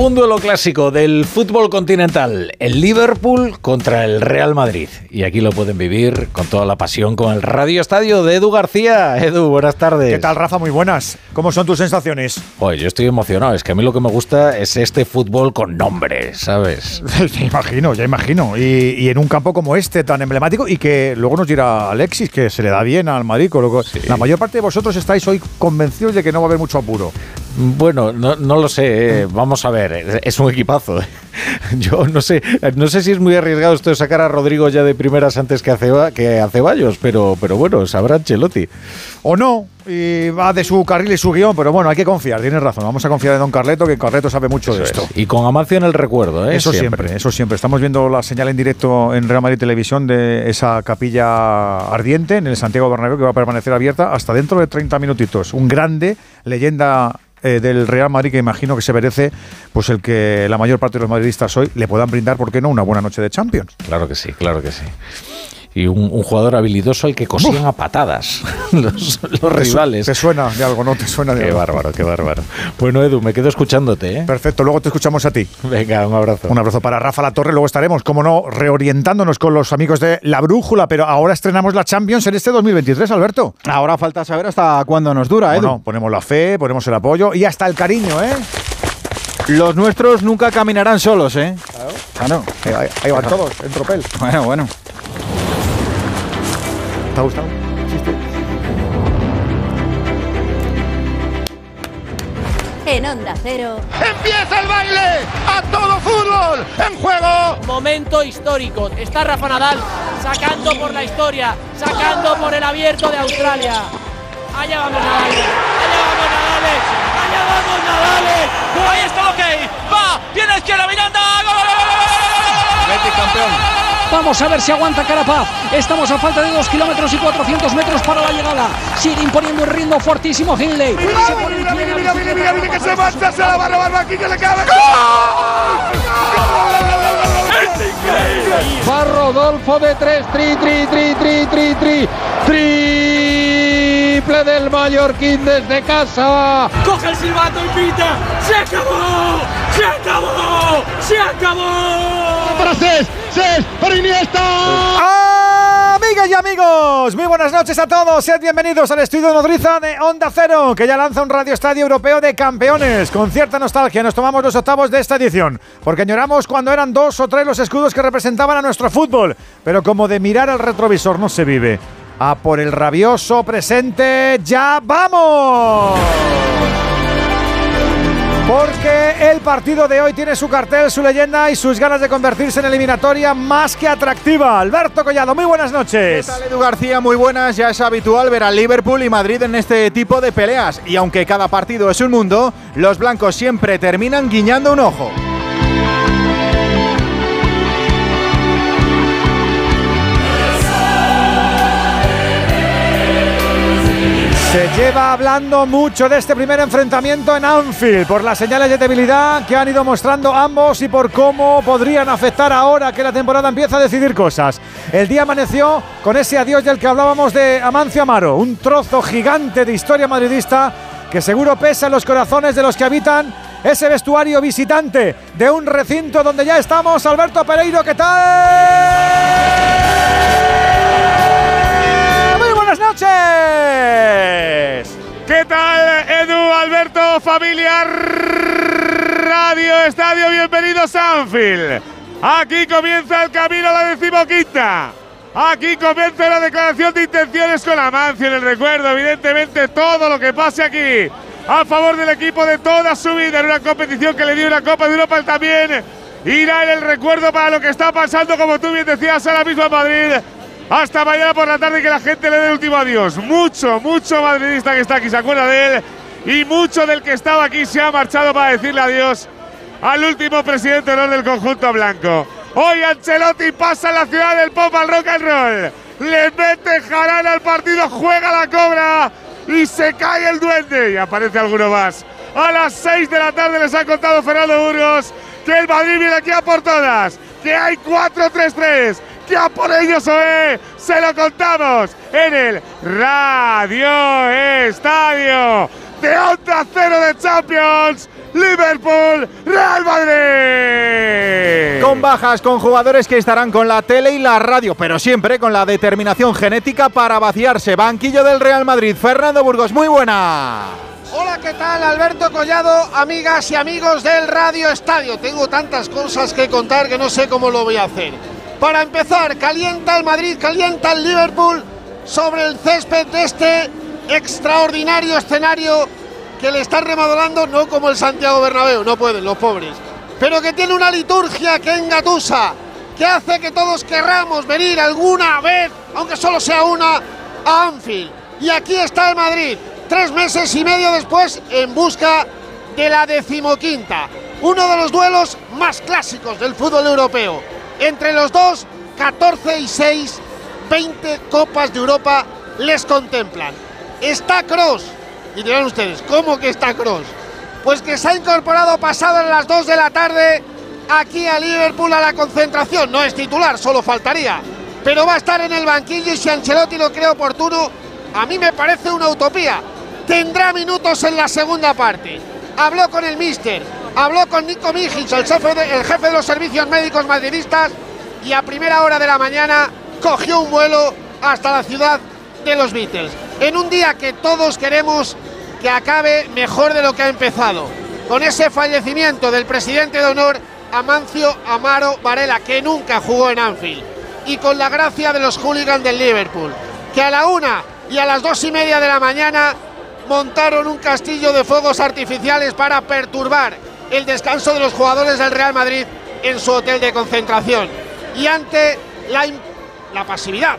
Un duelo clásico del fútbol continental, el Liverpool contra el Real Madrid. Y aquí lo pueden vivir con toda la pasión con el Radio Estadio de Edu García. Edu, buenas tardes. ¿Qué tal, Rafa? Muy buenas. ¿Cómo son tus sensaciones? Oye, yo estoy emocionado. Es que a mí lo que me gusta es este fútbol con nombre, ¿sabes? ya imagino, ya imagino. Y, en un campo como este, tan emblemático, y que luego nos dirá Alexis que se le da bien al Madrid. La mayor parte de vosotros estáis hoy convencidos de que no va a haber mucho apuro. Bueno, no, lo sé. Eh. Vamos a ver. Es un equipazo. Eh. Yo no sé, no sé si es muy arriesgado esto de sacar a Rodrigo ya de primeras antes que a, que a Ceballos, pero, pero bueno, sabrá Ancelotti. O no, y va de su carril y su guion, pero bueno, hay que confiar, tienes razón. Vamos a confiar en Don Carleto, que Carleto sabe mucho de esto. Y con Amancio en el recuerdo, ¿eh? Eso siempre. eso siempre. Estamos viendo la señal en directo en Real Madrid Televisión de esa capilla ardiente en el Santiago Bernabéu que va a permanecer abierta hasta dentro de 30 minutitos. Un grande, leyenda eh, del Real Madrid que imagino que se merece pues el que la mayor parte de los madridistas hoy le puedan brindar, ¿por qué no?, una buena noche de Champions. Claro que sí, claro que sí y un, jugador habilidoso al que cosían a patadas los, rivales. Te suena de algo, ¿no? Te suena de qué bárbaro, qué bárbaro. Bueno, Edu, me quedo escuchándote. ¿eh? Perfecto, luego te escuchamos a ti. Venga, un abrazo. Un abrazo para Rafa La Torre. Luego estaremos, como no, reorientándonos con los amigos de La Brújula, pero ahora estrenamos la Champions en este 2023, Alberto. Ahora falta saber hasta cuándo nos dura, Edu. Bueno, ponemos la fe, ponemos el apoyo y hasta el cariño, ¿eh? Los nuestros nunca caminarán solos, ¿eh? Claro. Ahí, ahí van todos, en tropel. Bueno, bueno. ¿Te ha gustado? En Onda Cero. ¡Empieza el baile! ¡A todo fútbol! ¡En juego! Momento histórico. Está Rafa Nadal sacando por la historia, sacando por el abierto de Australia. Allá vamos Nadal. Allá vamos Nadal. Allá vamos Nadal. Ahí está, ok. Va. Tiene izquierda Miranda. ¡Gol! campeón. Vamos a ver si aguanta Carapaz. Estamos a falta de 2 kilómetros y 400 metros para la llegada. Sigue imponiendo un ritmo fortísimo Hindley. Se pone mira, mira, mira, mira, mira, mira, que se marcha, se la va a robar aquí que le cabe. Va Rodolfo de 3, tri, tri, tri, tri, tri, tri, triple del Mallorquín desde casa. Coge el silbato y pita. Se acabó, se acabó, se acabó. Francés, ¡Ses para Iniesta. Amigas y amigos, muy buenas noches a todos. Sean bienvenidos al estudio nodriza de Onda Cero, que ya lanza un radio estadio europeo de campeones. Con cierta nostalgia nos tomamos los octavos de esta edición, porque añoramos cuando eran dos o tres los escudos que representaban a nuestro fútbol. Pero como de mirar al retrovisor no se vive. A por el rabioso presente, ya vamos. Porque el partido de hoy tiene su cartel, su leyenda y sus ganas de convertirse en eliminatoria más que atractiva. Alberto Collado, muy buenas noches. ¿Qué tal, Edu García? Muy buenas. Ya es habitual ver a Liverpool y Madrid en este tipo de peleas. Y aunque cada partido es un mundo, los blancos siempre terminan guiñando un ojo. Se lleva hablando mucho de este primer enfrentamiento en Anfield por las señales de debilidad que han ido mostrando ambos y por cómo podrían afectar ahora que la temporada empieza a decidir cosas. El día amaneció con ese adiós del que hablábamos de Amancio Amaro, un trozo gigante de historia madridista que seguro pesa en los corazones de los que habitan ese vestuario visitante de un recinto donde ya estamos. Alberto Pereiro, ¿qué tal? Buenas noches. ¿Qué tal, Edu, Alberto, familia Radio Estadio? Bienvenidos a Anfield. Aquí comienza el camino a la decimoquinta. Aquí comienza la declaración de intenciones con Amancio en el recuerdo. Evidentemente, todo lo que pase aquí a favor del equipo de toda su vida en una competición que le dio una Copa de Europa también irá en el recuerdo para lo que está pasando, como tú bien decías, ahora mismo en Madrid hasta mañana por la tarde que la gente le dé el último adiós. Mucho, mucho madridista que está aquí se acuerda de él y mucho del que estaba aquí se ha marchado para decirle adiós al último presidente honor del conjunto blanco. Hoy Ancelotti pasa en la ciudad del pop al rock and roll. Le mete jarana al partido, juega la cobra y se cae el duende. Y aparece alguno más. A las 6 de la tarde les ha contado Fernando Burgos que el Madrid viene aquí a por todas. Que hay 4-3-3 ya por ellos hoy se lo contamos en el Radio Estadio de Onda Cero de Champions. Liverpool, Real Madrid. Con bajas, con jugadores que estarán con la tele y la radio, pero siempre con la determinación genética para vaciarse. Banquillo del Real Madrid, Fernando Burgos, muy buena. Hola, ¿qué tal? Alberto Collado, amigas y amigos del Radio Estadio. Tengo tantas cosas que contar que no sé cómo lo voy a hacer. Para empezar, calienta el Madrid, calienta el Liverpool sobre el césped de este extraordinario escenario que le están remodelando, no como el Santiago Bernabéu, no pueden los pobres, pero que tiene una liturgia que engatusa, que hace que todos querramos venir alguna vez, aunque solo sea una, a Anfield. Y aquí está el Madrid, tres meses y medio después, en busca de la decimoquinta. Uno de los duelos más clásicos del fútbol europeo. Entre los dos, 14 y 6, 20 copas de Europa les contemplan. Está Cross. Y dirán ustedes, ¿cómo que está Cross? Pues que se ha incorporado pasado en las 2 de la tarde aquí a Liverpool a la concentración. No es titular, solo faltaría. Pero va a estar en el banquillo y si Ancelotti lo cree oportuno, a mí me parece una utopía. Tendrá minutos en la segunda parte. Habló con el míster, habló con Nico Mijic, el el jefe de los servicios médicos madridistas, y a primera hora de la mañana cogió un vuelo hasta la ciudad de los Beatles. En un día que todos queremos que acabe mejor de lo que ha empezado. Con ese fallecimiento del presidente de honor, Amancio Amaro Varela, que nunca jugó en Anfield. Y con la gracia de los hooligans del Liverpool, que a la una y a las dos y media de la mañana montaron un castillo de fuegos artificiales para perturbar el descanso de los jugadores del Real Madrid en su hotel de concentración. Y ante la, la pasividad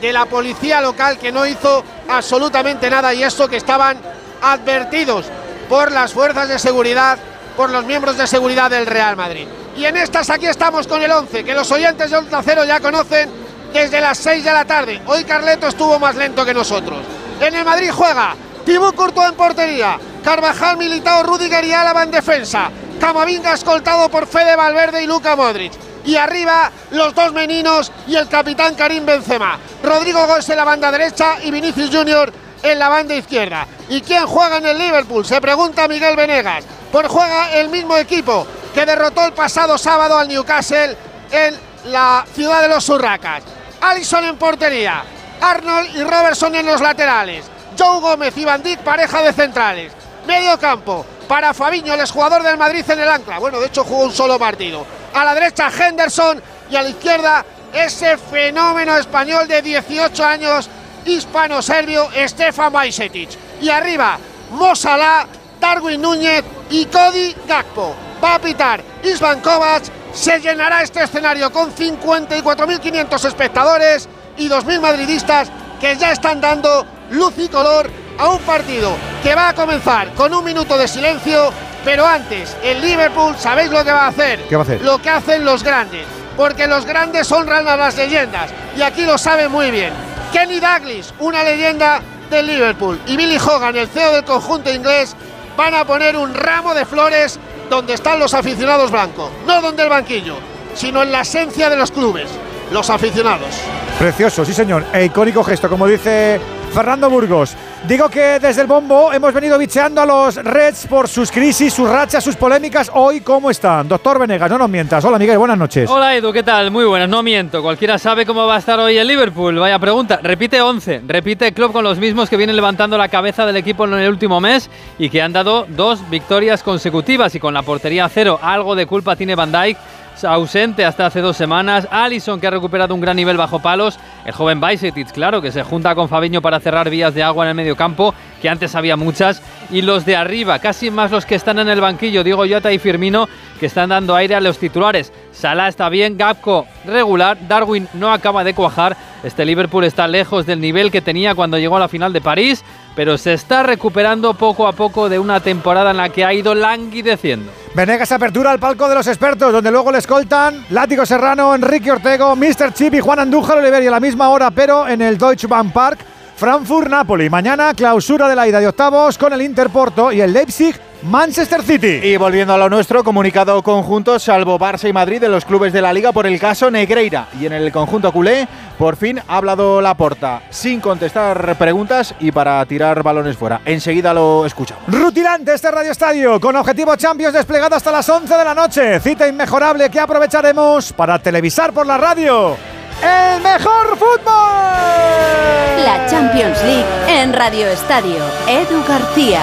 de la policía local que no hizo absolutamente nada y esto que estaban advertidos por las fuerzas de seguridad, por los miembros de seguridad del Real Madrid. Y en estas aquí estamos con el 11, que los oyentes de Onda Cero ya conocen desde las 6 de la tarde. Hoy Carleto estuvo más lento que nosotros. En el Madrid juega Thibaut Courtois en portería, Carvajal, Militao, Rudiger y Álava en defensa, Camavinga escoltado por Fede Valverde y Luca Modric. Y arriba los dos meninos y el capitán Karim Benzema. Rodrigo Gómez en la banda derecha y Vinicius Junior en la banda izquierda. ¿Y quién juega en el Liverpool? Se pregunta Miguel Venegas. Pues juega el mismo equipo que derrotó el pasado sábado al Newcastle en la ciudad de los Urracas. Allison en portería, Arnold y Robertson en los laterales, Joe Gómez y Van Dijk pareja de centrales. Medio campo para Fabiño, el jugador del Madrid en el ancla. Bueno, de hecho jugó un solo partido. A la derecha Henderson y a la izquierda ese fenómeno español de 18 años hispano-serbio Stefan Bajsetic. Y arriba Mosala, Darwin Núñez y Cody Gakpo. Va a pitar Isvan Kovac. Se llenará este escenario con 54.500 espectadores y 2.000 madridistas que ya están dando luz y color a un partido que va a comenzar con un minuto de silencio, pero antes el Liverpool, ¿sabéis lo que va a hacer? ¿Qué va a hacer? Lo que hacen los grandes, porque los grandes honran a las leyendas y aquí lo saben muy bien. Kenny Douglas, una leyenda del Liverpool, y Billy Hogan, el CEO del conjunto inglés, van a poner un ramo de flores donde están los aficionados blancos, no donde el banquillo, sino en la esencia de los clubes, los aficionados. Precioso, sí señor. E icónico gesto, como dice Fernando Burgos. Digo que desde el bombo hemos venido bicheando a los Reds por sus crisis, sus rachas, sus polémicas. Hoy, ¿cómo están? Doctor Venegas, no nos mientas. Hola Miguel, buenas noches. Hola Edu, ¿qué tal? Muy buenas, no miento. Cualquiera sabe cómo va a estar hoy el Liverpool. Vaya pregunta. Repite 11. Repite club con los mismos que vienen levantando la cabeza del equipo en el último mes y que han dado dos victorias consecutivas y con la portería a cero. Algo de culpa tiene Van Dijk ausente hasta hace dos semanas. Allison, que ha recuperado un gran nivel bajo palos. El joven Bajsetic, claro, que se junta con Fabiño para cerrar vías de agua en el medio campo, que antes había muchas. Y los de arriba, casi más los que están en el banquillo, Diego Yota y Firmino, que están dando aire a los titulares. Salah está bien, Gapco regular, Darwin no acaba de cuajar. Este Liverpool está lejos del nivel que tenía cuando llegó a la final de París, pero se está recuperando poco a poco de una temporada en la que ha ido languideciendo. Venegas apertura al palco de los expertos, donde luego le escoltan Látigo Serrano, Enrique Ortego, Mr. Chip y Juan Andújar Oliveria a la misma hora, pero en el Deutsche Bank Park, Frankfurt-Napoli. Mañana clausura de la ida de octavos con el Interporto y el Leipzig Manchester City. Y volviendo a lo nuestro, comunicado conjunto, salvo Barça y Madrid de los clubes de la liga por el caso Negreira. Y en el conjunto culé, por fin ha hablado Laporta, sin contestar preguntas y para tirar balones fuera. Enseguida lo escuchamos. Rutilante este Radio Estadio, con objetivo Champions desplegado hasta las 11 de la noche. Cita inmejorable que aprovecharemos para televisar por la radio. ¡El mejor fútbol! La Champions League en Radio Estadio. Edu García.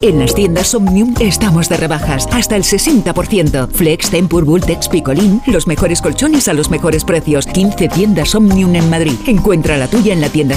En las tiendas Omnium estamos de rebajas hasta el 60%. Flex, Tempur, Vultex, Picolín, los mejores colchones a los mejores precios. 15 tiendas Omnium en Madrid. Encuentra la tuya en la tienda.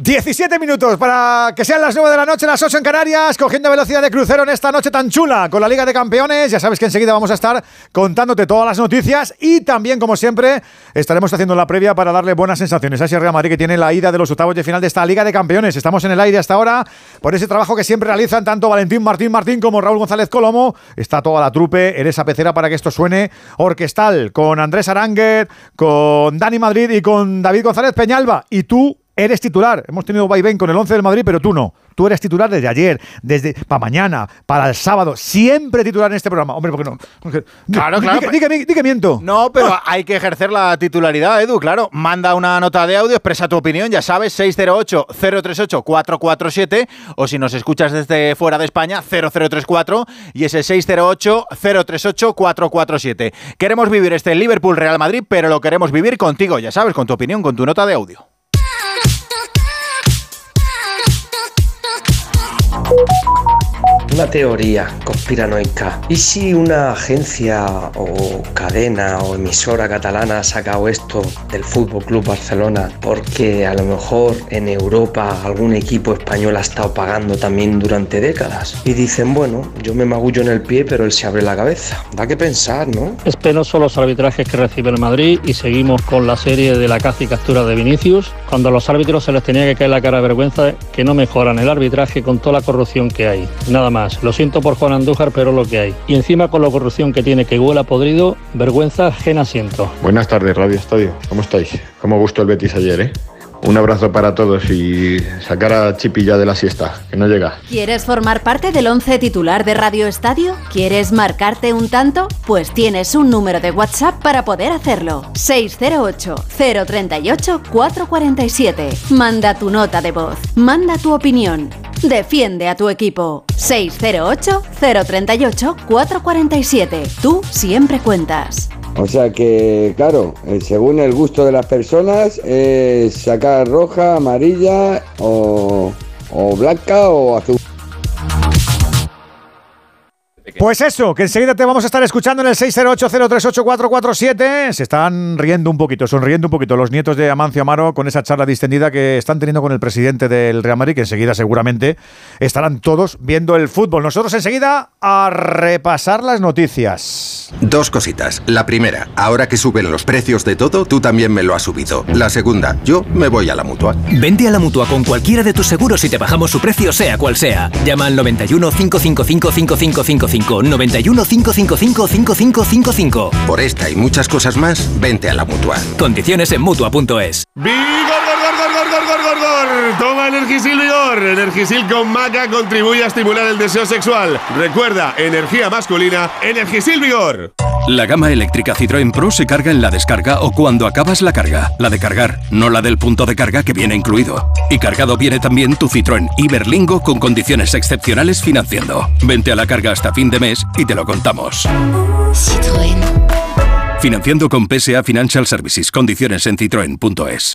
17 minutos para que sean las 9 de la noche, las 8 en Canarias, cogiendo velocidad de crucero en esta noche tan chula con la Liga de Campeones. Ya sabes que enseguida vamos a estar contándote todas las noticias y también, como siempre, estaremos haciendo la previa para darle buenas sensaciones a ese Real Madrid que tiene la ida de los octavos de final de esta Liga de Campeones. Estamos en el aire hasta ahora por ese trabajo que siempre realizan tanto Valentín Martín Martín como Raúl González Colomo. Está toda la trupe en esa pecera para que esto suene orquestal con Andrés Aránguez, con Dani Madrid y con David González Peñalba. Y tú eres titular. Hemos tenido vaivén con el 11 del Madrid, pero tú no. Tú eres titular desde ayer, desde para mañana, para el sábado. Siempre titular en este programa. Hombre, ¿por qué no? Porque- Claro, di- claro. di que- di que- di que miento. No, pero hay que ejercer la titularidad, Edu, claro. Manda una nota de audio, expresa tu opinión, ya sabes, 608-038-447 o si nos escuchas desde fuera de España, 0034 y ese 608-038-447. Queremos vivir este Liverpool Real Madrid, pero lo queremos vivir contigo, ya sabes, con tu opinión, con tu nota de audio. you una teoría conspiranoica. ¿Y si una agencia o cadena o emisora catalana ha sacado esto del Fútbol Club Barcelona porque a lo mejor en Europa algún equipo español ha estado pagando también durante décadas? Y dicen, bueno, yo me magullo en el pie, pero él se abre la cabeza. Da que pensar, ¿no? Es penoso los arbitrajes que recibe el Madrid y seguimos con la serie de la caza y captura de Vinicius, cuando a los árbitros se les tenía que caer la cara de vergüenza que no mejoran el arbitraje con toda la corrupción que hay. Nada más, lo siento por Juan Andújar, pero lo que hay. Y encima con la corrupción que tiene que huela podrido, vergüenza ajena siento. Buenas tardes, Radio Estadio. ¿Cómo estáis? ¿Cómo gustó el Betis ayer, eh? Un abrazo para todos y sacar a Chipi ya de la siesta, que no llega. ¿Quieres formar parte del once titular de Radio Estadio? ¿Quieres marcarte un tanto? Pues tienes un número de WhatsApp para poder hacerlo. 608-038-447. Manda tu nota de voz. Manda tu opinión. Defiende a tu equipo. 608-038-447. Tú siempre cuentas. O sea que, claro, eh, según el gusto de las personas, es sacar roja, amarilla o, o blanca o azul. Pues eso, que enseguida te vamos a estar escuchando en el 608038447. Se están riendo un poquito, sonriendo un poquito los nietos de Amancio Amaro con esa charla distendida que están teniendo con el presidente del Real Madrid, que enseguida seguramente estarán todos viendo el fútbol. Nosotros enseguida a repasar las noticias. Dos cositas. La primera, ahora que suben los precios de todo, tú también me lo has subido. La segunda, yo me voy a la mutua. Vente a la mutua con cualquiera de tus seguros y te bajamos su precio, sea cual sea. Llama al 91 555 5555. 91 555 5555. Por esta y muchas cosas más, vente a la mutua. Condiciones en mutua.es. ¡Vigor, gor, gor, gor, gor, gor, gor, gor! Toma Energisil Vigor. Energisil con maca contribuye a estimular el deseo sexual. Recuerda, energía masculina, Energisil Vigor. La gama eléctrica Citroën Pro se carga en la descarga o cuando acabas la carga. La de cargar, no la del punto de carga que viene incluido. Y cargado viene también tu Citroën Iberlingo con condiciones excepcionales financiando. Vente a la carga hasta fin de mes y te lo contamos. Citroën. Financiando con PSA Financial Services. Condiciones en citroen.es.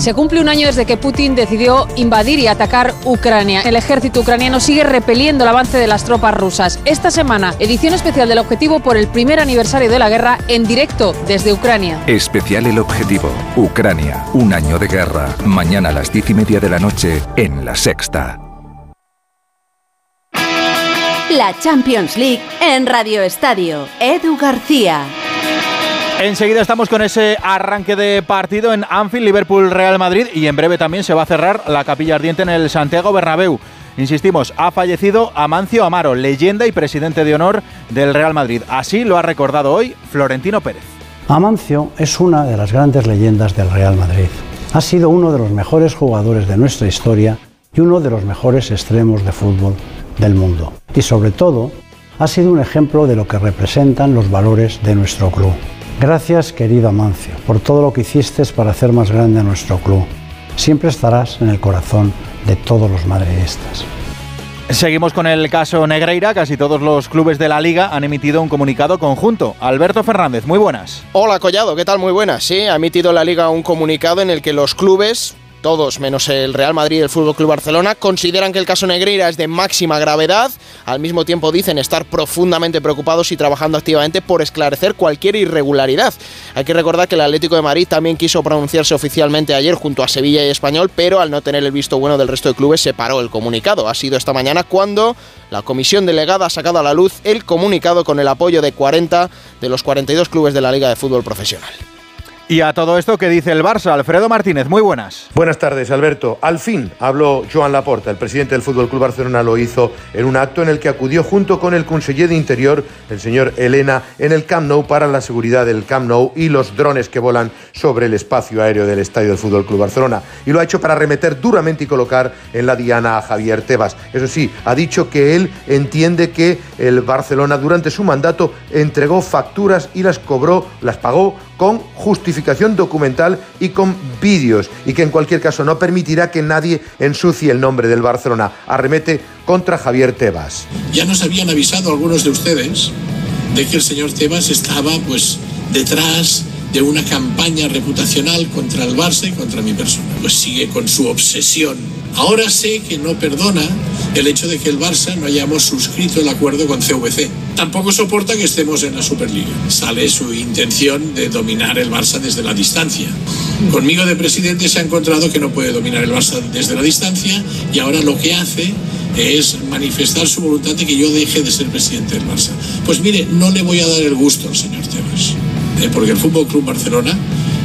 Se cumple un año desde que Putin decidió invadir y atacar Ucrania. El ejército ucraniano sigue repeliendo el avance de las tropas rusas. Esta semana, edición especial del objetivo por el primer aniversario de la guerra en directo desde Ucrania. Especial El Objetivo. Ucrania. Un año de guerra. Mañana a las diez y media de la noche en La Sexta. La Champions League en Radio Estadio. Edu García. Enseguida estamos con ese arranque de partido en Anfield, Liverpool-Real Madrid y en breve también se va a cerrar la capilla ardiente en el Santiago Bernabéu. Insistimos, ha fallecido Amancio Amaro, leyenda y presidente de honor del Real Madrid. Así lo ha recordado hoy Florentino Pérez. Amancio es una de las grandes leyendas del Real Madrid. Ha sido uno de los mejores jugadores de nuestra historia y uno de los mejores extremos de fútbol del mundo. Y sobre todo, ha sido un ejemplo de lo que representan los valores de nuestro club. Gracias, querido Amancio, por todo lo que hiciste para hacer más grande a nuestro club. Siempre estarás en el corazón de todos los madridistas. Seguimos con el caso Negreira. Casi todos los clubes de la liga han emitido un comunicado conjunto. Alberto Fernández, muy buenas. Hola Collado, ¿qué tal? Muy buenas. Sí, ha emitido la liga un comunicado en el que los clubes todos menos el Real Madrid y el Fútbol Club Barcelona consideran que el caso Negreira es de máxima gravedad. Al mismo tiempo dicen estar profundamente preocupados y trabajando activamente por esclarecer cualquier irregularidad. Hay que recordar que el Atlético de Madrid también quiso pronunciarse oficialmente ayer junto a Sevilla y Español, pero al no tener el visto bueno del resto de clubes se paró el comunicado. Ha sido esta mañana cuando la comisión delegada ha sacado a la luz el comunicado con el apoyo de 40 de los 42 clubes de la Liga de Fútbol Profesional. Y a todo esto, ¿qué dice el Barça? Alfredo Martínez, muy buenas. Buenas tardes, Alberto. Al fin habló Joan Laporta, el presidente del Fútbol Club Barcelona lo hizo en un acto en el que acudió junto con el conseller de Interior, el señor Elena, en el Camp Nou para la seguridad del Camp Nou y los drones que volan sobre el espacio aéreo del estadio del Fútbol Club Barcelona. Y lo ha hecho para remeter duramente y colocar en la diana a Javier Tebas. Eso sí, ha dicho que él entiende que el Barcelona durante su mandato entregó facturas y las cobró, las pagó con justificación documental y con vídeos y que en cualquier caso no permitirá que nadie ensucie el nombre del Barcelona. Arremete contra Javier Tebas. Ya nos habían avisado algunos de ustedes de que el señor Tebas estaba pues detrás de una campaña reputacional contra el Barça y contra mi persona. Pues sigue con su obsesión. Ahora sé que no perdona el hecho de que el Barça no hayamos suscrito el acuerdo con CVC. Tampoco soporta que estemos en la Superliga. Sale su intención de dominar el Barça desde la distancia. Conmigo de presidente se ha encontrado que no puede dominar el Barça desde la distancia y ahora lo que hace es manifestar su voluntad de que yo deje de ser presidente del Barça. Pues mire, no le voy a dar el gusto al señor Tebas, porque el Fútbol Club Barcelona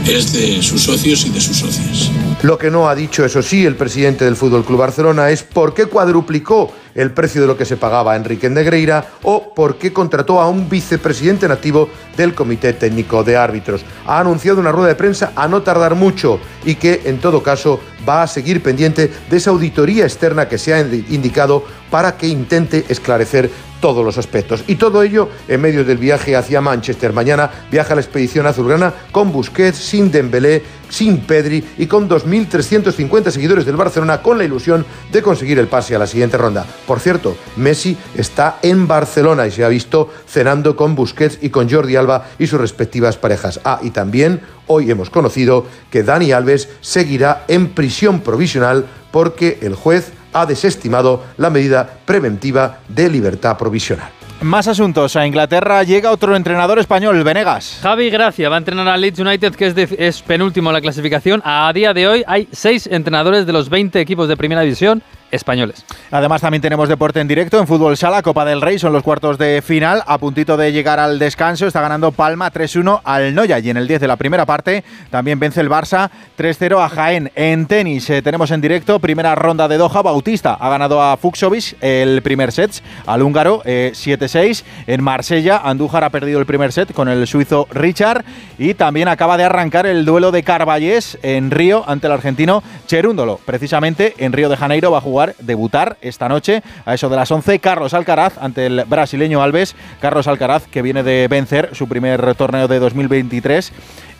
es de sus socios y de sus socias. Lo que no ha dicho, eso sí, el presidente del Fútbol Club Barcelona es por qué cuadruplicó el precio de lo que se pagaba a Enrique Negreira o por qué contrató a un vicepresidente nativo del Comité Técnico de Árbitros. Ha anunciado una rueda de prensa a no tardar mucho y que, en todo caso, va a seguir pendiente de esa auditoría externa que se ha indicado para que intente esclarecer todos los aspectos. Y todo ello en medio del viaje hacia Manchester. Mañana viaja la expedición azulgrana con Busquets, sin Dembélé, sin Pedri y con 2.350 seguidores del Barcelona con la ilusión de conseguir el pase a la siguiente ronda. Por cierto, Messi está en Barcelona y se ha visto cenando con Busquets y con Jordi Alba y sus respectivas parejas. Ah, y también hoy hemos conocido que Dani Alves seguirá en prisión provisional porque el juez ha desestimado la medida preventiva de libertad provisional. Más asuntos. A Inglaterra llega otro entrenador español, Venegas. Javi Gracia va a entrenar al Leeds United, que es, es penúltimo en la clasificación. A día de hoy hay seis entrenadores de los 20 equipos de primera división españoles. Además también tenemos deporte en directo en fútbol sala, Copa del Rey, son los cuartos de final, a puntito de llegar al descanso, está ganando Palma 3-1 al Noya y en el 10 de la primera parte también vence el Barça 3-0 a Jaén. En tenis eh, tenemos en directo primera ronda de Doha, Bautista ha ganado a Fuxovic el primer set al húngaro 7-6. Eh, en Marsella, Andújar ha perdido el primer set con el suizo Richard y también acaba de arrancar el duelo de Carballés en Río ante el argentino Cherúndolo. Precisamente en Río de Janeiro va a jugar debutar esta noche a eso de las 11 Carlos Alcaraz ante el brasileño Alves. Carlos Alcaraz que viene de vencer su primer torneo de 2023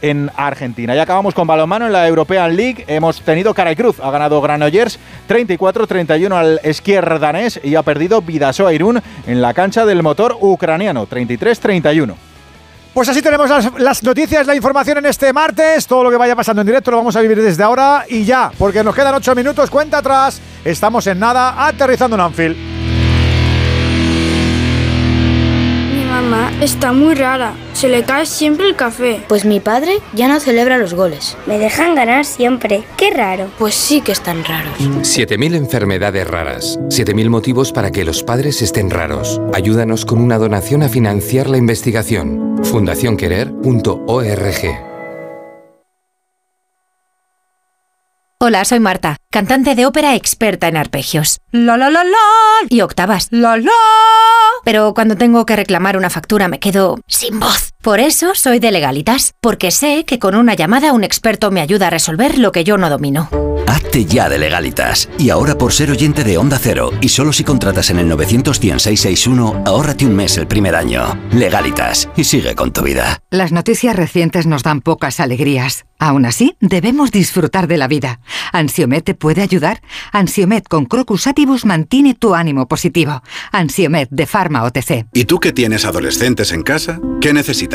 en Argentina. Ya acabamos con balonmano en la European League. Hemos tenido cara cruz. Ha ganado Granollers 34-31 al esquier danés y ha perdido Vidasoa Irún en la cancha del motor ucraniano 33-31. Pues así tenemos las, noticias, la información en este martes. Todo lo que vaya pasando en directo lo vamos a vivir desde ahora y ya, porque nos quedan ocho minutos. Cuenta atrás. Estamos en nada, aterrizando en Anfield. Mamá está muy rara. Se le cae siempre el café. Pues mi padre ya no celebra los goles. Me dejan ganar siempre. Qué raro. Pues sí que están raros. 7.000 enfermedades raras. 7.000 motivos para que los padres estén raros. Ayúdanos con una donación a financiar la investigación fundacionquerer.org. Hola, soy Marta, cantante de ópera experta en arpegios. La la la la y octavas. La la. Pero cuando tengo que reclamar una factura me quedo sin voz. Por eso soy de legalitas, porque sé que con una llamada un experto me ayuda a resolver lo que yo no domino. Hazte ya de legalitas. Y ahora por ser oyente de Onda Cero, y solo si contratas en el 91661, ahórrate un mes el primer año. Legalitas, y sigue con tu vida. Las noticias recientes nos dan pocas alegrías. Aún así, debemos disfrutar de la vida. ¿Ansiomet te puede ayudar? Ansiomet con Crocus Atibus mantiene tu ánimo positivo. Ansiomet de Pharma OTC. ¿Y tú que tienes adolescentes en casa? ¿Qué necesitas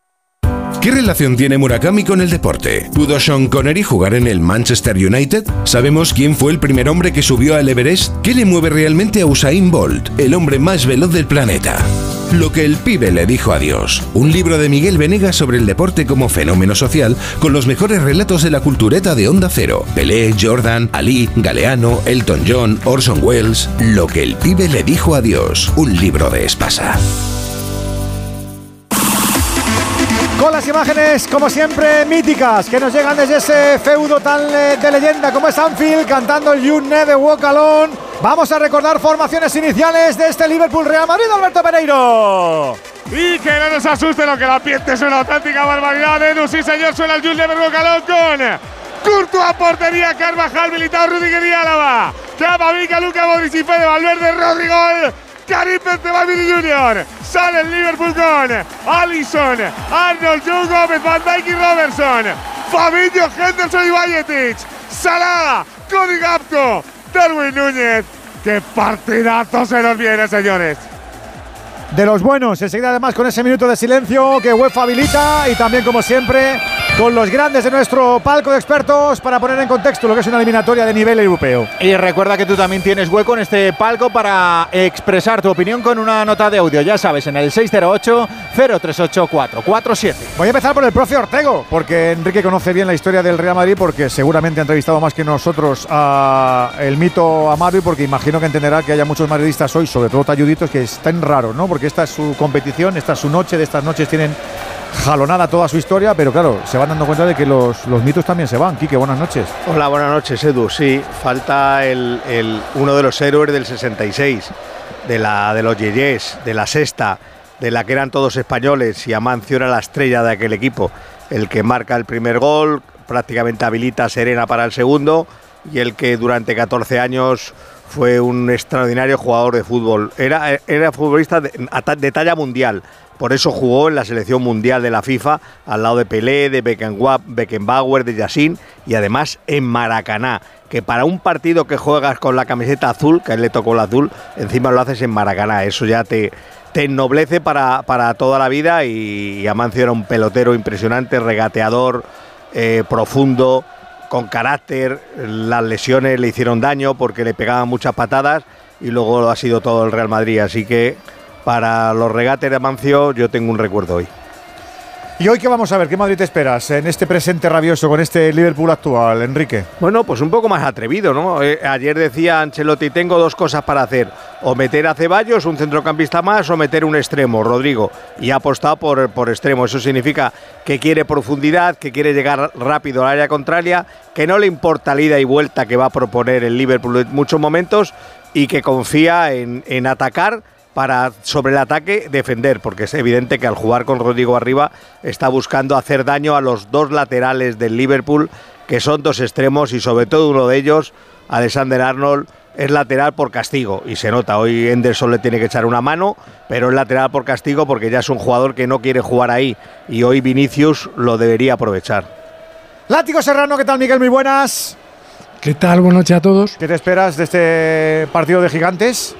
¿Qué relación tiene Murakami con el deporte? ¿Pudo Sean Connery jugar en el Manchester United? ¿Sabemos quién fue el primer hombre que subió al Everest? ¿Qué le mueve realmente a Usain Bolt, el hombre más veloz del planeta? Lo que el pibe le dijo a Dios. Un libro de Miguel Venegas sobre el deporte como fenómeno social, con los mejores relatos de la cultureta de Onda Cero. Pelé, Jordan, Ali, Galeano, Elton John, Orson Welles. Lo que el pibe le dijo a Dios. Un libro de Espasa. Imágenes, como siempre, míticas que nos llegan desde ese feudo tan eh, de leyenda como es Anfield, cantando el You Never Walk. Vamos a recordar formaciones iniciales de este Liverpool Real Madrid, Alberto Pereiro. Y que no nos asuste lo que la piente es una auténtica barbaridad. Edu, sí señor, suena el You Never Walk Alone con Courtois, portería, Carvajal, Militao, Rudiger y Álava. Camavinga, Luca Modric y Fede Valverde, Rodrigo. Karim Benzema Jr. Sale el Liverpool con Allison, Arnold, Joe Gómez, Van Dijk y Robertson. Fabinho, Henderson y Bayetic. Salah, Cody Gapco, Darwin Núñez. ¡Qué partidazo se nos viene, señores! de los buenos. Enseguida además con ese minuto de silencio que UEFA habilita y también como siempre con los grandes de nuestro palco de expertos para poner en contexto lo que es una eliminatoria de nivel europeo. Y recuerda que tú también tienes hueco en este palco para expresar tu opinión con una nota de audio, ya sabes, en el 608-038-447. Voy a empezar por el profe Ortego, porque Enrique conoce bien la historia del Real Madrid, porque seguramente ha entrevistado más que nosotros a el mito Amado y porque imagino que entenderá que haya muchos madridistas hoy, sobre todo talluditos, que están raros, ¿no? Porque esta es su competición, esta es su noche, de estas noches tienen jalonada toda su historia, pero claro, se van dando cuenta de que los, los mitos también se van. Quique, buenas noches. Hola, buenas noches, Edu. Sí, falta el, el, uno de los héroes del 66, de, la, de los Yeyes, de la sexta, de la que eran todos españoles y Amancio era la estrella de aquel equipo, el que marca el primer gol, prácticamente habilita a Serena para el segundo y el que durante 14 años fue un extraordinario jugador de fútbol. Era, era futbolista de, de talla mundial, por eso jugó en la selección mundial de la FIFA al lado de Pelé, de Beckenbauer, de Yassin y además en Maracaná. Que para un partido que juegas con la camiseta azul, que a él le tocó el azul, encima lo haces en Maracaná. Eso ya te, te ennoblece para, para toda la vida. Y, Amancio era un pelotero impresionante, regateador, eh, profundo, con carácter. Las lesiones le hicieron daño porque le pegaban muchas patadas y luego ha sido todo el Real Madrid. Así que para los regates de Amancio yo tengo un recuerdo hoy. ¿Y hoy qué vamos a ver? ¿Qué Madrid te esperas en este presente rabioso con este Liverpool actual, Enrique? Bueno, pues un poco más atrevido, ¿no? Eh, ayer decía Ancelotti, tengo dos cosas para hacer. O meter a Ceballos, un centrocampista más, o meter un extremo, Rodrigo. Y ha apostado por, por extremo. Eso significa que quiere profundidad, que quiere llegar rápido al área contraria, que no le importa la ida y vuelta que va a proponer el Liverpool en muchos momentos y que confía en, en atacar para sobre el ataque defender, porque es evidente que al jugar con Rodrigo arriba está buscando hacer daño a los dos laterales del Liverpool, que son dos extremos y sobre todo uno de ellos, Alexander Arnold, es lateral por castigo y se nota, hoy Henderson le tiene que echar una mano, pero es lateral por castigo porque ya es un jugador que no quiere jugar ahí y hoy Vinicius lo debería aprovechar. Látigo Serrano, ¿qué tal Miguel? Muy buenas. ¿Qué tal? Buenas noches a todos. ¿Qué te esperas de este partido de gigantes?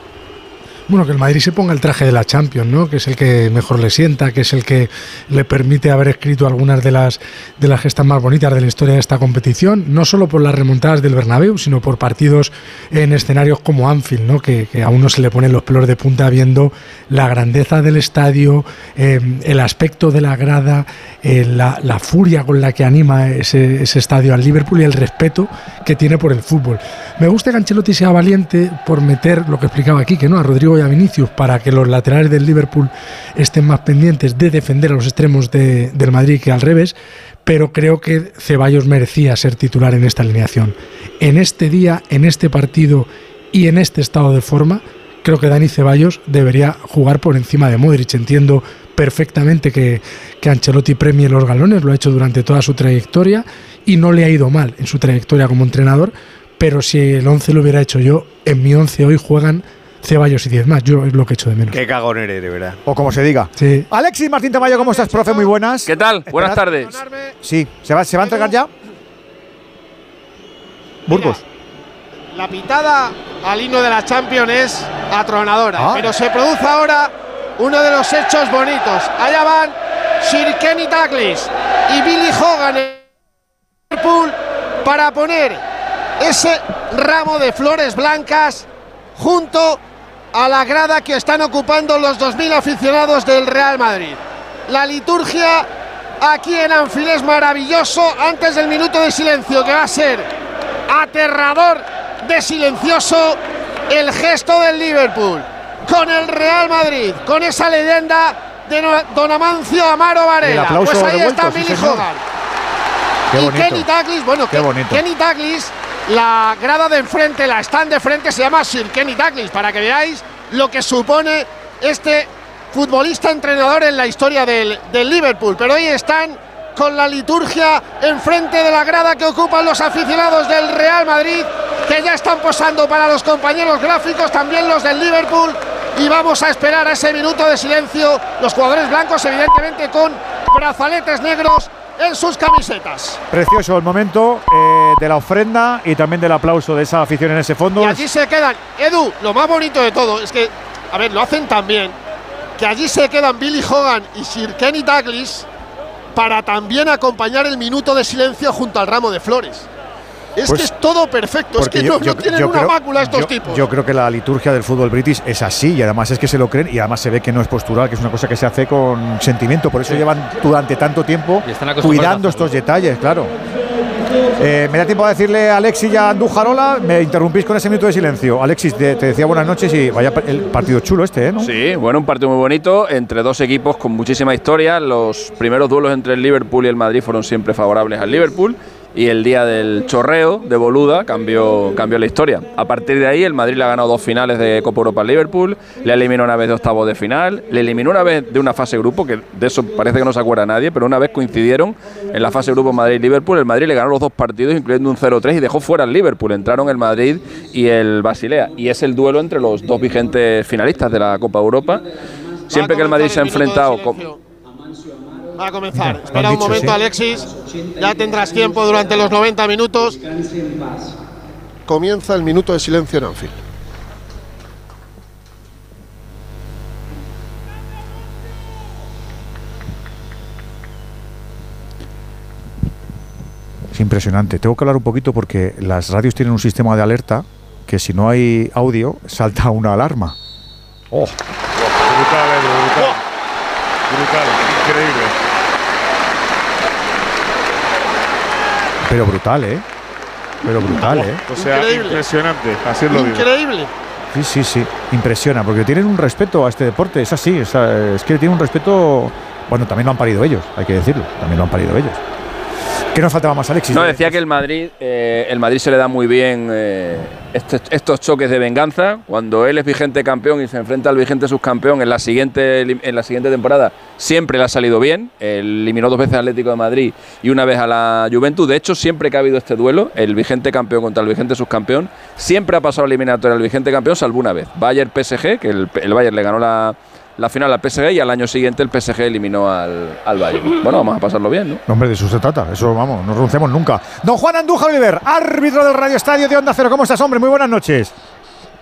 Bueno, que el Madrid se ponga el traje de la Champions, ¿no? Que es el que mejor le sienta, que es el que le permite haber escrito algunas de las de las gestas más bonitas de la historia de esta competición, no solo por las remontadas del Bernabéu, sino por partidos en escenarios como Anfield, ¿no? Que, a uno se le ponen los pelos de punta viendo la grandeza del estadio, em, el aspecto de la grada, eh, la, furia con la que anima ese, ese estadio al Liverpool y el respeto que tiene por el fútbol. Me gusta que Ancelotti sea valiente por meter lo que explicaba aquí, que no a Rodrigo a Vinicius para que los laterales del Liverpool estén más pendientes de defender a los extremos del Madrid que al revés, pero creo que Ceballos merecía ser titular en esta alineación. En este día, en este partido y en este estado de forma, creo que Dani Ceballos debería jugar por encima de Modric. Entiendo perfectamente que, que, Ancelotti premie los galones, lo ha hecho durante toda su trayectoria y no le ha ido mal en su trayectoria como entrenador, pero si el 11 lo hubiera hecho yo, en mi 11 hoy juegan Ceballos y 10 más. Yo es lo que he hecho de menos. Qué cagón eres, de verdad. O como se diga. Sí. Alexis Martín Tamayo, ¿cómo estás, profe? Muy buenas. ¿Qué tal? Buenas tardes. Sí, ¿se va, ¿se va a entregar ya? Burgos. La pitada al himno de la Champions es atronadora, Ah. pero se produce ahora uno de los hechos bonitos. Allá van Sir Kenny Douglas y Billy Hogan en Liverpool para poner ese ramo de flores blancas junto a la grada que están ocupando los 2.000 aficionados del Real Madrid. La liturgia aquí en Anfield es maravilloso antes del minuto de silencio que va a ser aterrador de silencioso el gesto del Liverpool con el Real Madrid, con esa leyenda de Don Amancio Amaro Varela. Pues ahí está Billy Hogan. y Kenny Douglas, bueno, Kenny Douglas, la grada de enfrente, la stand de frente se llama Sir Kenny Douglas, para que veáis lo que supone este futbolista entrenador en la historia del, del Liverpool. Pero ahí están con la liturgia enfrente de la grada que ocupan los aficionados del Real Madrid, que ya están posando para los compañeros gráficos, también los del Liverpool. Y vamos a esperar a ese minuto de silencio. Los jugadores blancos, evidentemente, con brazaletes negros en sus camisetas. Precioso el momento eh, de la ofrenda y también del aplauso de esa afición en ese fondo. Y allí se quedan. Edu, lo más bonito de todo es que, a ver, lo hacen también. Que allí se quedan Billy Hogan y Sir Kenny Douglas para también acompañar el minuto de silencio junto al ramo de flores. Es Pues que es todo perfecto, es que no, no tienen una creo- mácula estos yo- tipos. Yo creo que la liturgia del fútbol british es así y además es que se lo creen y además se ve que no es postural, que es una cosa que se hace con sentimiento. Por eso Sí. llevan durante tanto tiempo cuidando estos detalles, claro. Eh, me da tiempo a decirle a Alexis y a Andújarola, me interrumpís con ese minuto de silencio. Alexis, te, decía buenas noches y vaya el partido chulo este, ¿eh? ¿no? Sí, bueno, un partido muy bonito entre dos equipos con muchísima historia. Los primeros duelos entre el Liverpool y el Madrid fueron siempre favorables al Liverpool y el día del chorreo de Boluda cambió, cambió la historia. A partir de ahí el Madrid le ha ganado dos finales de Copa Europa al Liverpool, le eliminó una vez de octavos de final, le eliminó una vez de una fase grupo, que de eso parece que no se acuerda nadie, pero una vez coincidieron en la fase grupo Madrid-Liverpool, el Madrid le ganó los dos partidos incluyendo un 0-3 y dejó fuera al Liverpool, entraron el Madrid y el Basilea y es el duelo entre los dos vigentes finalistas de la Copa Europa. Siempre que el Madrid se ha enfrentado. Va a comenzar. Espera un dicho, momento, sí. Alexis. Ya tendrás tiempo durante los 90 minutos. Comienza el minuto de silencio en Anfield. Es impresionante. Tengo que hablar un poquito porque las radios tienen un sistema de alerta que si no hay audio salta una alarma. Oh. Brutal, Edu, brutal. Brutal, increíble. Pero brutal, ¿eh? Pero brutal, ¿eh? O sea, Increíble. impresionante. Así lo digo. Increíble. Sí, sí, sí. Impresiona, porque tienen un respeto a este deporte. Es así, es, es que tienen un respeto. Bueno, también lo han parido ellos, hay que decirlo. También lo han parido ellos. ¿Qué nos faltaba más, Alexis? No, decía que el Madrid, eh, el Madrid se le da muy bien eh, estos, estos choques de venganza. Cuando él es vigente campeón y se enfrenta al vigente subcampeón en la siguiente, en la siguiente temporada, siempre le ha salido bien. Eliminó dos veces al Atlético de Madrid y una vez a la Juventus. De hecho, siempre que ha habido este duelo, el vigente campeón contra el vigente subcampeón, siempre ha pasado eliminatoria al vigente campeón, salvo una vez. Bayern PSG, que el, el Bayern le ganó la, la final al PSG y al año siguiente el PSG eliminó al, al Bayern. Bueno, vamos a pasarlo bien, ¿no? Hombre, de eso se trata. Eso, vamos, no renunciamos nunca. Don Juan Andújar Oliver, árbitro del Radio Estadio de Onda Cero. ¿Cómo estás, hombre? Muy buenas noches.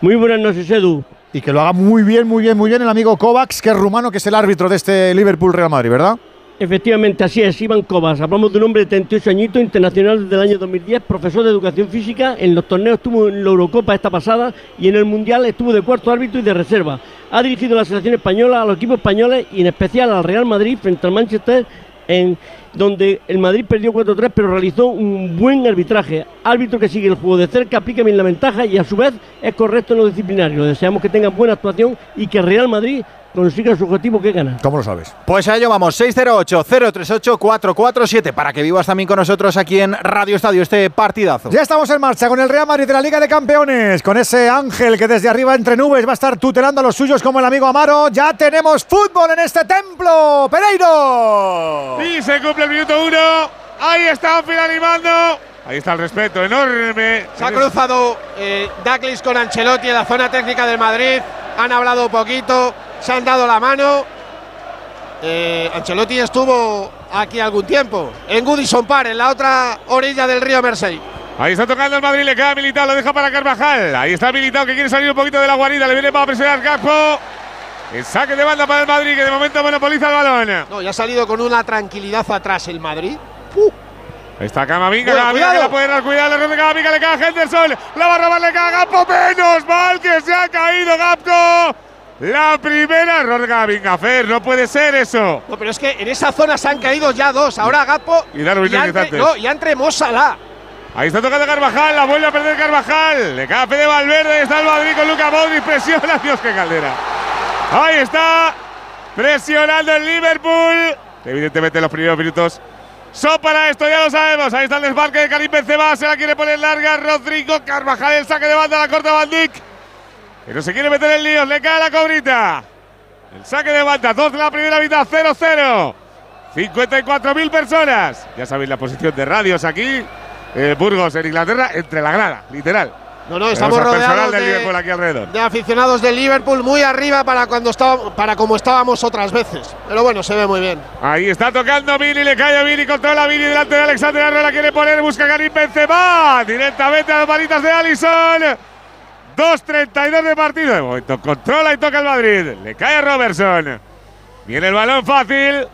Muy buenas noches, Edu. Y que lo haga muy bien, muy bien, muy bien el amigo Kovacs, que es rumano, que es el árbitro de este Liverpool-Real Madrid, ¿verdad? Efectivamente, así es, Iván Cobas. Hablamos de un hombre de 38 añitos, internacional desde el año 2010, profesor de educación física. En los torneos estuvo en la Eurocopa esta pasada y en el Mundial estuvo de cuarto árbitro y de reserva. Ha dirigido la selección española, a los equipos españoles y en especial al Real Madrid frente al Manchester, en donde el Madrid perdió 4-3, pero realizó un buen arbitraje. Árbitro que sigue el juego de cerca, aplica bien la ventaja y a su vez es correcto en lo disciplinario. Deseamos que tenga buena actuación y que el Real Madrid consiga su objetivo que gana. ¿Cómo lo sabes? Pues a ello vamos, 608-038-447 para que vivas también con nosotros aquí en Radio Estadio este partidazo. Ya estamos en marcha con el Real Madrid de la Liga de Campeones, con ese ángel que desde arriba entre nubes va a estar tutelando a los suyos como el amigo Amaro. Ya tenemos fútbol en este templo, Pereiro. Y se cumple el minuto uno. Ahí está Anfield animando. Ahí está el respeto enorme. Se ha cruzado eh, Douglas con Ancelotti en la zona técnica del Madrid. Han hablado un poquito, se han dado la mano. Eh, Ancelotti estuvo aquí algún tiempo, en Goodison Park, en la otra orilla del río Mersey. Ahí está tocando el Madrid, le queda Militao, lo deja para Carvajal. Ahí está Militao que quiere salir un poquito de la guarida, le viene para presionar Capo. El saque de banda para el Madrid, que de momento monopoliza el balón. No, ya ha salido con una tranquilidad atrás el Madrid. Ahí está Camavinga, Bueno, Camavinga que la puede dar cuidado, le Camavinga, le cae Henderson, la va a robar, le cae Gapco, menos mal que se ha caído Gapco. La primera error de Fer, no puede ser eso. No, pero es que en esa zona se han caído ya dos. Ahora Gapo Y Darwin ya diez entre, no, ya entre Mo Salah. Ahí está tocando Carvajal, la vuelve a perder Carvajal. Le cae a Fede Valverde, está el Madrid con Luca Modric, presiona, Dios qué caldera. Ahí está, presionando el Liverpool. Evidentemente los primeros minutos son para esto, ya lo sabemos. Ahí está el desmarque de Karim Benzema, se la quiere poner larga Rodrigo Carvajal, el saque de banda, la corta Van Dijk. No se quiere meter en líos, le cae la cobrita. El saque de banda, dos de la primera mitad, 0-0. 54.000 personas. Ya sabéis la posición de radios aquí. eh, Burgos en Inglaterra, entre la grada, literal. No, no, estamos rodeados de- aquí. De aficionados del Liverpool muy arriba para cuando estaba, para como estábamos otras veces. Pero bueno, se ve muy bien. Ahí está tocando Vini, le cae a Vini, controla Vini delante de Alexander Arnold, la quiere poner, busca Karim Benzema, directamente a las manitas de Allison. 2.32 de partido, de momento controla y toca el Madrid, le cae a Robertson. Viene el balón fácil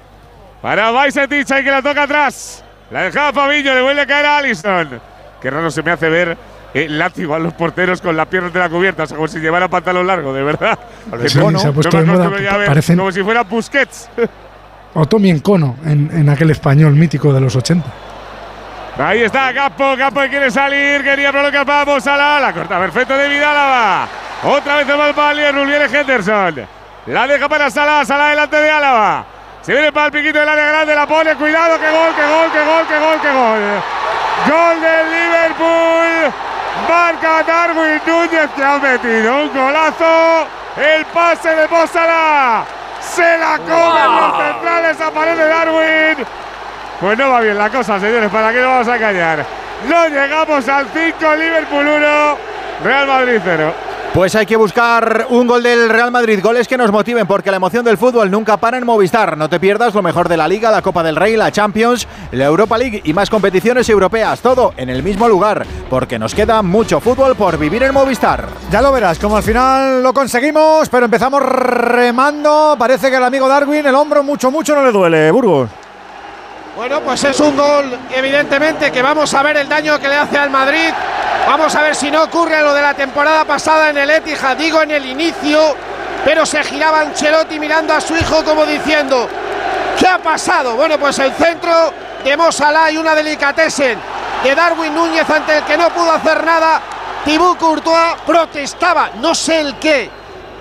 para Bajcetic, ahí que la toca atrás. La dejaba Fabillo, le vuelve a caer a Allison. Qué raro se me hace ver el látigo a los porteros con las piernas de la cubierta, o sea, como si llevara pantalón largo, de verdad. Que Sí, se ha puesto moda, ver, parecen- Como si fuera Busquets. O Tommy Encono en, en aquel español mítico de los 80. Ahí está Capo, Capo que quiere salir, quería provocar para Mo Salah, la corta perfecto de Vidálava. Otra vez el balón para viene Henderson. La deja para Salah, Salah delante de Álava. Se viene para el piquito del área grande, la pone, cuidado, que gol, que gol, que gol, que gol, que gol. Gol del Liverpool. Marca Darwin Núñez que ha metido un golazo. El pase de Mo Salah. Se la comen los centrales, aparece Darwin. Pues no va bien la cosa, señores, ¿para qué nos vamos a callar? No llegamos al 5, Liverpool 1, Real Madrid 0. Pues hay que buscar un gol del Real Madrid, goles que nos motiven, porque la emoción del fútbol nunca para en Movistar. No te pierdas lo mejor de la Liga, la Copa del Rey, la Champions, la Europa League y más competiciones europeas. Todo en el mismo lugar, porque nos queda mucho fútbol por vivir en Movistar. Ya lo verás, como al final lo conseguimos, pero empezamos remando. Parece que el amigo Darwin, el hombro mucho, mucho no le duele, Burgos. Bueno, pues es un gol, evidentemente, que vamos a ver el daño que le hace al Madrid. Vamos a ver si no ocurre lo de la temporada pasada en el Etihad, digo en el inicio, pero se giraba Ancelotti mirando a su hijo como diciendo, ¿qué ha pasado? Bueno, pues el centro de Mo Salah y una delicatessen de Darwin Núñez ante el que no pudo hacer nada. Thibaut Courtois protestaba, no sé el qué.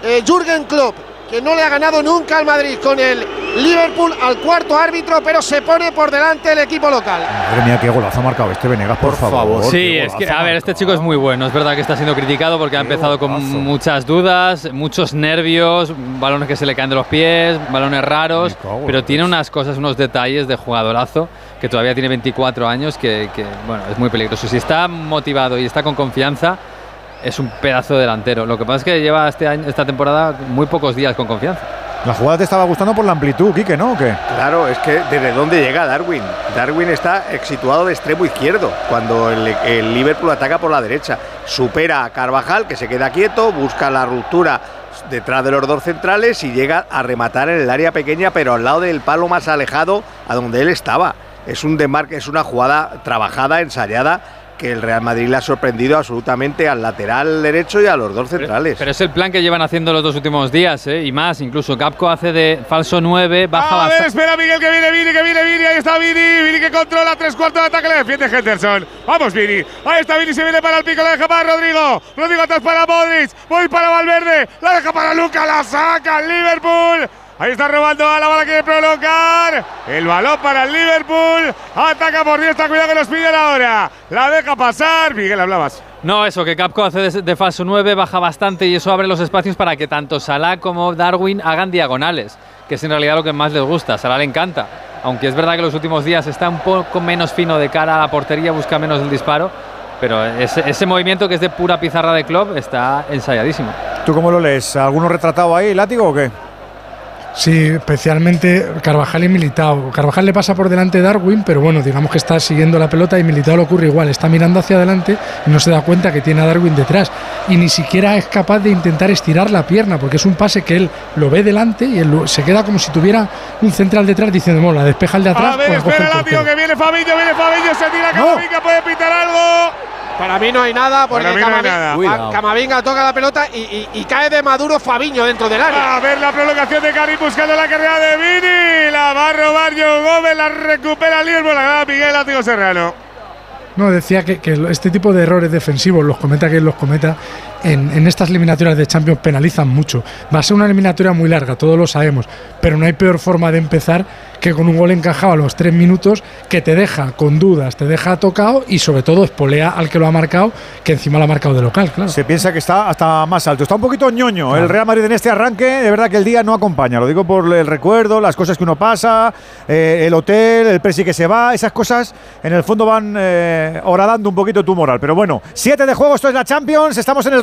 Eh, Jürgen Klopp, que no le ha ganado nunca al Madrid con el Liverpool al cuarto árbitro, pero se pone por delante el equipo local. Madre mía, qué golazo ha marcado este Venegas, por, favor. Sí, es que, a ver, este chico es muy bueno. Es verdad que está siendo criticado porque ha empezado con muchas dudas, muchos nervios, balones que se le caen de los pies, balones raros, pero tiene unas cosas, unos detalles de jugadorazo que todavía tiene 24 años que, que, bueno, es muy peligroso. Si está motivado y está con confianza, es un pedazo de delantero. Lo que pasa es que lleva este año, esta temporada muy pocos días con confianza. La jugada te estaba gustando por la amplitud, Quique, ¿no? ¿O qué? Claro, es que desde dónde llega Darwin. Darwin está situado de extremo izquierdo cuando el, el Liverpool ataca por la derecha. Supera a Carvajal, que se queda quieto, busca la ruptura detrás de los dos centrales y llega a rematar en el área pequeña, pero al lado del palo más alejado a donde él estaba. Es un demarque, es una jugada trabajada, ensayada, que el Real Madrid le ha sorprendido absolutamente al lateral derecho y a los dos centrales. Pero es el plan que llevan haciendo los dos últimos días, ¿eh? y más. Incluso Capco hace de falso 9, baja A ver, espera Miguel que viene Vini, que viene Vini, ahí está Vini, Vini que controla tres cuartos de ataque, le defiende Henderson. Vamos Vini, ahí está Vini, se viene para el pico, la deja para Rodrigo, Rodrigo atrás para Modric, voy para Valverde, la deja para Luca, la saca el Liverpool. Ahí está robando a la bala que prolongar. El balón para el Liverpool. Ataca por diestra, cuidado que nos piden ahora. La deja pasar. Miguel, hablabas. No, eso, que Capco hace de, de falso 9, baja bastante y eso abre los espacios para que tanto Salah como Darwin hagan diagonales, que es en realidad lo que más les gusta. Salah le encanta. Aunque es verdad que los últimos días está un poco menos fino de cara a la portería, busca menos el disparo. Pero ese, ese movimiento que es de pura pizarra de club está ensayadísimo. ¿Tú cómo lo lees? ¿Alguno retratado ahí, látigo o qué? Sí, especialmente Carvajal y Militao. Carvajal le pasa por delante Darwin, pero bueno, digamos que está siguiendo la pelota y Militao le ocurre igual. Está mirando hacia adelante y no se da cuenta que tiene a Darwin detrás. Y ni siquiera es capaz de intentar estirar la pierna, porque es un pase que él lo ve delante y él se queda como si tuviera un central detrás diciendo, bueno, la despeja el de atrás. A ver, espera el que viene Fabillo, viene Fabillo, se tira Camavinga, puede pitar algo. Para mí no hay nada porque Para mí no hay Camavinga, nada. Camavinga toca la pelota y, y- y cae de Maduro Fabiño dentro del área. A ver la prolongación de Karim buscando la carrera de Vini. La va a robar Joe Gómez, la recupera Liverpool, la gana Miguel Látigo Serrano. No, decía que, que este tipo de errores defensivos, los cometa que los cometa, en, en estas eliminatorias de Champions penalizan mucho. Va a ser una eliminatoria muy larga, todos lo sabemos, pero no hay peor forma de empezar que con un gol encajado a los tres minutos que te deja con dudas, te deja tocado y sobre todo espolea al que lo ha marcado, que encima lo ha marcado de local, claro. Se piensa que está hasta más alto. Está un poquito ñoño el Real Madrid en este arranque. De verdad que el día no acompaña. Lo digo por el recuerdo, las cosas que uno pasa, eh, el hotel, el presi que se va. Esas cosas en el fondo van eh, horadando un poquito tu moral. Pero bueno, siete de juego. Esto es la Champions. Estamos en el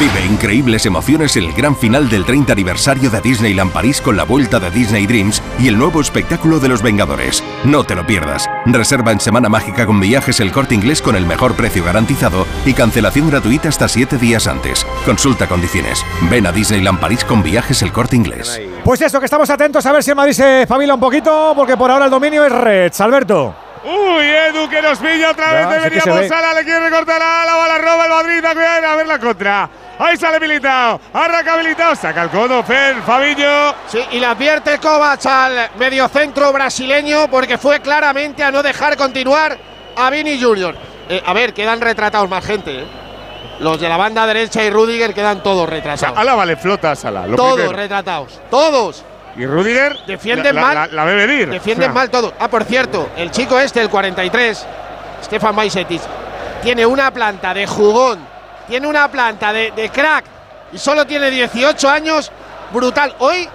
Vive increíbles emociones en el gran final del 30 aniversario de Disneyland París con la vuelta de Disney Dreams y el nuevo espectáculo de los Vengadores. No te lo pierdas. Reserva en Semana Mágica con viajes el corte inglés con el mejor precio garantizado y cancelación gratuita hasta 7 días antes. Consulta condiciones. Ven a Disneyland París con viajes el corte inglés. Pues eso, que estamos atentos a ver si el Madrid se espabila un poquito, porque por ahora el dominio es Reds. Alberto. Uy, Edu que nos pilla otra Ya, vez. Deberíamos ve. Sala, le quiere recortar a la bala, roba el Madrid. A ver, a ver la contra. Ahí sale Militao. Arranca Militao. Saca el codo, Fer, Fabiño. Sí, y le advierte Kovac al mediocentro brasileño porque fue claramente a no dejar continuar a Vini Junior. Eh, a ver, quedan retratados más gente. ¿eh? Los de la banda derecha y Rudiger quedan todos retratados. Álava le flota a Sala. todos primero. retratados. Todos. Y Rudiger Defienden la, mal. La, la ve venir. Defienden O sea, mal todos. Ah, por cierto, el chico este, el 43, Stefan Bajcetic, tiene una planta de jugón, tiene una planta de, de crack y solo tiene 18 años. Brutal. Hoy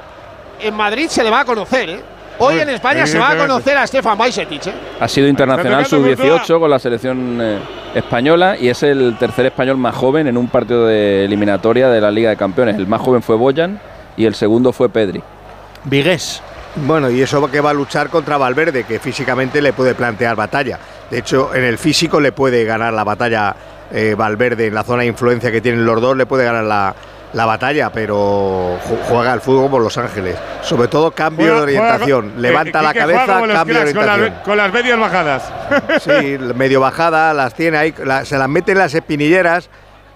en Madrid se le va a conocer, ¿eh? Hoy Uy, en España se va a conocer a Stefan Bajcetic, ¿eh? Ha sido internacional Está tocando sub-18 con la selección eh, española y es el tercer español más joven en un partido de eliminatoria de la Liga de Campeones. El más joven fue Boyan y el segundo fue Pedri. Vigués. Bueno, y eso que va a luchar contra Valverde, que físicamente le puede plantear batalla. De hecho, en el físico le puede ganar la batalla eh, Valverde, en la zona de influencia que tienen los dos, le puede ganar la, la batalla, pero ju- juega al fútbol por Los Ángeles. Sobre todo cambio Juega- de orientación. juega- Levanta eh, la cabeza, cambio de con orientación. Con las medias bajadas. Sí, medio bajada, las tiene ahí, la- se las mete en las espinilleras.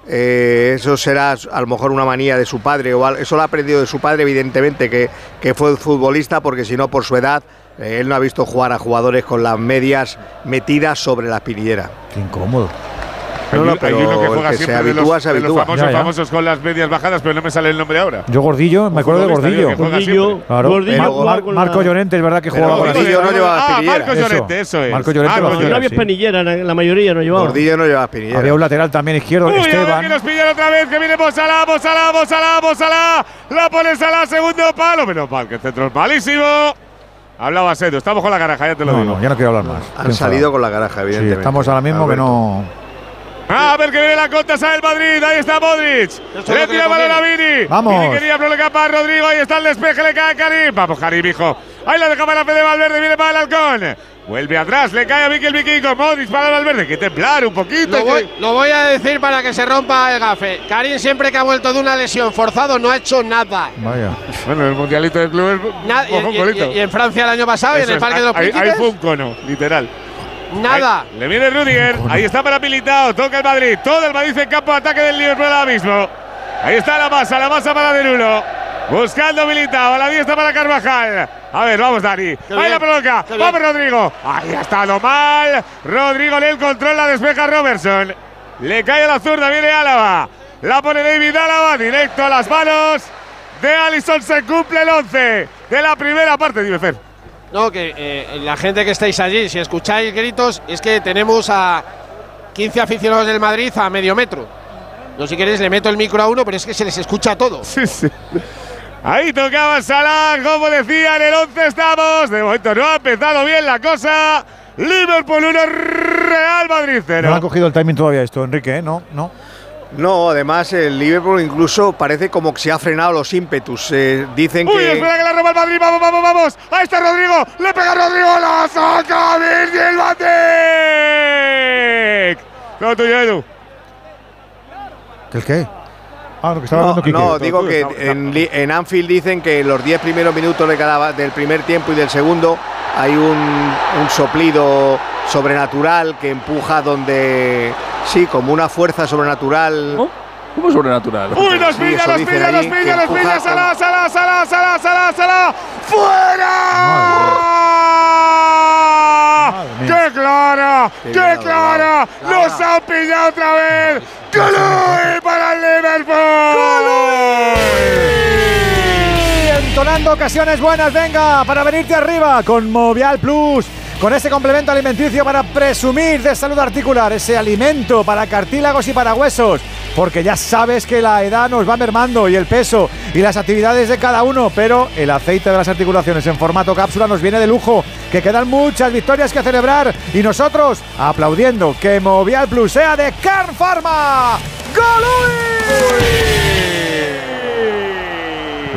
eh, eso será a lo mejor una manía de su padre, o eso lo ha aprendido de su padre, evidentemente, que, que fue futbolista, porque si no, por su edad, eh, él no ha visto jugar a jugadores con las medias metidas sobre la espinillera. Qué incómodo. No, no, Hay pero uno que juega que se siempre de habitúa, los, se de los habitúa. famosos, Ya, ya. famosos con las medias bajadas, pero no me sale el nombre ahora. Yo Gordillo, me acuerdo de Gordillo. digo, que juega Gordillo. Claro. Gordillo Mar- Mar- Marco Llorente, es verdad que jugaba con Gordillo no llevaba Ah. Marco Llorente, eso es. Marco Llorente Ah, lo Marco hacía, No había sí. espinillera, la la mayoría no llevaba. Gordillo no lleva espinillera. Había un lateral también izquierdo, Uy, a ver que Esteban. nos pillan otra vez, que viene Bozalá, Bozalá, Bozalá, Bozalá. La pone Salah, segundo palo. Menos mal, que el centro es malísimo. Hablaba Sedu, estamos con la caraja, ya te lo No, digo. no, ya no quiero hablar más. Han salido con la garaja, Sí, evidentemente. estamos ahora mismo que Alberto. A ver que viene la contra, sale el Madrid. Ahí está Modric. es Le tira el le balón a. Vini. Vamos. Vini quería prolongar para Rodrigo. Ahí está el despeje, le cae a Karim. Vamos, Karim, hijo. Ahí la deja para la de Valverde, viene para el halcón. Vuelve atrás, le cae a Vicky el Vikingo. Modric para Valverde. Que templar un poquito. Lo voy, lo voy a decir para que se rompa el gafe. Karim siempre que ha vuelto de una lesión forzado no ha hecho nada. Vaya. Bueno, el mundialito de clubes. Nada, y, y- y- en Francia el año pasado y en Eso el es, Parque de los ahí, ahí Príncipes, fue un cono, literal. Nada. Ahí- le viene Rudiger. Ahí está para Militao. Toca el Madrid. Todo el Madrid en campo de ataque del Liverpool ahora mismo. Ahí está la masa. La masa para Derulo. Buscando Militao. A la diestra para Carvajal. A ver, vamos, Dani. Ahí bien, la provoca. qué Vamos, bien. Rodrigo. Ahí ha estado mal. Rodrigo le el control. La despeja Robertson. Le cae a la zurda. Viene Álava. La pone David Álava. Directo a las manos de Allison. Se cumple el 11 de la primera parte. Dime, Fer. No, que eh, la gente que estáis allí, si escucháis gritos, es que tenemos a 15 aficionados del Madrid a medio metro. No, si queréis, le meto el micro a uno, pero es que se les escucha todo. Sí, sí. Ahí tocaba Salah, como decía, en el 11 estamos. De momento no ha empezado bien la cosa. Liverpool 1, Real Madrid 0. No ha cogido el timing todavía esto, Enrique, ¿eh? No, no. No, además el Liverpool incluso parece como que se ha frenado los ímpetus. Eh, dicen Uy, que. espera que la roba el Madrid, vamos, vamos, vamos. Ahí está Rodrigo, le pega Rodrigo, la saca Virgil van Dijk. Todo tuyo, Edu. ¿El qué? Ah, lo que estaba No, hablando Quique. no, digo que en, Anfield dicen que los 10 primeros minutos de cada, del primer tiempo y del segundo hay un, un soplido sobrenatural que empuja donde. Sí, como una fuerza sobrenatural. ¿Cómo sobrenatural? Uy, nos pilla, nos pilla, nos pilla, nos pilla. empuja Salah, Salah, Salah, Salah, Salah, Salah, ¡Qué clara! ¡Qué clara! ¡Nos han pillado otra vez! ¡Gol para el Liverpool! Y entonando ocasiones buenas, venga, para venirte arriba con Movial Plus. Con ese complemento alimenticio para presumir de salud articular, ese alimento para cartílagos y para huesos, porque ya sabes que la edad nos va mermando y el peso y las actividades de cada uno, pero el aceite de las articulaciones en formato cápsula nos viene de lujo, que quedan muchas victorias que celebrar y nosotros aplaudiendo que Movial Plus sea de Carn Pharma.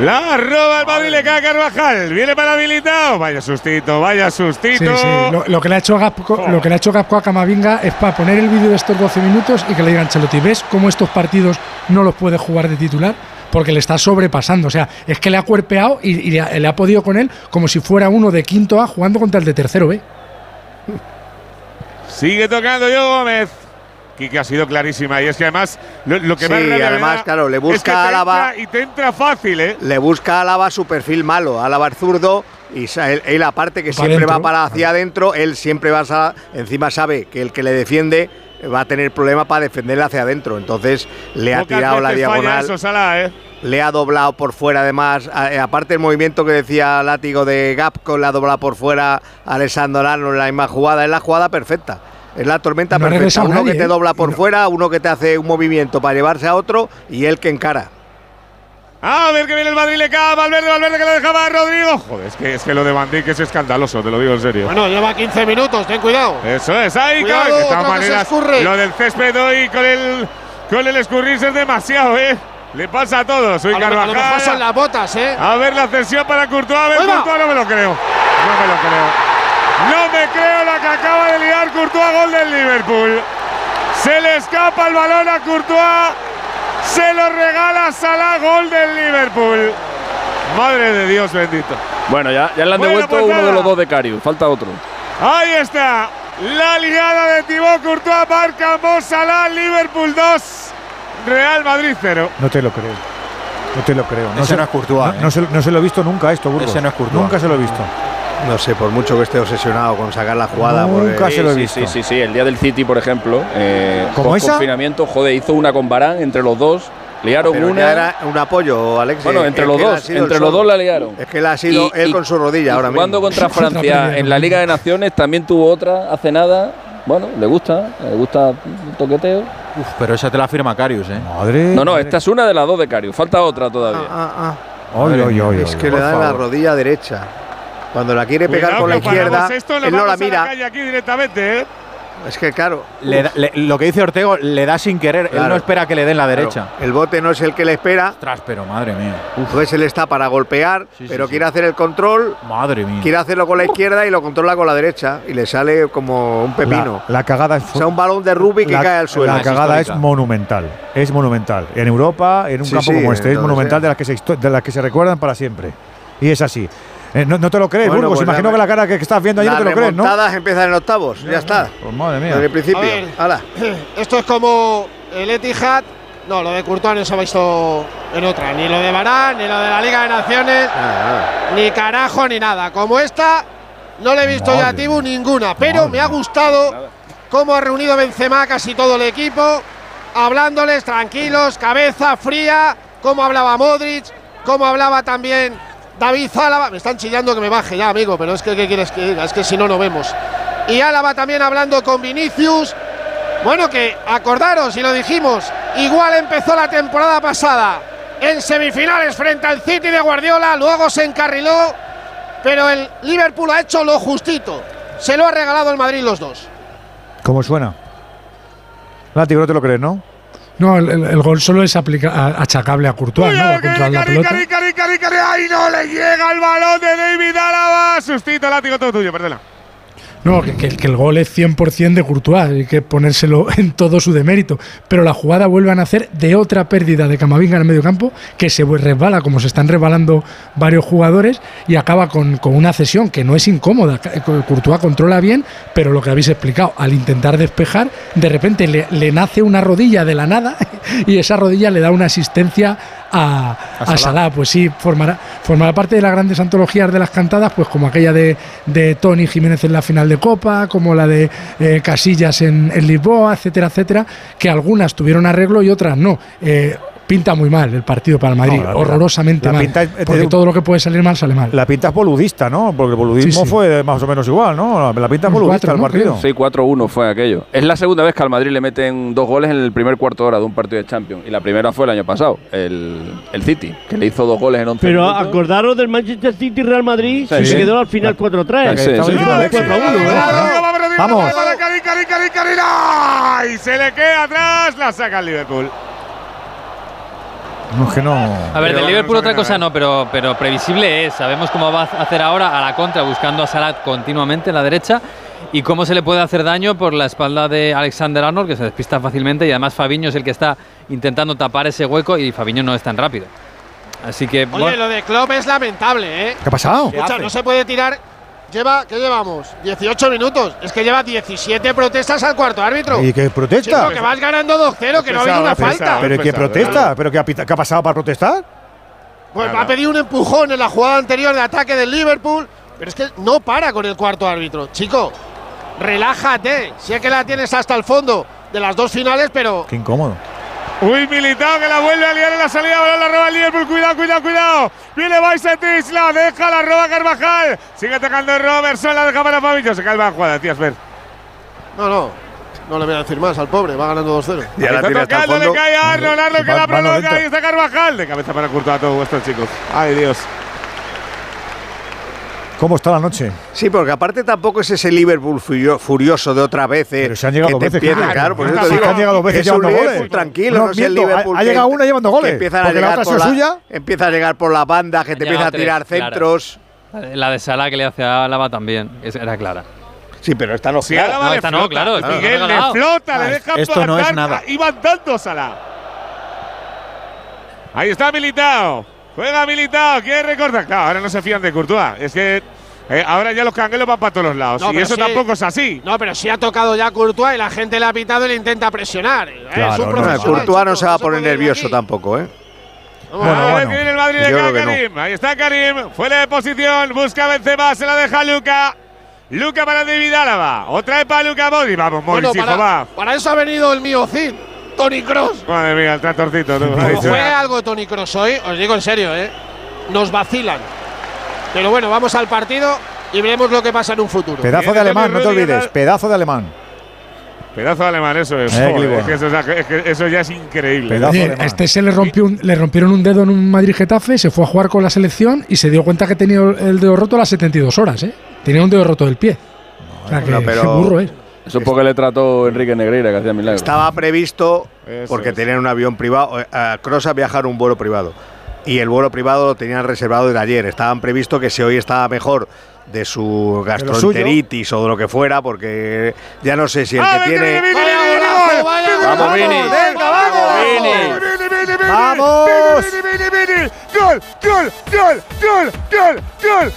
La roba el Madrid, le cae a Carvajal. Viene para habilitado. Vaya sustito, vaya sustito. Sí, sí. Lo, lo que le ha hecho Gapco, lo que le ha hecho Gapco a Camavinga es para poner el vídeo de estos 12 minutos y que le digan Ancelotti, ¿ves cómo estos partidos no los puede jugar de titular? Porque le está sobrepasando. O sea, es que le ha cuerpeado y, y le, ha, le ha podido con él como si fuera uno de quinto A jugando contra el de tercero B. Sigue tocando yo Gómez. Quique ha sido clarísima. Y es que además, lo, lo que Sí, más además, claro, le es busca que te a Álava- entra Y te entra fácil, ¿eh? Le busca a Álava su perfil malo. Álava es zurdo y él, él aparte que siempre va para hacia adentro, él siempre va a, encima sabe que el que le defiende va a tener problema para defenderle hacia adentro. Entonces le ha Pocas tirado la diagonal. Eso, Salah, ¿eh? le ha doblado por fuera además, a- eh, aparte el movimiento que decía Látigo de Gapco, le ha doblado por fuera a Alessandro Lano en la misma jugada, es la jugada perfecta. Es la tormenta No perfecta. Uno nadie, que te ¿eh? dobla por fuera, uno que te hace un movimiento para llevarse a otro y él que encara. A ver que viene el Madrid, le cae Valverde, Valverde que lo dejaba a Rodrigo. Joder, es que, es que lo de Van Dijk es escandaloso, te lo digo en serio. Bueno, lleva 15 minutos, ten cuidado. Eso es, ahí Cuidado, cae. De todas maneras, lo del césped hoy con el, con el escurrirse es demasiado, ¿eh? Le pasa a todos. Soy Carvajal. las botas, ¿eh? A ver la cesión para Courtois. A ver. Courtois no me lo creo. No me lo creo. No me creo la que acaba de liar Courtois, gol del Liverpool. Se le escapa el balón a Courtois. Se lo regala Salah, gol del Liverpool. Madre de Dios bendito. Bueno, ya, ya le han Bueno, devuelto pues uno nada. de los dos de Carius. Falta otro. Ahí está. La ligada de Thibaut Courtois marca Mo Salah, Liverpool 2, Real Madrid 0. No te lo creo. No te lo creo. Ese se- no es Courtois, No, ¿eh? no se, no se lo he visto nunca esto, Burgos. Ese no es Courtois. Nunca se lo he visto. No sé, por mucho que esté obsesionado con sacar la jugada. Nunca porque- se lo he visto. sí, sí, sí. El día del City, por ejemplo, eh, ¿Como con esa? confinamiento, joder, hizo una con Varane entre los dos. Liaron Pero una. ya era un apoyo, Alex. Bueno, entre es los dos, entre los dos la liaron. Es que él ha sido Y- él y- con su rodilla ahora mismo. Jugando contra Francia en la Liga de Naciones también tuvo otra hace nada. Bueno, le gusta, le gusta el toqueteo. Uf, pero esa te la firma Carius, ¿eh? Madre. No, no, esta es una de las dos de Carius. Falta otra todavía. Ah, ah. Oy, Madre oy, mía, oy, es oy, que le da en la rodilla derecha. Cuando la quiere pegar Cuidado con la izquierda, esto, él no la mira. calle aquí directamente, ¿eh? Es que claro, Le da- le- lo que dice Ortego le da sin querer. Él no espera que le den la claro, derecha. el bote no es el que le espera. Ostras, pero madre mía. Entonces él está para golpear, Sí, pero sí. quiere hacer el control, Madre mía. quiere hacerlo con la izquierda y lo controla con la derecha. Y le sale como un pepino. La, la cagada es o sea, un balón de rugby que la, cae al suelo. La Es cagada es histórica. monumental. Es monumental. En Europa, en un Sí, campo sí, como este, es monumental de las que se, de las que se recuerdan para siempre. Y es así. Eh, no, no te lo crees, Bueno, Burgos. pues Imagino ya que la cara que, que estás viendo ahí no Las te lo crees, ¿no? remontadas empiezan en octavos, ya, está. Pues madre mía. Desde el principio. A ver. Esto es como el Etihad. No, lo de Courtois no se ha visto en otra. Ni lo de Varane, ni lo de la Liga de Naciones, ni carajo, ni nada. Como esta, no le he visto yo a Madre Tibu ninguna. Pero Madre me ha gustado cómo ha reunido Benzema casi todo el equipo, hablándoles tranquilos, cabeza fría, cómo hablaba Modric, cómo hablaba también David Álava. Me están chillando que me baje ya, amigo, pero es que ¿qué quieres que diga? Es que si no, no vemos. Y Álava también hablando con Vinicius. Bueno, que acordaros, y lo dijimos, igual empezó la temporada pasada en semifinales frente al City de Guardiola, luego se encarriló, pero el Liverpool ha hecho lo justito. Se lo ha regalado el Madrid los dos. ¿Cómo suena? Látigo, no te lo crees, ¿no? No, el, el- el gol solo es aplica- a- achacable a Courtois, ¿no? A controlar la pelota. Cari, cari, cari, cari, ¡Ay, no le llega el balón de David Álava! Sustito, látigo, todo tuyo, perdona. No, que, que- que el gol es 100% de Courtois, hay que ponérselo en todo su demérito. Pero la jugada vuelve a nacer de otra pérdida de Camavinga en el medio campo, que se resbala, como se están resbalando varios jugadores, y acaba con, con una cesión que no es incómoda. Ca- Courtois controla bien, pero lo que habéis explicado, al intentar despejar, de repente le, le nace una rodilla de la nada, y esa rodilla le da una asistencia a, a Salah. Salah. Pues sí, formará, formará parte de las grandes antologías de las cantadas, pues como aquella de, de Tony Jiménez en la final de Copa, como la de eh, Casillas en, en Lisboa, etcétera, etcétera, que algunas tuvieron arreglo y otras no. Eh, pinta muy mal el partido para el Madrid, No, la- la- horrorosamente la mal. pinta porque de- todo lo que puede salir mal sale mal. La pinta es boludista, ¿no? Porque el boludismo Sí, sí. fue más o menos igual, ¿no? La, la pinta es boludista cuatro, el ¿no? partido. Sí, 4-1 fue aquello. Es la segunda vez que al Madrid le meten dos goles en el primer cuarto de hora de un partido de Champions. Y la primera fue el año pasado, el, el City, que le hizo dos goles en 11 Pero minutos. acordaros del Manchester City Real Madrid, Sí, se quedó al final 4-3. Sí, sí. Estaba diciendo Sí, 4-1, ¿eh? Vamos. Y se le queda atrás, la saca el Liverpool. No, es que no. A ver, del Liverpool otra cosa no, pero, pero previsible es. Sabemos cómo va a hacer ahora a la contra, buscando a Salah continuamente en la derecha. Y cómo se le puede hacer daño por la espalda de Alexander Arnold, que se despista fácilmente. Y además Fabiño es el que está intentando tapar ese hueco y Fabiño no es tan rápido. Así que. Oye, bueno, lo de Klopp es lamentable, ¿eh? ¿Qué ha pasado? Escucha, no se puede tirar. Lleva, ¿qué llevamos? 18 minutos. Es que lleva 17 protestas al cuarto árbitro. ¿Y qué protesta? Chico, que vas ganando 2-0, que no ha habido una falta. ¿Pero qué protesta? ¿Pero qué ha, pita- qué ha pasado para protestar? Pues ha pedido un empujón en la jugada anterior de ataque del Liverpool, pero es que no para con el cuarto árbitro. Chico, relájate. Sé que la tienes hasta el fondo de las dos finales, pero Qué incómodo. Uy, militado que la vuelve a liar en la salida. Ahora la roba el Liverpool. Cuidado, cuidado, cuidado. Viene Baisetis, la deja, la roba Carvajal. Sigue atacando Robertson, la deja para Fabinho. Se cae la jugada, tías, ver. no, no. No le voy a decir más al pobre, va ganando 2-0. Ya la Está tiene hasta el tocando, le fondo. cae a Arnold, Arnold que Va- la lento. Ahí está Carvajal. De cabeza para Courtois a todos vuestros chicos. Ay, Dios. ¿Cómo está la noche? Sí, porque aparte tampoco es ese Liverpool furio- furioso de otras veces. Pero se han llegado que dos te veces, empieza- claro. claro, por eso Sí, te digo. que han llegado dos veces es un llevando Liverpool goles. tranquilo, No, no, es el ha- Liverpool. ha llegado una llevando goles, empiezan a la llegar otra por la, suya. empieza a llegar por las bandas, que te empieza a tirar tres, claro. centros. la de Salah que le hace a Álava también era clara. Sí, pero esta no. Álava No, le esta no, flota. claro, esta no Miguel le flota, le deja esto no es pasar. nada. Iban tanto Salah. Ahí está Militao. Juega Militao. Quiere recortar. Claro, ahora no se fían de Courtois. Es que eh, ahora ya los canguelos van para todos los lados. No, y eso sí. tampoco es así. No, pero sí ha tocado ya Courtois y la gente le ha pitado y le intenta presionar. Eh, Claro, es un no, Courtois no se va a poner nervioso tampoco, ¿eh? Vamos Bueno, a ver. bueno. que viene el Madrid, le Yo cae creo que no. Karim. Ahí está Karim. Fuera de posición. Busca Benzema. Se la deja Luca. Luca para David Álava. Otra vez para Luca Modric. Vamos, Modric, Bueno, para, va. para eso ha venido el mío Cid, Tony Cross. Madre mía, el tú, Como dicho. juegue algo Tony Cross hoy, os digo en serio, ¿eh? Nos vacilan. Pero bueno, vamos al partido y veremos lo que pasa en un futuro. Pedazo de alemán, no te olvides. Pedazo de alemán. Pedazo de alemán, eso es. Eh, Joder, Clivo. es, que eso, es- es que eso ya es increíble. Pedazo Oye, de alemán. este se le rompió un- le rompieron un dedo en un Madrid Getafe, se fue a jugar con la selección y se dio cuenta que tenía el dedo roto a las 72 horas, ¿eh? Tenía un dedo roto del pie. O sea, que no, pero- qué burro es. Es porque le trató Enrique Negreira, que hacía milagros. Estaba previsto, Eso porque es. tenían un avión privado, eh, a Cross a viajar un vuelo privado. Y el vuelo privado lo tenían reservado de ayer. Estaban previsto que si hoy estaba mejor de su gastroenteritis o de lo que fuera, porque ya no sé si el ¡Ah, que tiene. Vamos, Vini, Vini. Venga, vamos. Vini, ¡Vamos! Vini, Vini, Vini, Vini. ¡Gol, gol, gol, gol, gol, gol,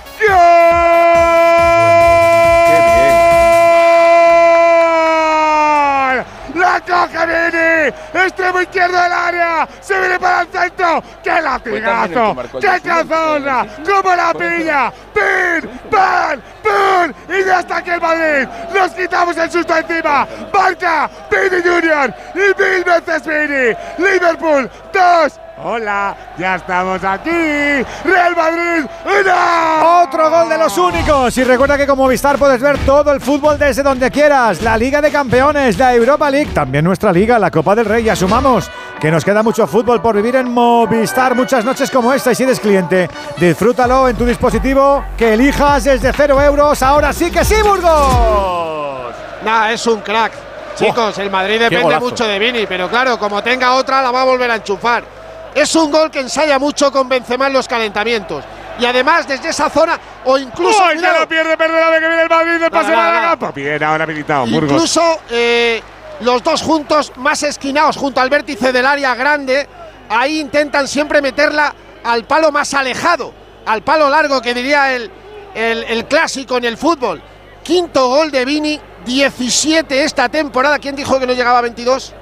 gol! ¡La coge Vini! ¡Extremo izquierdo del área! ¡Se viene para el centro! ¡Qué latigazo! ¡Qué cazona! ¡Cómo la pilla! ¡Pin! ¡Pan! ¡Pum! ¡Y ya está aquí el Madrid! ¡Nos quitamos el susto encima! ¡Marca! ¡Vini Junior! ¡Y mil veces Vini! ¡Liverpool! ¡Dos! ¡Hola! ¡Ya estamos aquí! ¡Real Madrid! ¡Uno! Otro gol de los únicos. Y recuerda que con Movistar puedes ver todo el fútbol desde donde quieras. La Liga de Campeones, la Europa League, también nuestra liga, la Copa del Rey. Y asumamos que nos queda mucho fútbol por vivir en Movistar. Muchas noches como esta y si eres cliente, disfrútalo en tu dispositivo que elijas desde cero euros. Ahora sí que sí, Burgos. Nah, es un crack. Chicos, el Madrid depende mucho de Vini, pero claro, como tenga otra, la va a volver a enchufar. Es un gol que ensaya mucho con Benzema en los calentamientos. Y además, desde esa zona, o incluso. ¡Oh, ya lo pierde, perdóname que viene el Madrid de pase a la capa! Bien, ahora. Incluso eh, los dos juntos, más esquinados, junto al vértice del área grande, ahí intentan siempre meterla al palo más alejado, al palo largo que diría el, el, el clásico en el fútbol. Quinto gol de Vini, 17 esta temporada. ¿Quién dijo que no llegaba a 22?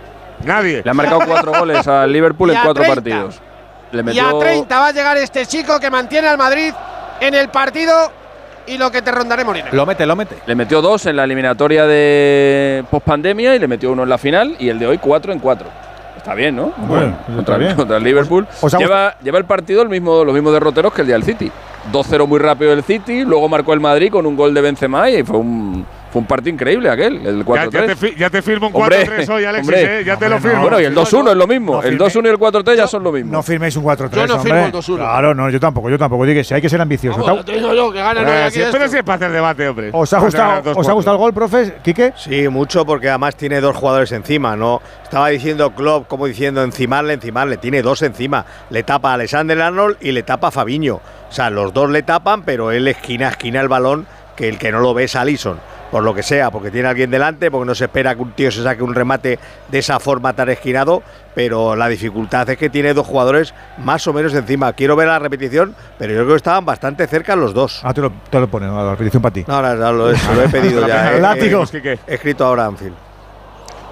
Nadie. Le han marcado cuatro goles al Liverpool Y en a cuatro 30. partidos. Le Y metió, a 30 va a llegar este chico que mantiene al Madrid en el partido y lo que te rondaré Moreno. Lo mete, lo mete. le metió dos en la eliminatoria de pospandemia y le metió uno en la final y el de hoy cuatro en cuatro. Está bien, ¿no? Bueno, está contra, bien. contra el Liverpool. os ha lleva, lleva el partido el mismo, los mismos derroteros que el día del City. 2-0 muy rápido el City, luego marcó el Madrid con un gol de Benzema y fue un, fue un partido increíble aquel, el 4-3. Ya, ya ya te firmo un Hombre, 4-3 hoy, Alexis, hombre. ¿eh? Ya te Hombre, lo firmo. Bueno, y el 2-1 es lo mismo. No el firme. 2-1 y el 4-3 ya son lo mismo. No firméis un 4-3. Yo no hombre. firmo el 2-1. Claro, no, yo tampoco, yo tampoco. Digo si hay que ser ambicioso. Vamos, te digo yo que gana no esto. pero sí es para hacer debate, hombre. ¿Os ha gustado, ¿os ha gustado el gol, profe? ¿Quique? Sí, mucho, porque además tiene dos jugadores encima, ¿no? Estaba diciendo Klopp, como diciendo encimarle, encimarle, tiene dos encima. Le tapa a Alexander Arnold y le tapa a Fabiño. O sea, los dos le tapan, pero él esquina, a esquina el balón, que el que no lo ve es Alison. Por lo que sea, porque tiene alguien delante, porque no se espera que un tío se saque un remate de esa forma tan esquinado, pero la dificultad es que tiene dos jugadores más o menos encima. Quiero ver la repetición, pero yo creo que estaban bastante cerca los dos. Ah, te lo, te lo ponen la repetición para ti. No, ahora ya lo, he pedido ya. Látigo. eh, he escrito ahora Anfield.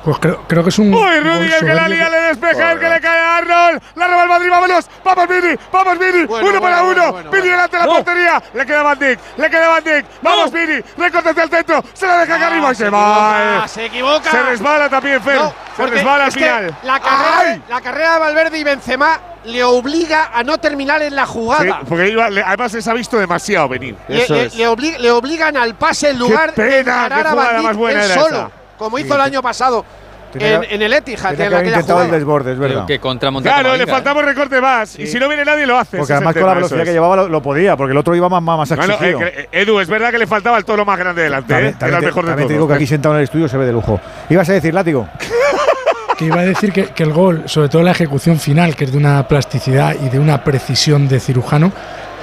Pues creo, creo que es un. Uy, Rudiger que la soberbio lía, le despeja, el que le cae a Arnold. La roba el Madrid, vámonos. Vamos, Vini, vamos, Vini. Bueno, uno para uno. bueno, bueno, Vini bueno. delante de la portería. Le queda Van Dijk, le queda Van Dijk. Vamos, Vini. Recorta hacia el centro. Se la deja acá arriba y se, va. equivoca, eh. se equivoca. Se resbala también, Fer. No, se porque resbala al final. La carrera, ¡Ay! la carrera de Valverde y Benzema le obliga a no terminar en la Sí, jugada. porque iba- le- además les ha visto demasiado venir. Le, le- le obli- le obligan al pase en lugar pena, de qué ganar a jugada Van más Dijk él solo, esa. Como hizo el año pasado Tenía en, el Etihad, que intentado el desborde, es verdad. que contra Claro, le ¿eh? faltamos recorte más. Y si no viene nadie, lo hace. Porque además con la velocidad que llevaba lo, lo podía, porque el otro iba más, más, más Bueno, exigido. eh, que- Edu, es verdad que le faltaba el toro más grande delante, También, ¿eh? también Era el te, mejor de también te todos. digo que aquí sentado en el estudio se ve de lujo. ¿Ibas a decir látigo? que iba a decir que, que el gol, sobre todo la ejecución final, que es de una plasticidad y de una precisión de cirujano,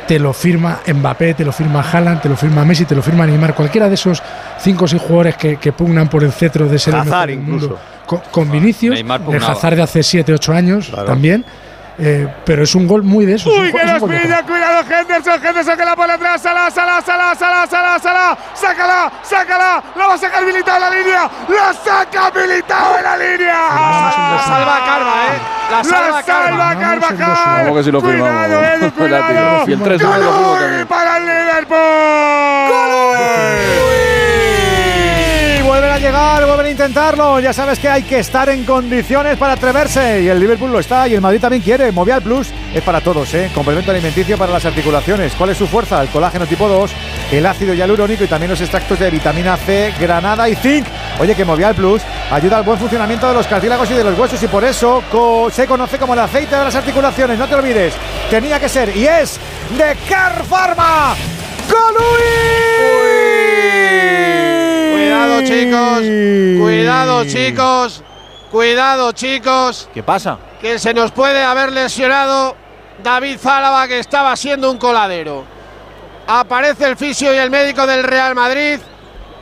te lo firma Mbappé, te lo firma Haaland, te lo firma Messi, te lo firma Neymar, cualquiera de esos cinco o seis jugadores que, que pugnan por el cetro de ser el Hazard mejor del incluso. mundo. Con, con Vinicius, el. Hazard de hace 7, 8 años también. eh, pero es un gol muy de eso. es un Uy, que nos de pilla, cuidado Henderson, Henderson que la pone atrás, Sala, Sala, Sala, Sala, Sala, Sala, sácala, sácala, la va a sacar habilitado en la línea, la saca habilitado en la línea. La salva Carva, ¿eh? La salva salva Carvajal. Vamos que si lo firmamos. Cuidado, Edu, cuidado. Y el 3-1 lo firmo Gol también. para el Liverpool. Y vuelven a llegar, vuelven a intentarlo. Ya sabes que hay que estar en condiciones para atreverse. Y el Liverpool lo está y el Madrid también quiere. Movial Plus es para todos, ¿eh? Complemento alimenticio para las articulaciones. ¿Cuál es su fuerza? El colágeno tipo 2, el ácido hialurónico y también los extractos de vitamina C, granada y zinc. Oye, que Movial Plus ayuda al buen funcionamiento de los cartílagos y de los huesos y por eso se conoce como el aceite de las articulaciones. No te olvides, tenía que ser y es de Car Pharma. Cuidado, chicos. Cuidado, chicos. Cuidado, chicos. ¿Qué pasa? Que se nos puede haber lesionado David Zálava, que estaba siendo un coladero. Aparece el fisio y el médico del Real Madrid.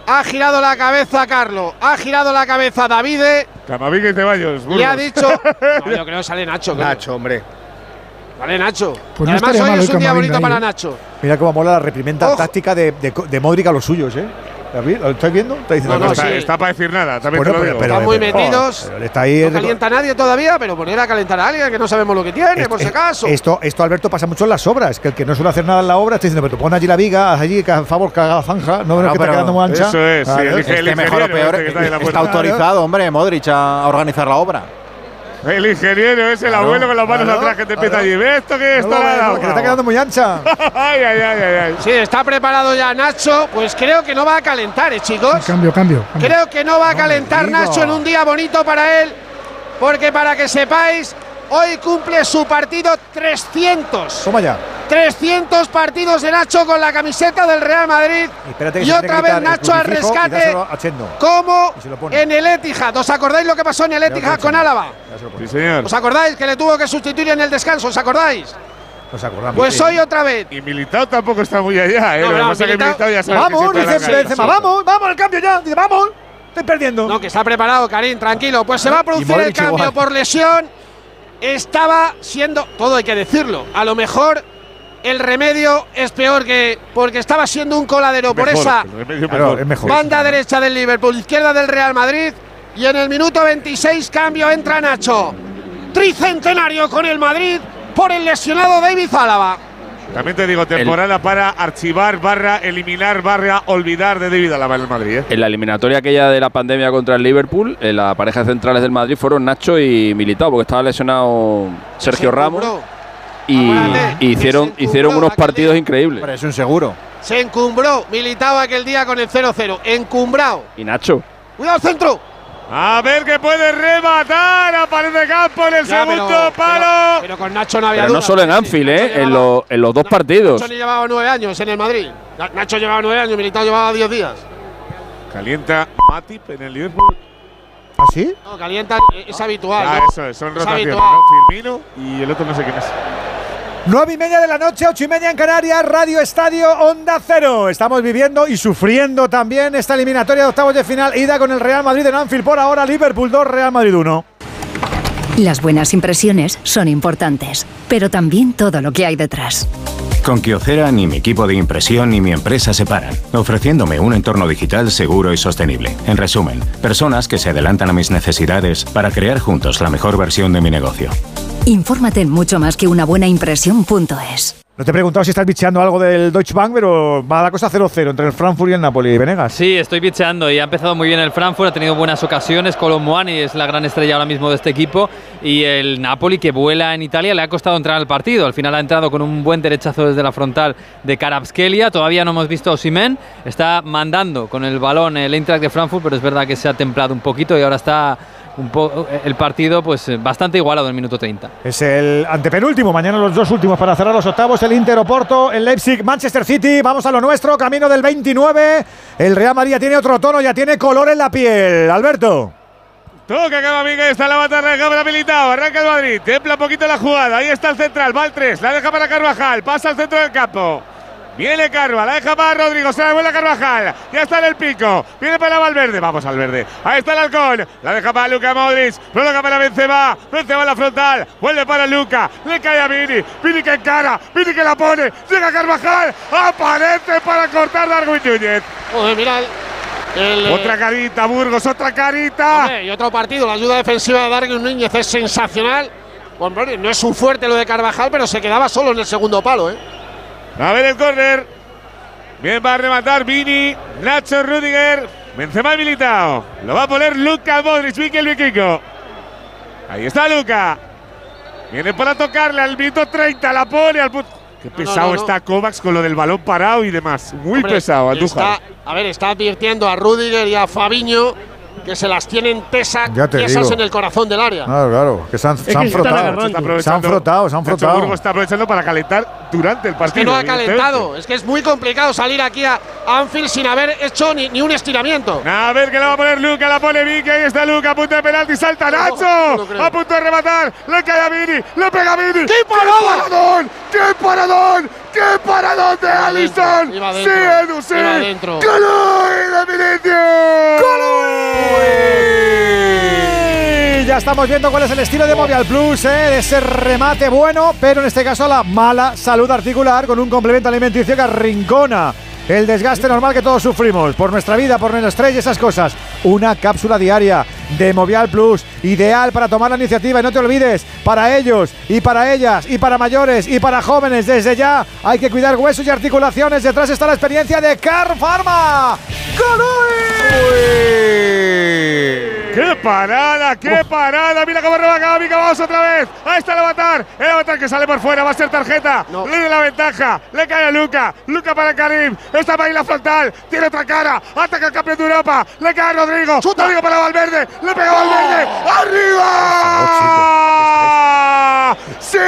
Ha girado la cabeza Carlo. Ha girado la cabeza Davide. Camavinga y Ceballos. Le ha dicho. No, yo creo que sale Nacho. creo. Nacho, hombre. Vale, Nacho. Pues no Además, hoy es un día bonito ahí, para ¿eh? Nacho. Mira cómo mola la reprimenda Ojo. táctica de, de, de Modric a los suyos, ¿eh? ¿Lo vi- ¿Lo estáis viendo? ¿Estáis diciendo No, no, que- está, sí. está para decir nada, también Bueno, te lo pero- digo. pero- Están muy metidos. está ahí No calienta a nadie todavía, pero poner a calentar a alguien que no sabemos lo que tiene, por si acaso. Esto, esto, Alberto, pasa mucho en las obras, que el que no suele hacer nada en la obra está diciendo, pero tú pon allí la viga, haz allí, que a favor, que haga la zanja, no ves que está quedando muy ancha. Eso es, sí, el Este mejor o peor este que está ahí en la está puerta. autorizado, hombre, Modric, a organizar la obra. El ingeniero es el Claro, abuelo con las manos claro, atrás que te claro. empieza allí. ¿Ves esto que No no, está quedando muy ancha. ay, ay, ay, ay, ay. Sí, está preparado ya Nacho. Pues creo que no va a calentar, ¿eh, chicos? Cambio, cambio. cambio. Creo que no va a calentar. Nacho en un día bonito para él. porque para que sepáis, hoy cumple su partido 300. Toma ya. 300 partidos de Nacho con la camiseta del Real Madrid. Y, otra vez Nacho al rescate. como en el Etihad. ¿Os acordáis lo que pasó en el Etihad con Álava? Sí, señor. ¿Os acordáis que le tuvo que sustituir en el descanso? ¿Os acordáis? Nos acordamos. Pues hoy otra vez. Y Militao tampoco está muy allá, ¿eh? No, Lo que no, pasa es que Militao- Militao ya sabe Vamos, que dice. Benzema, vamos, vamos, el cambio ya. Dice, vamos, estoy perdiendo. No, que está preparado, Karim, tranquilo. Pues se va a producir el cambio igual. por lesión. Estaba siendo, todo hay que decirlo, a lo mejor el remedio es peor que porque estaba siendo un coladero por esa Claro, es banda derecha del Liverpool, izquierda del Real Madrid. Y en el minuto 26 cambio entra Nacho. Tricentenario con el Madrid por el lesionado David Álava. También te digo, temporada para archivar, barra, eliminar, barra, olvidar de David Alaba en el Madrid, ¿eh? En la eliminatoria aquella de la pandemia contra el Liverpool, en la pareja centrales del Madrid fueron Nacho y Militao, porque estaba lesionado Sergio Se Ramos y, hicieron, hicieron unos partidos increíbles. es un seguro. Se encumbró, militaba aquel día con el 0-0. Encumbrado. Y Nacho. Cuidado centro. A ver que puede rematar. Aparece Campo en el Ya, pero- segundo palo. Pero con Nacho no había Pero no solo en Anfield, ¿eh? En, lo- en los dos partidos. Nacho ni llevaba nueve años en el Madrid. Na- Nacho llevaba nueve años, Militao llevaba diez días. Calienta Matip en el Liverpool. ¿Ah, sí? No, calienta, es habitual. Ah, ¿no? eso es, son Es rotaciones. Firmino y el otro no sé quién es. Nueve y media de la noche, ocho y media en Canarias, Radio Estadio Onda Cero. Estamos viviendo y sufriendo también esta eliminatoria de octavos de final, ida con el Real Madrid en Anfield por ahora, Liverpool 2, Real Madrid 1. Las buenas impresiones son importantes, pero también todo lo que hay detrás. Con Kyocera ni mi equipo de impresión ni mi empresa se paran, ofreciéndome un entorno digital seguro y sostenible. En resumen, personas que se adelantan a mis necesidades para crear juntos la mejor versión de mi negocio. Infórmate en mucho más que una buena impresión.es. No te he preguntado si estás bicheando algo del Deutsche Bank, pero va la cosa 0-0 entre el Frankfurt y el Napoli. Venegas. Sí, estoy bicheando y ha empezado muy bien el Frankfurt, ha tenido buenas ocasiones. Colomboani es la gran estrella ahora mismo de este equipo. Y el Napoli, que vuela en Italia, le ha costado entrar al partido. Al final ha entrado con un buen derechazo desde la frontal de Karabskelia. Todavía no hemos visto a Osimhen. Está mandando con el balón el Eintracht de Frankfurt, pero es verdad que se ha templado un poquito y ahora está un po- el partido pues eh, bastante igualado en el minuto 30. Es el antepenúltimo, mañana los dos últimos para cerrar los octavos, el Inter Oporto, el Leipzig, Manchester City, vamos a lo nuestro, camino del 29, el Real Madrid ya tiene otro tono, ya tiene color en la piel, Alberto. Toca Camavinga, está la bata, para Militao, arranca el Madrid, templa un poquito la jugada, ahí está el central, va al 3, la deja para Carvajal, pasa al centro del campo. Viene Carva, la deja para Rodrigo, se la vuelve a Carvajal, ya está en el pico, viene para Valverde, vamos al verde, ahí está el halcón, la deja para Luca Modric, prolonga para Benzema, Benzema a la frontal, vuelve para Luca, le cae a Vini, Vini que encara, Vini que la pone, llega Carvajal, aparece para cortar Darwin Núñez. Joder, mira el. el, eh, Otra carita, Burgos, otra carita. hombre, y otro partido, la ayuda defensiva de Darwin Núñez es sensacional. Hombre, no es un fuerte lo de Carvajal, pero se quedaba solo en el segundo palo, ¿eh? A ver el córner. Bien va a rematar Vini, Nacho Rudiger, Benzema y Militao. Lo va a poner Luca Modric, Mikel Vikingo. Ahí está Luca. Viene para tocarle al minuto 30, la pone al punto. Qué no, pesado no, no. está Kovacs con lo del balón parado y demás. Muy Hombre, pesado, Andújar. está- A ver, está advirtiendo a Rudiger y a Fabiño que se las tienen tesa- Ya te tiesas digo. en el corazón del área. Claro, claro, que se han, Es se que han se frotado. Está se han frotado, se han frotado. Está aprovechando para calentar durante el Es partido. que no ha calentado, es que es muy complicado salir aquí a Anfield sin haber hecho ni, ni un estiramiento. A ver que la va a poner Luca, la pone Vicky, ahí está Luca, a punto de penalti, salta Nacho, a punto de rematar, le cae a Vini, le pega a Vini. ¡Qué paradón! ¡Qué paradón! ¡Qué paradón de Alisson! ¡Sí, Edu, sí! ¡Colui de Vinicius! Ya estamos viendo cuál es el estilo de Movial Plus, ¿eh? ese remate bueno, pero en este caso la mala salud articular con un complemento alimenticio que arrincona el desgaste normal que todos sufrimos por nuestra vida, por nuestro estrés y esas cosas. Una cápsula diaria de Movial Plus, ideal para tomar la iniciativa y no te olvides, para ellos y para ellas y para mayores y para jóvenes, desde ya hay que cuidar huesos y articulaciones. Detrás está la experiencia de Car Pharma. ¡Qué parada! ¡Qué parada! Mira cómo roba Camavinga. Vamos otra vez. Ahí está el avatar. El avatar que sale por fuera. Va a ser tarjeta. Le da la ventaja. Le cae a Luca. Luca para Karim. Está para la frontal. Tiene otra cara. Ataca el campeón de Europa. Le cae a Rodrigo. Rodrigo para Valverde. Le pega a Valverde. ¡Arriba! ¡Sí!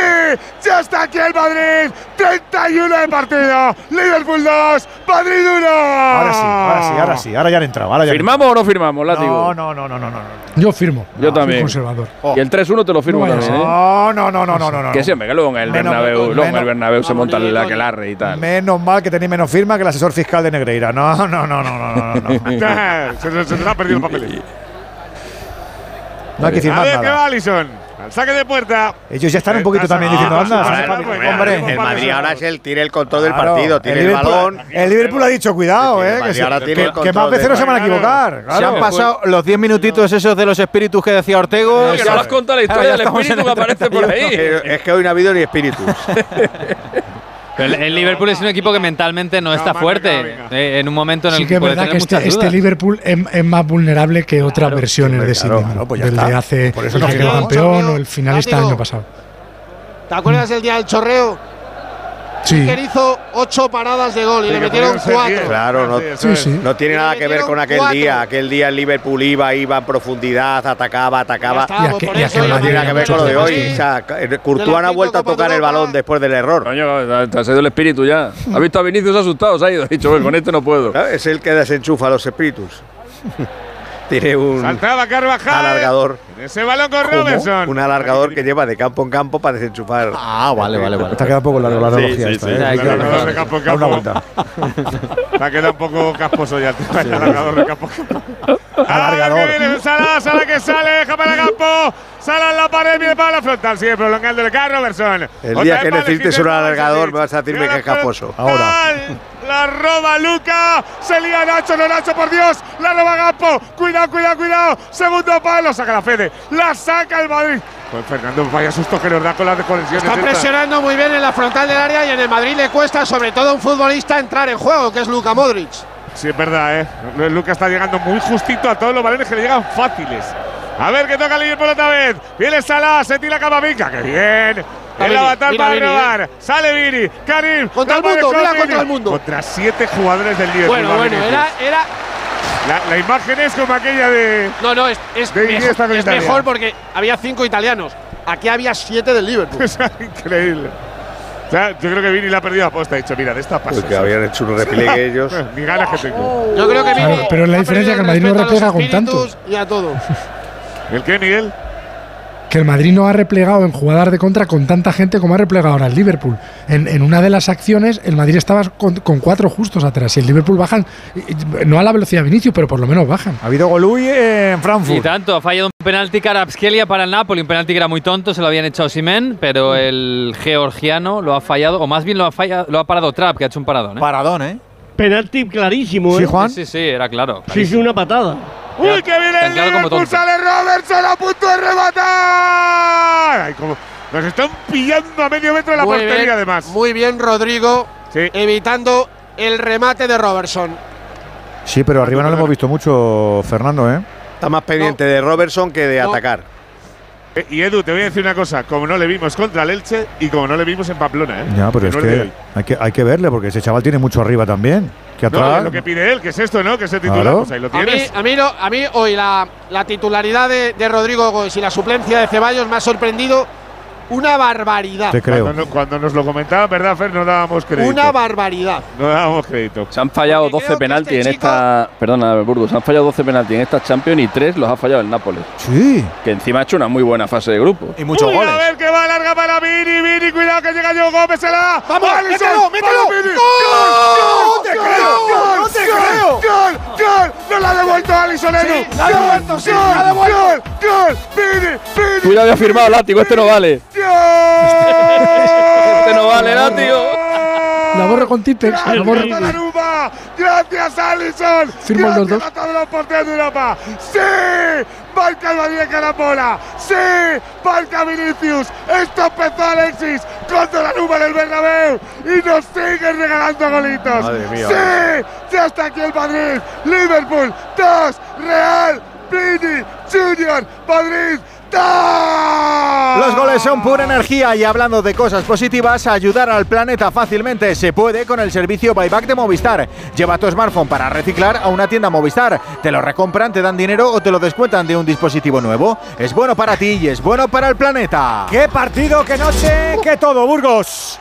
¡Ya está aquí el Madrid! 31 de partido. Liverpool 2. Madrid 1. Ahora sí, ahora sí, ahora sí. Ahora ya han entrado. Ahora ya han ¿Firmamos o no firmamos, Látigo? No, no, no, no, no, no. Yo firmo. Yo también. conservador. Y el 3-1 te lo firmo No a también. ¿eh? No, no, no, no, no, no, no. Que sí, hombre, que luego en el Menos- Bernabéu, luego en el menos- Bernabéu se monta el aquelarre y tal. Menos mal que tenéis menos firma que el asesor fiscal de Negreira. No, no, no, no, no, no, no. se, se, se te ha perdido el papel. No hay que A firmar ver qué nada. va Alison. Al saque de puerta. Ellos ya están un poquito también diciendo, anda, Hombre, el Madrid ahora es el tiene el control del partido, tiene el, Liverpool- balón. El Liverpool ha dicho, cuidado, eh, que, más veces no se van a equivocar. Se han pasado los 10 minutitos esos de los espíritus que decía Ortego. Que no has contado la historia del espíritu que aparece por ahí. Es que hoy no ha habido ni espíritus. Pero el, el Liverpool es un equipo que mentalmente no, está fuerte. eh, en un momento en el Sí que es puede verdad tener que este, este. Liverpool es, es más vulnerable que otras versiones de sí claro, mismo. claro, pues hace Por eso el no campeón o el finalista del año pasado. ¿Te acuerdas del día del chorreo? Sí. Que hizo ocho paradas de gol y Sí, le metieron cuatro. Claro, no, Sí, sí. no tiene nada que ver con aquel cuatro. día. Aquel día el Liverpool iba, iba en profundidad, atacaba, atacaba. Ya está, por Y eso ya no tiene nada que ver con lo de hoy. Sí. O sea, Courtois no ha vuelto a tocar el balón después del error. Coño, te ha salido el espíritu ya. ¿Has visto a Vinicius asustado? Se ha ido. Ha dicho, "Bueno, con este no puedo. Es el que desenchufa los espíritus. tiene un Saltaba Carvajal. alargador. Ese balón con ¿Cómo? Robertson. Un alargador que lleva de campo en campo para desenchufar. Ah, vale, vale, vale. Está quedando un poco largo la Sí, analogía sí, esta, sí. eh. Hay que- alargador de campo en una vuelta. Se ha quedado un poco casposo ya el alargador de campo. Alargador. Ahora que viene Salah, Salah que sale, deja para el campo. Salah en la pared, viene para la frontal. Sigue prolongando el carro, Robertson. El día que necesites un alargador me vas a decirme que es caposo. Ahora. La roba Luca. Se lía Nacho, no Nacho, por Dios. La roba Gampo. Cuidado, cuidado, cuidado. Segundo palo. Saca la Fede. La saca el Madrid. Pues Fernando, vaya susto que nos da con las desconexiones. Está presionando muy bien en la frontal del área y en el Madrid le cuesta, sobre todo a un futbolista, entrar en juego, que es Luka Modric. Sí, es verdad, ¿eh? Luca está llegando muy justito a todos los balones que le llegan fáciles. A ver qué toca el Liverpool otra vez. Viene Salah, se tira Camavinga. ¡Qué bien! El avatar para robar. eh. Sale Vini. Karim. Contra el mundo, mira contra el mundo. Contra siete jugadores del Liverpool. Bueno, bueno, era, era. La, la imagen es como aquella de. No, no, es, es, De mejor, es porque había cinco italianos. Aquí había siete del Liverpool. Es increíble. O sea, yo creo que Vini la ha perdido a posta. Ha dicho, mira, de esta paso. Porque habían hecho un repliegue ellos. Ni ganas que tengo. Yo creo que Claro, Vini pero la diferencia perdido que el Madrid no respeto a los replega con tantos. Y a todo. ¿El qué, Miguel? Que el Madrid no ha replegado en jugadas de contra con tanta gente como ha replegado ahora el Liverpool. En, en una de las acciones, el Madrid estaba con, con cuatro justos atrás y el Liverpool bajan, y- y- no a la velocidad de Vinicius, pero por lo menos bajan. Ha habido Golui en Y Frankfurt. tanto, ha fallado un penalti Karabskelia para el Napoli, un penalti que era muy tonto, se lo habían echado Simen, pero el georgiano lo ha fallado, o más bien lo ha fallado, lo ha parado Trapp, que ha hecho un paradón. ¿eh? Paradón, ¿eh? Penalti clarísimo, Sí, ¿eh? Juan. Sí, sí, sí, era claro. Sí, sí, una patada. ¡Uy, que viene el Liverpool! ¡Sale Robertson a punto de rematar! Ay, como nos están pillando a medio metro de la Muy portería, bien, además. Muy bien, Rodrigo, Sí. evitando el remate de Robertson. Sí, pero arriba no lo hemos visto mucho, Fernando, ¿eh? Está más pendiente de Robertson que de No. atacar. Eh, Y Edu, te voy a decir una cosa. Como no le vimos contra el Elche y como no le vimos en Pamplona, ¿eh? Ya, pero es no que hay, que hay que verle, porque ese chaval tiene mucho arriba también. Que atrás. lo que pide él, que es esto, ¿no? Que es el titular. Claro. Pues ahí lo A mí, a mí, a mí hoy la, la titularidad de, de Rodrigo Gómez y la suplencia de Ceballos me ha sorprendido una barbaridad. Te creo. Cuando, cuando nos lo comentaba, ¿verdad, Fer? No dábamos crédito. Una barbaridad. no dábamos crédito. Se han fallado Porque 12 creo que penaltis este en esta. Perdona, Burgos. Se han fallado 12 penaltis en esta Champions y 3 los ha fallado el Nápoles. Sí. Que encima ha hecho una muy buena fase de grupo. Y muchos Uy, goles. A ver que va larga para Vini, Vini, cuidado que llega Joe Gómez, se la da. ¡Vamos, Alisson, mételo, mételo! ¡Gol! ¡Gol! ¡No te ¡Gol! creo! ¡Gol! ¡No te ¡Gol! creo! ¡Gol! ¡Gol! ¡No la ha devuelto Alisson, Edu! Sí, la ha ¡Gol! devuelto, sí, ¡Gol! la ha devuelto. ¡Gol! ¡Gol! ¡Vini! ¡Vini! Cuidado, había firmado látigo, este no vale. Este no vale, látigo. La borro con Tipex. La borro. Gracias, Donnarumma. Gracias, Alisson. Firmo el Gracias 2-2. a todos los porteros de Europa. ¡Sí! Marca el Madrid Carapola. ¡Sí! Marca Vinicius. Esto empezó Alexis con Donnarumma en el Bernabéu. Y nos siguen regalando golitos. Madre mía, ¡Sí! Ya está aquí el Madrid. Liverpool 2, Real Vini Junior Madrid. Los goles son pura energía y hablando de cosas positivas, ayudar al planeta fácilmente se puede con el servicio Buyback de Movistar. Lleva tu smartphone para reciclar a una tienda Movistar. Te lo recompran, te dan dinero o te lo descuentan de un dispositivo nuevo. Es bueno para ti y es bueno para el planeta. ¡Qué partido, qué noche, qué todo, Burgos!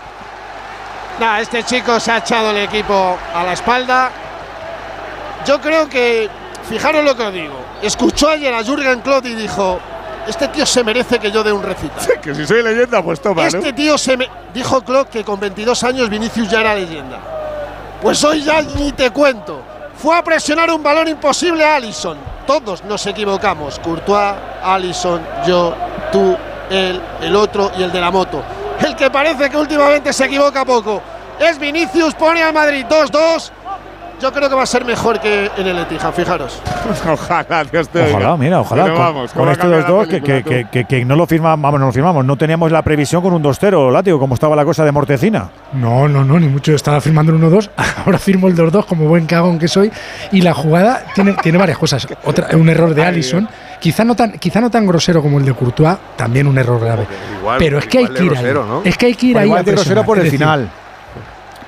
Nah, este chico se ha echado el equipo a la espalda. Yo creo que, fijaros lo que os digo, escuchó ayer a Jürgen Klopp y dijo, este tío se merece que yo dé un recital. que si soy leyenda, pues toma, Este tío se me dijo Klopp que con 22 años Vinicius ya era leyenda. Pues hoy ya ni te cuento. Fue a presionar un balón imposible a Allison. Todos nos equivocamos. Courtois, Allison, yo, tú, él, el otro y el de la moto. El que parece que últimamente se equivoca poco es Vinicius, pone al Madrid 2-2 yo creo que va a ser mejor que en el Etihad, fijaros. ojalá, Dios te Ojalá, mira, ojalá. con, vamos, con este 2-2 que, que, que, que, no lo firmamos, vamos, no lo firmamos. No teníamos la previsión con un 2-0, látigo, como estaba la cosa de Mortecina. No, no, no, ni mucho. Estaba firmando el 1-2. Ahora firmo el 2-2 como buen cagón que soy. Y la jugada tiene, tiene varias cosas. Otra, un error de Allison. Quizá no, tan, quizá no tan grosero como el de Courtois, también un error grave. Igual, pero es que hay que ir ahí. ¿no? Es que hay que ir ahí. Igual de grosero por el final.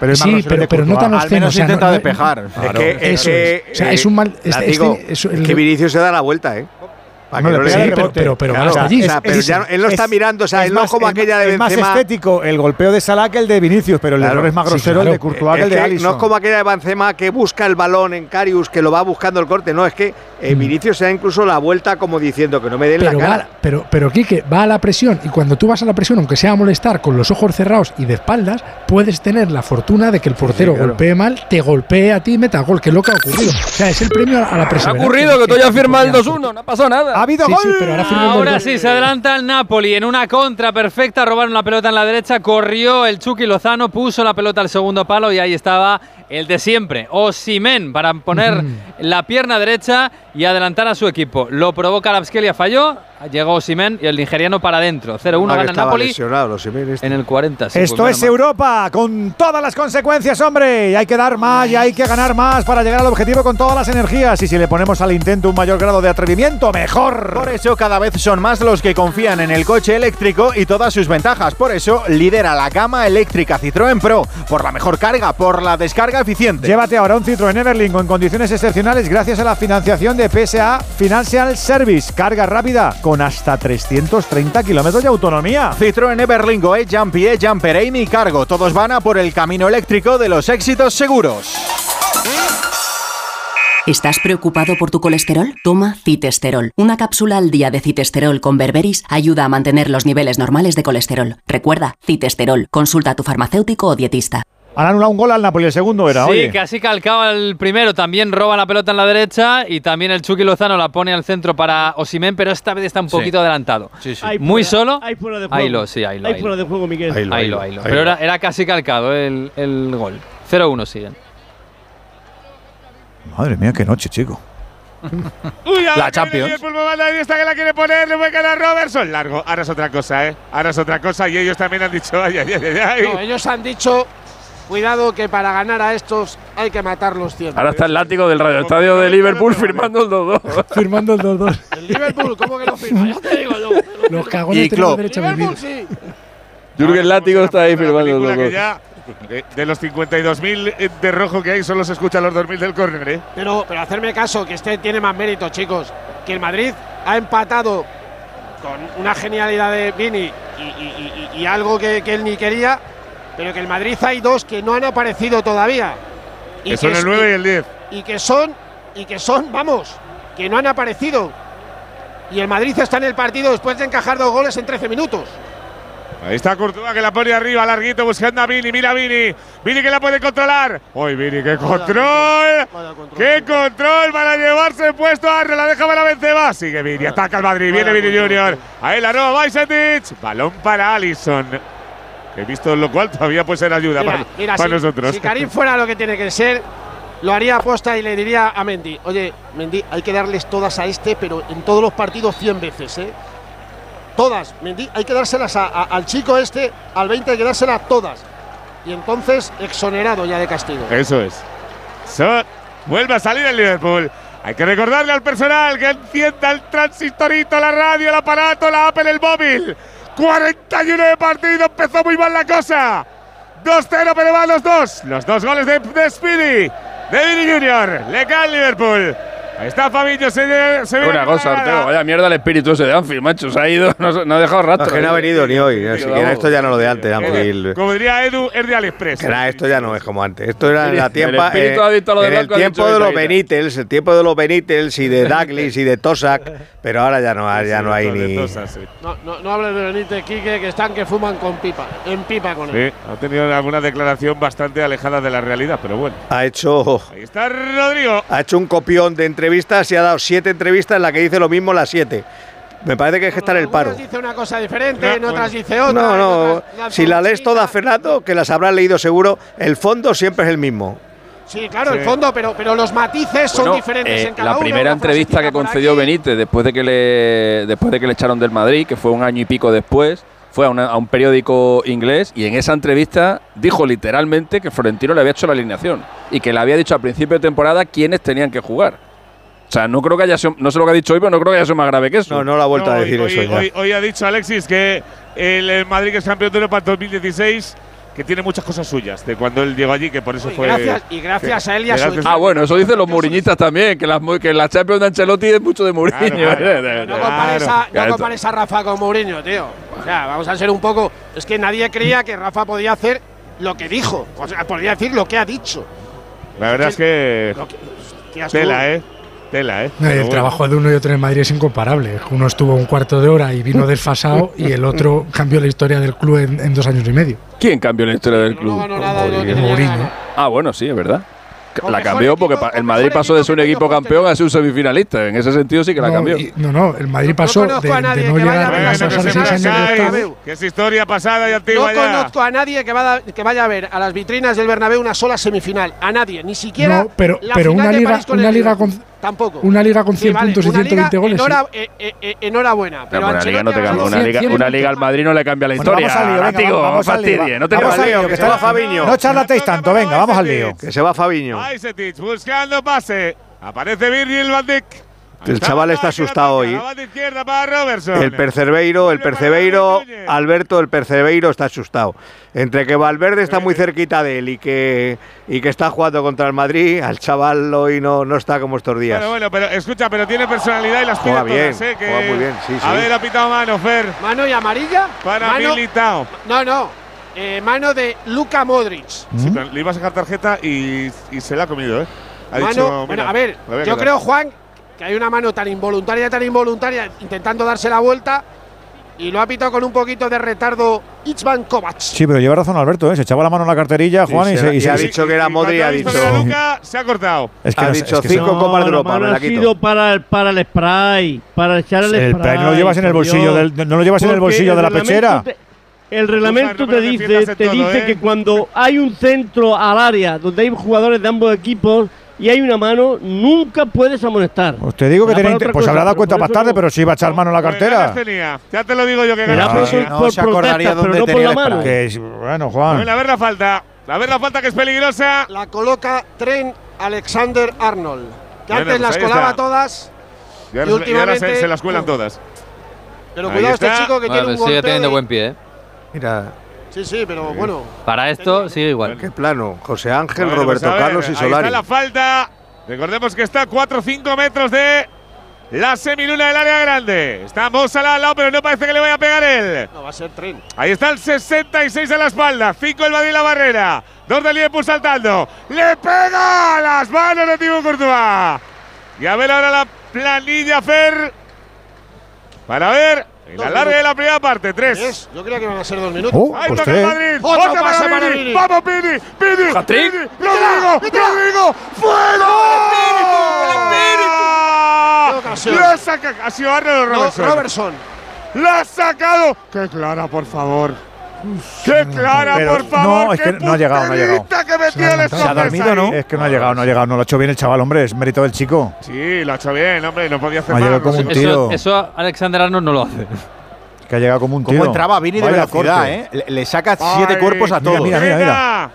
Pero sí, pero, pero no tan Al menos intenta despejar. Es que, es, eso es. O sea, es un mal. Este, es, el, que Vinicius se da la vuelta, ¿eh? No, le sí, pero, pero, pero claro, hasta allí. O sea, pero ya él lo está mirando, o sea, él no como aquella de Benzema. Es más estético el golpeo de Salah que el de Vinicius, pero el claro, error es más grosero sí, claro. el de Courtois que el de Alisson. No es como aquella de Benzema que busca el balón en Carius, que lo va buscando el corte, no, es que eh, mm. Vinicius se da incluso la vuelta como diciendo que no me den la cara. Va, pero, pero Quique, va a la presión y cuando tú vas a la presión, aunque sea a molestar con los ojos cerrados y de espaldas, puedes tener la fortuna de que el portero claro. golpee mal, te golpee a ti y meta gol, que es lo que ha ocurrido. O sea, es el premio a la presión. Ha ocurrido que tú ya firmas el 2-1, no ha pasado nada. Ha habido gol. pero ahora Ahora sí, se adelanta el Napoli en una contra perfecta. Robaron la pelota en la derecha. Corrió el Chucky Lozano, puso la pelota al segundo palo y ahí estaba el de siempre, Osimen, para poner la pierna derecha y adelantar a su equipo. Lo provoca Lapskelia, falló. Llegó Simen y el nigeriano para adentro. 0-1 gana el Napoli este. en el 40. Sí, Esto pues es Europa, con todas las consecuencias, hombre. Y hay que dar más y hay que ganar más para llegar al objetivo con todas las energías. Y si le ponemos al intento un mayor grado de atrevimiento, mejor. Por eso cada vez son más los que confían en el coche eléctrico y todas sus ventajas. Por eso lidera la gama eléctrica Citroën Pro. Por la mejor carga, por la descarga eficiente. Llévate ahora un Citroën Everling con condiciones excepcionales gracias a la financiación de PSA Financial Service. Carga rápida con hasta 330 kilómetros de autonomía. Citroën Everlingo, e Jumpy, Jumper, Amy Cargo. Todos van a por el camino eléctrico de los éxitos seguros. ¿Estás preocupado por tu colesterol? Toma citesterol. Una cápsula al día de citesterol con berberis ayuda a mantener los niveles normales de colesterol. Recuerda, citesterol. Consulta a tu farmacéutico o dietista. Han anulado un gol al Napoli, el segundo era. Sí, oye. casi calcaba el primero. También roba la pelota en la derecha y también el Chucky Lozano la pone al centro para Osimen, pero esta vez está un poquito sí. adelantado. Sí, sí. Muy fuera, solo. Hay fuera de juego. Ahí lo, sí, ahí lo. Hay fuera de juego, Miguel. Ahí lo, ahí lo. Ahí lo. Pero era, era, casi calcado el, el gol. 0-1 siguen. Madre mía, qué noche, chico. Uy, la Champions. Ahí está que la quiere poner, le puede ganar Robertson. Largo. Ahora es otra cosa, ¿eh? Ahora es otra cosa y ellos también han dicho, ay, ay, ay, ay. No, ellos han dicho Cuidado que para ganar a estos hay que matarlos siempre. Ahora está el látigo del Radio Estadio de Liverpool firmando el 2-2. firmando el 2-2. El Liverpool, ¿cómo que lo firma? Ya te digo yo. Los cagones de la derecha Liverpool sí. Jürgen Látigo está ahí firmando el 2-2. De, de, los 52.000 de rojo que hay, solo se escuchan los 2.000 del córner, ¿eh? Pero, pero hacerme caso, que este tiene más mérito, chicos. Que el Madrid ha empatado con una genialidad de Vini y, y, y, y algo que, que él ni quería pero que el Madrid hay dos que no han aparecido todavía. Y que, son el 9 y el 10. Y que son, y que son, vamos, que no han aparecido. Y el Madrid está en el partido después de encajar dos goles en 13 minutos. Ahí está Courtois que la pone arriba, larguito, buscando a Vini. Mira Vini. Vini que la puede controlar. Uy, Vini, qué control. Qué control para llevarse puesto a La deja para Benzema. Sigue Vini, ataca al Madrid. Viene Vini Junior. Ahí la roba Bajcetic. Balón para Allison. He visto lo cual todavía puede ser ayuda mira, para, mira, para si, nosotros. Si Karim fuera lo que tiene que ser, lo haría aposta y le diría a Mendy, oye, Mendy, hay que darles todas a este, pero en todos los partidos 100 veces, ¿eh? Todas, Mendy, hay que dárselas a, a, al chico este, al 20 hay que dárselas todas. Y entonces exonerado ya de castigo. Eso es. So, vuelve a salir el Liverpool. Hay que recordarle al personal que encienda el transistorito, la radio, el aparato, la Apple, el móvil. 41 de partido, empezó muy mal la cosa. 2-0, pero van los dos. Los dos goles de, de Speedy, de Vini Junior. Le cae Liverpool. Ahí está Fabinho, se, se ve Una cosa, Ortega, vaya mierda el espíritu ese de Anfield, macho. Se ha ido, no, no ha dejado No, rastro. que no ha venido ni hoy. Así que esto ya no lo de antes, Anfield. Como diría Edu, es de AliExpress. Que esto ya no es como antes. Esto era en la El tiempa. espíritu eh, adicto a lo de en el tiempo de los. Benítez, el tiempo de los Benítez y de Douglas y de Tosak. Pero ahora ya no, ya no hay ni. No, no, no hables de Benítez, Quique, que están que fuman con pipa, en pipa con él. Sí, ha tenido alguna declaración bastante alejada de la realidad, pero bueno. Ha hecho. Ahí está Rodrigo. Ha hecho un copión de entrevistas y ha dado siete entrevistas en las que dice lo mismo las siete. Me parece que es que está en el paro. Dice una cosa diferente, No, en otras bueno. dice otra. No, no. otras Si la lees todas, Fernando, que las habrás leído seguro, el fondo siempre es el mismo. Sí, claro, el Sí. fondo, pero, pero los matices son Bueno, diferentes eh, en cada la uno, primera una entrevista que concedió aquí. Benítez después de que le después de que le echaron del Madrid, que fue un año y pico después, fue a, una- a un periódico inglés y en esa entrevista dijo literalmente que Florentino le había hecho la alineación y que le había dicho al principio de temporada quiénes tenían que jugar. O sea, no creo que haya sido, no sé lo que ha dicho hoy, pero no creo que haya sido más grave que eso. No, no lo ha vuelto a decir hoy, eso hoy- ya. hoy- hoy ha dicho Alexis que el, el Madrid que es campeón de Europa en 2016 que tiene muchas cosas suyas de cuando él llegó allí, que por eso Y fue. gracias- y gracias a él y a su Ah, bueno, eso dicen los muriñistas también, que, las, que la Champions de Ancelotti es mucho de Mourinho. No compares, a, no compares a Rafa con Mourinho, tío. O sea, vamos a ser un poco. Es que nadie creía que Rafa podía hacer lo que dijo. O sea, podía decir lo que ha dicho. La verdad es que. Asco. Tela, ¿eh? Tela, ¿eh? No, el bueno. trabajo de uno y otro en Madrid es incomparable. Uno estuvo un cuarto de hora y vino desfasado y el otro cambió la historia del club en, en dos años y medio. ¿Quién cambió la historia del club? Mourinho. Ah, bueno, sí, es verdad. La cambió porque el Madrid pasó de ser un equipo campeón a ser un semifinalista. En ese sentido sí que la No, cambió. y- no, no, el Madrid pasó de, no llegar a ver a la pasar seis años de. Que es historia pasada y No antigua ya. conozco a nadie que, va a, que vaya a ver a las vitrinas del Bernabéu una sola semifinal. A nadie, ni siquiera. No, pero, la pero final una de liga, París con una el liga con Tampoco. una liga con 100 Sí, vale, puntos y una 120 liga goles. sí. enhora- eh, eh, eh, enhorabuena. Pero No, una liga no te Ancelotti ha cambia. Una ganado liga, 100 una liga al Madrid no le cambia la Bueno, historia. vamos al lío, venga, látigo, vamos al lío, fastidie, no te vamos al cambia. lío, que está Fabiño. No charlatéis tanto, venga, vamos al lío. Que se va Fabiño. Buscando pase. Aparece Virgil van Dijk. El chaval está asustado hoy. El Percebeiro, el Percebeiro, Alberto, el Percebeiro está asustado. Entre que Valverde está muy cerquita de él y que, y que está jugando contra el Madrid, al chaval hoy no, no está como estos días. Bueno, bueno, pero escucha, pero tiene personalidad y las pide Juega bien, todas, ¿eh? Que- juega muy bien, sí, A sí. ver, ha pitado mano, Fer. Mano y amarilla. Para mano, Militao. No, no. Eh, mano de Luka Modric. Sí, pero le iba a sacar tarjeta y, y se la ha comido, ¿eh? Ha Mano, dicho, bueno, a ver, a yo creo, Juan, que hay una mano tan involuntaria, tan involuntaria, intentando darse la vuelta y lo ha pitado con un poquito de retardo Itzvan Kovac. Sí, pero lleva razón Alberto, ¿eh? se echaba la mano en la carterilla, Juan, y, se- se, y ha dicho que era Modri, ha dicho. Luka se ha cortado. Es que ha no- dicho es que cinco copas de Europa, ha sido para el, para el spray, para echar el, El spray. spray no lo llevas en el bolsillo del- no lo llevas en el bolsillo de la pechera. te- el reglamento te dice, te todo, dice ¿eh? que cuando hay un centro al área donde hay jugadores de ambos equipos y hay una mano, nunca puedes amonestar. Pues te digo que tenía pues cosa, habrá dado cuenta más tarde, no. pero sí iba a echar mano en la Pues cartera. tenía. Ya te lo digo yo que ganas por, tenía. por protestas, pero no por la mano. Que es- bueno, Juan. ver la falta. A ver la falta que es peligrosa. La coloca Trent Alexander Arnold, que Bueno, antes pues las colaba está. todas. Y Y ahora, se- y ahora se, últimamente- se las cuelan todas. Pero cuidado este chico que Bueno, tiene un sigue teniendo de- buen pie, ¿eh? Mira, Sí, sí, pero bueno. Para esto sigue igual. qué plano. José Ángel, Bueno, Roberto pues a ver, Carlos y Ahí Solari. está la falta. Recordemos que está a 4 o 5 metros de la semiluna del área grande. Está Mosala al lado, pero no parece que le vaya a pegar él. No, va a ser Trent. Ahí está el 66 a la espalda. 5 el Madrid la barrera. Dos del Liverpool saltando. ¡Le pega! Las manos de Thibaut Courtois. Y a ver ahora la planilla Fer. Para ver. En la larga de la primera parte. Tres. Es, yo creía que iban a ser dos minutos. Oh, Ahí pues toca el. Madrid. Otra pase para Vini. Vini. Vamos, Pini. Pini. ¿Hat-trick? Vini. Rodrigo. Rodrigo. ¡Fuera! ¡Qué ocasión! La saca. Ha sido Arnold o No, Robertson. Robertson. ¡La ha sacado! ¡Qué clara, por favor! ¡Qué clara, Pero por favor! no, es que ¡Qué no ha llegado, no ha llegado. que adelantado. ¿Se ha dormido no? Es que no ha llegado, no ha llegado. No lo ha hecho bien el chaval, hombre. Es mérito del chico. Sí, lo ha hecho bien, hombre. No podía hacer Ha no como un tiro. Eso, eso Alexander Arnold no lo hace. Que ha llegado como un tiro. Cómo entraba Vini de velocidad, corte. ¿eh? Le, le saca siete Ay, cuerpos a mira, todos. mira, mira. Venga.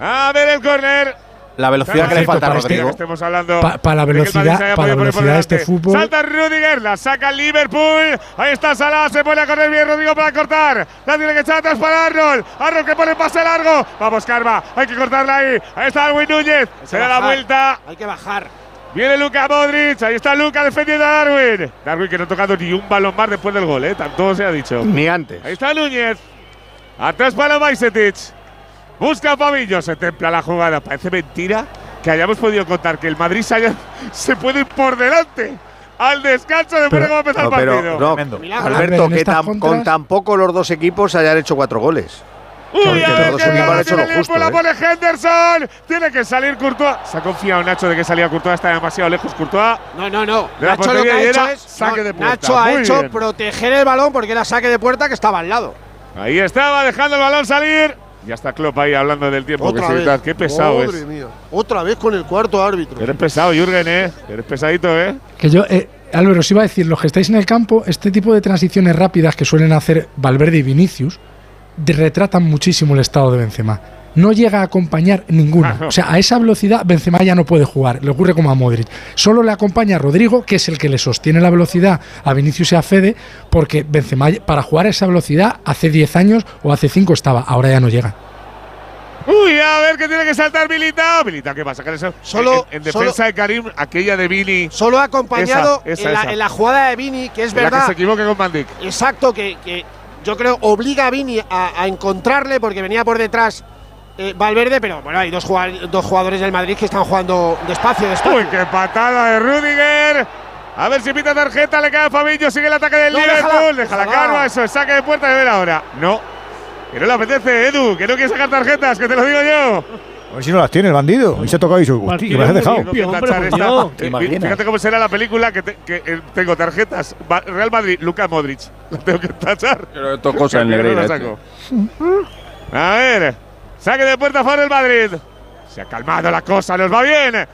A ver el córner. La velocidad que le falta a Rodrigo. Estemos hablando para la velocidad, para la velocidad de este fútbol. Salta Rudiger, la saca el Liverpool. Ahí está Salah, se pone a correr bien Rodrigo para cortar. La tiene que echar atrás para Arnold. Arnold que pone pase largo. Vamos, Carva, hay que cortarla ahí. Ahí está Darwin Núñez. Se da la vuelta. Hay que bajar. Viene Luca Modric, ahí está Luca defendiendo a Darwin. Darwin que no ha tocado ni un balón más después del gol, ¿eh? Tanto se ha dicho. Ni antes. Ahí está Núñez. Atrás para Majsetic. Busca a Pavillo, se templa la jugada. Parece mentira que hayamos podido contar que el Madrid se, haya, se puede ir por delante al descanso después de cómo empezar el partido. No, Alberto, que con tan poco los dos equipos hayan hecho cuatro goles. Uy, a ver qué ha hecho lo justo, la ¿eh? pone Henderson. Tiene que salir Courtois. Se ha confiado Nacho de que salía Courtois, está demasiado lejos Courtois. No, no, no. Nacho lo que ha hecho es saque de puerta. Nacho ha hecho proteger el balón porque era saque de puerta que estaba al lado. Ahí estaba dejando el balón salir. Ya está Klopp ahí hablando del tiempo. Otra que vez. Qué pesado Madre es. Mía. Otra vez con el cuarto árbitro. Eres pesado, Jürgen, ¿eh? Eres pesadito, ¿eh? Que yo, eh, Álvaro, os iba a decir, los que estáis en el campo, este tipo de transiciones rápidas que suelen hacer Valverde y Vinicius, retratan muchísimo el estado de Benzema. No llega a acompañar ninguna. O sea, a esa velocidad Benzema ya no puede jugar. Le ocurre como a Modric. Solo le acompaña a Rodrigo, que es el que le sostiene la velocidad a Vinicius y a Fede, porque Benzema para jugar a esa velocidad hace 10 años o hace 5 estaba, ahora ya no llega. Uy, a ver que tiene que saltar Militao. Militao, ¿qué pasa? Que Solo- en, en defensa solo- de Karim, aquella de Vini. Solo ha acompañado Esa, esa, en, la, esa. en la jugada de Vini, que es En la verdad. que se equivoque con Van Dijk. Exacto, que, que yo creo obliga a Vini a, a encontrarle porque venía por detrás eh, Valverde, pero bueno, hay dos, jugadores, dos jugadores del Madrid que están jugando despacio, despacio. Uy, qué patada de Rudiger. A ver si pita tarjeta, le cae a Fabinho, sigue el ataque del No, Liverpool. Deja la calma, eso es saque de puerta de ver ahora. No. Que no le apetece, Edu, que no quiere sacar tarjetas, que te lo digo yo. A ver si no las tiene el bandido. Y se ha tocado y hostia, que me has dejado. Esta. Eh, Fíjate cómo será la película que, te- que, eh, tengo tarjetas. Real Madrid, Luka Modric. La tengo que tachar. Pero esto es cosa en no esto. saco. A ver, saque de puerta fuera el Madrid. Se ha calmado la cosa, nos va bien.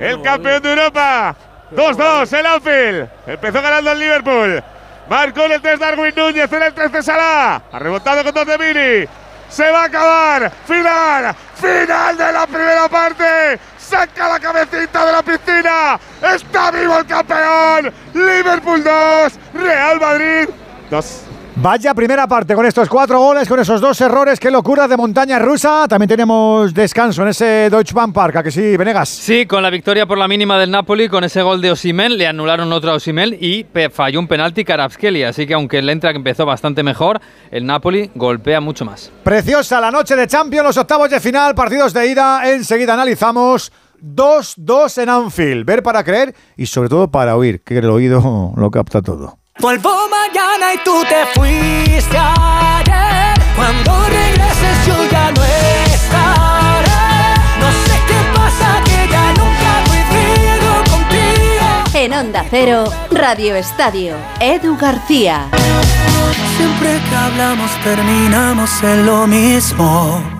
El campeón de Europa. 2-2 el Anfield. Empezó ganando el Liverpool. Marcó en el 3 Darwin Núñez, en el 13 Salah. Ha rebotado con dos de Vini. Se va a acabar. Final. Final de la primera parte. Saca la cabecita de la piscina. Está vivo el campeón. Liverpool 2. Real Madrid 2. Vaya primera parte con estos cuatro goles, con esos dos errores. Qué locura de montaña rusa. También tenemos descanso en ese Deutsche Bank Park. ¿A que sí, Venegas? Sí, con la victoria por la mínima del Napoli, con ese gol de Osimhen, le anularon otro a Osimhen y falló un penalti Karabskeli. Así que aunque el Entra empezó bastante mejor, el Napoli golpea mucho más. Preciosa la noche de Champions, los octavos de final, partidos de ida. Enseguida analizamos 2-2 en Anfield. Ver para creer y sobre todo para oír, que el oído lo capta todo. Vuelvo mañana y tú te fuiste ayer. Cuando regreses yo ya no estaré. No sé qué pasa que ya nunca vivido contigo. En Onda Cero, Radio Estadio, Edu García. Siempre que hablamos terminamos en lo mismo.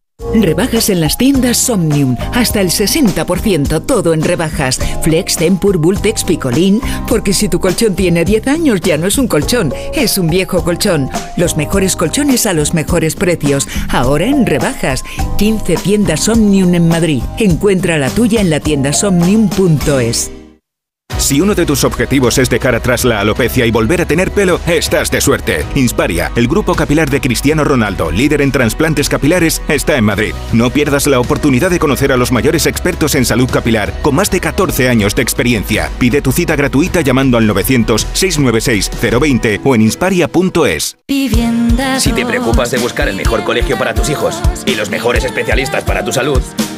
Rebajas en las tiendas Somnium. Hasta el 60%, todo en rebajas. Flex, Tempur, Bultex, Picolín. Porque si tu colchón tiene 10 años, ya no es un colchón, es un viejo colchón. Los mejores colchones a los mejores precios. Ahora en rebajas. 15 tiendas Somnium en Madrid. Encuentra la tuya en la tienda somnium.es. Si uno de tus objetivos es dejar atrás la alopecia y volver a tener pelo, estás de suerte. Insparia, el grupo capilar de Cristiano Ronaldo, líder en trasplantes capilares, está en Madrid. No pierdas la oportunidad de conocer a los mayores expertos en salud capilar, con más de 14 años de experiencia. Pide tu cita gratuita llamando al 900-696-020 o en insparia.es. Si te preocupas de buscar el mejor colegio para tus hijos y los mejores especialistas para tu salud,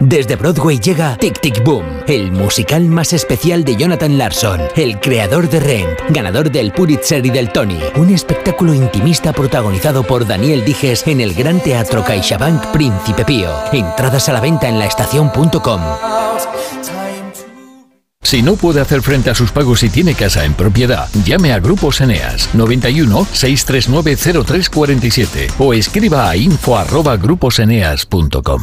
Desde Broadway llega Tic Tic Boom, el musical más especial de Jonathan Larson, el creador de Rent, ganador del Pulitzer y del Tony. Un espectáculo intimista protagonizado por Daniel Dijes en el Gran Teatro CaixaBank Príncipe Pío. Entradas a la venta en laestacion.com. Si no puede hacer frente a sus pagos y tiene casa en propiedad, llame a Grupos Eneas 91 639 0347 o escriba a info@gruposeneas.com.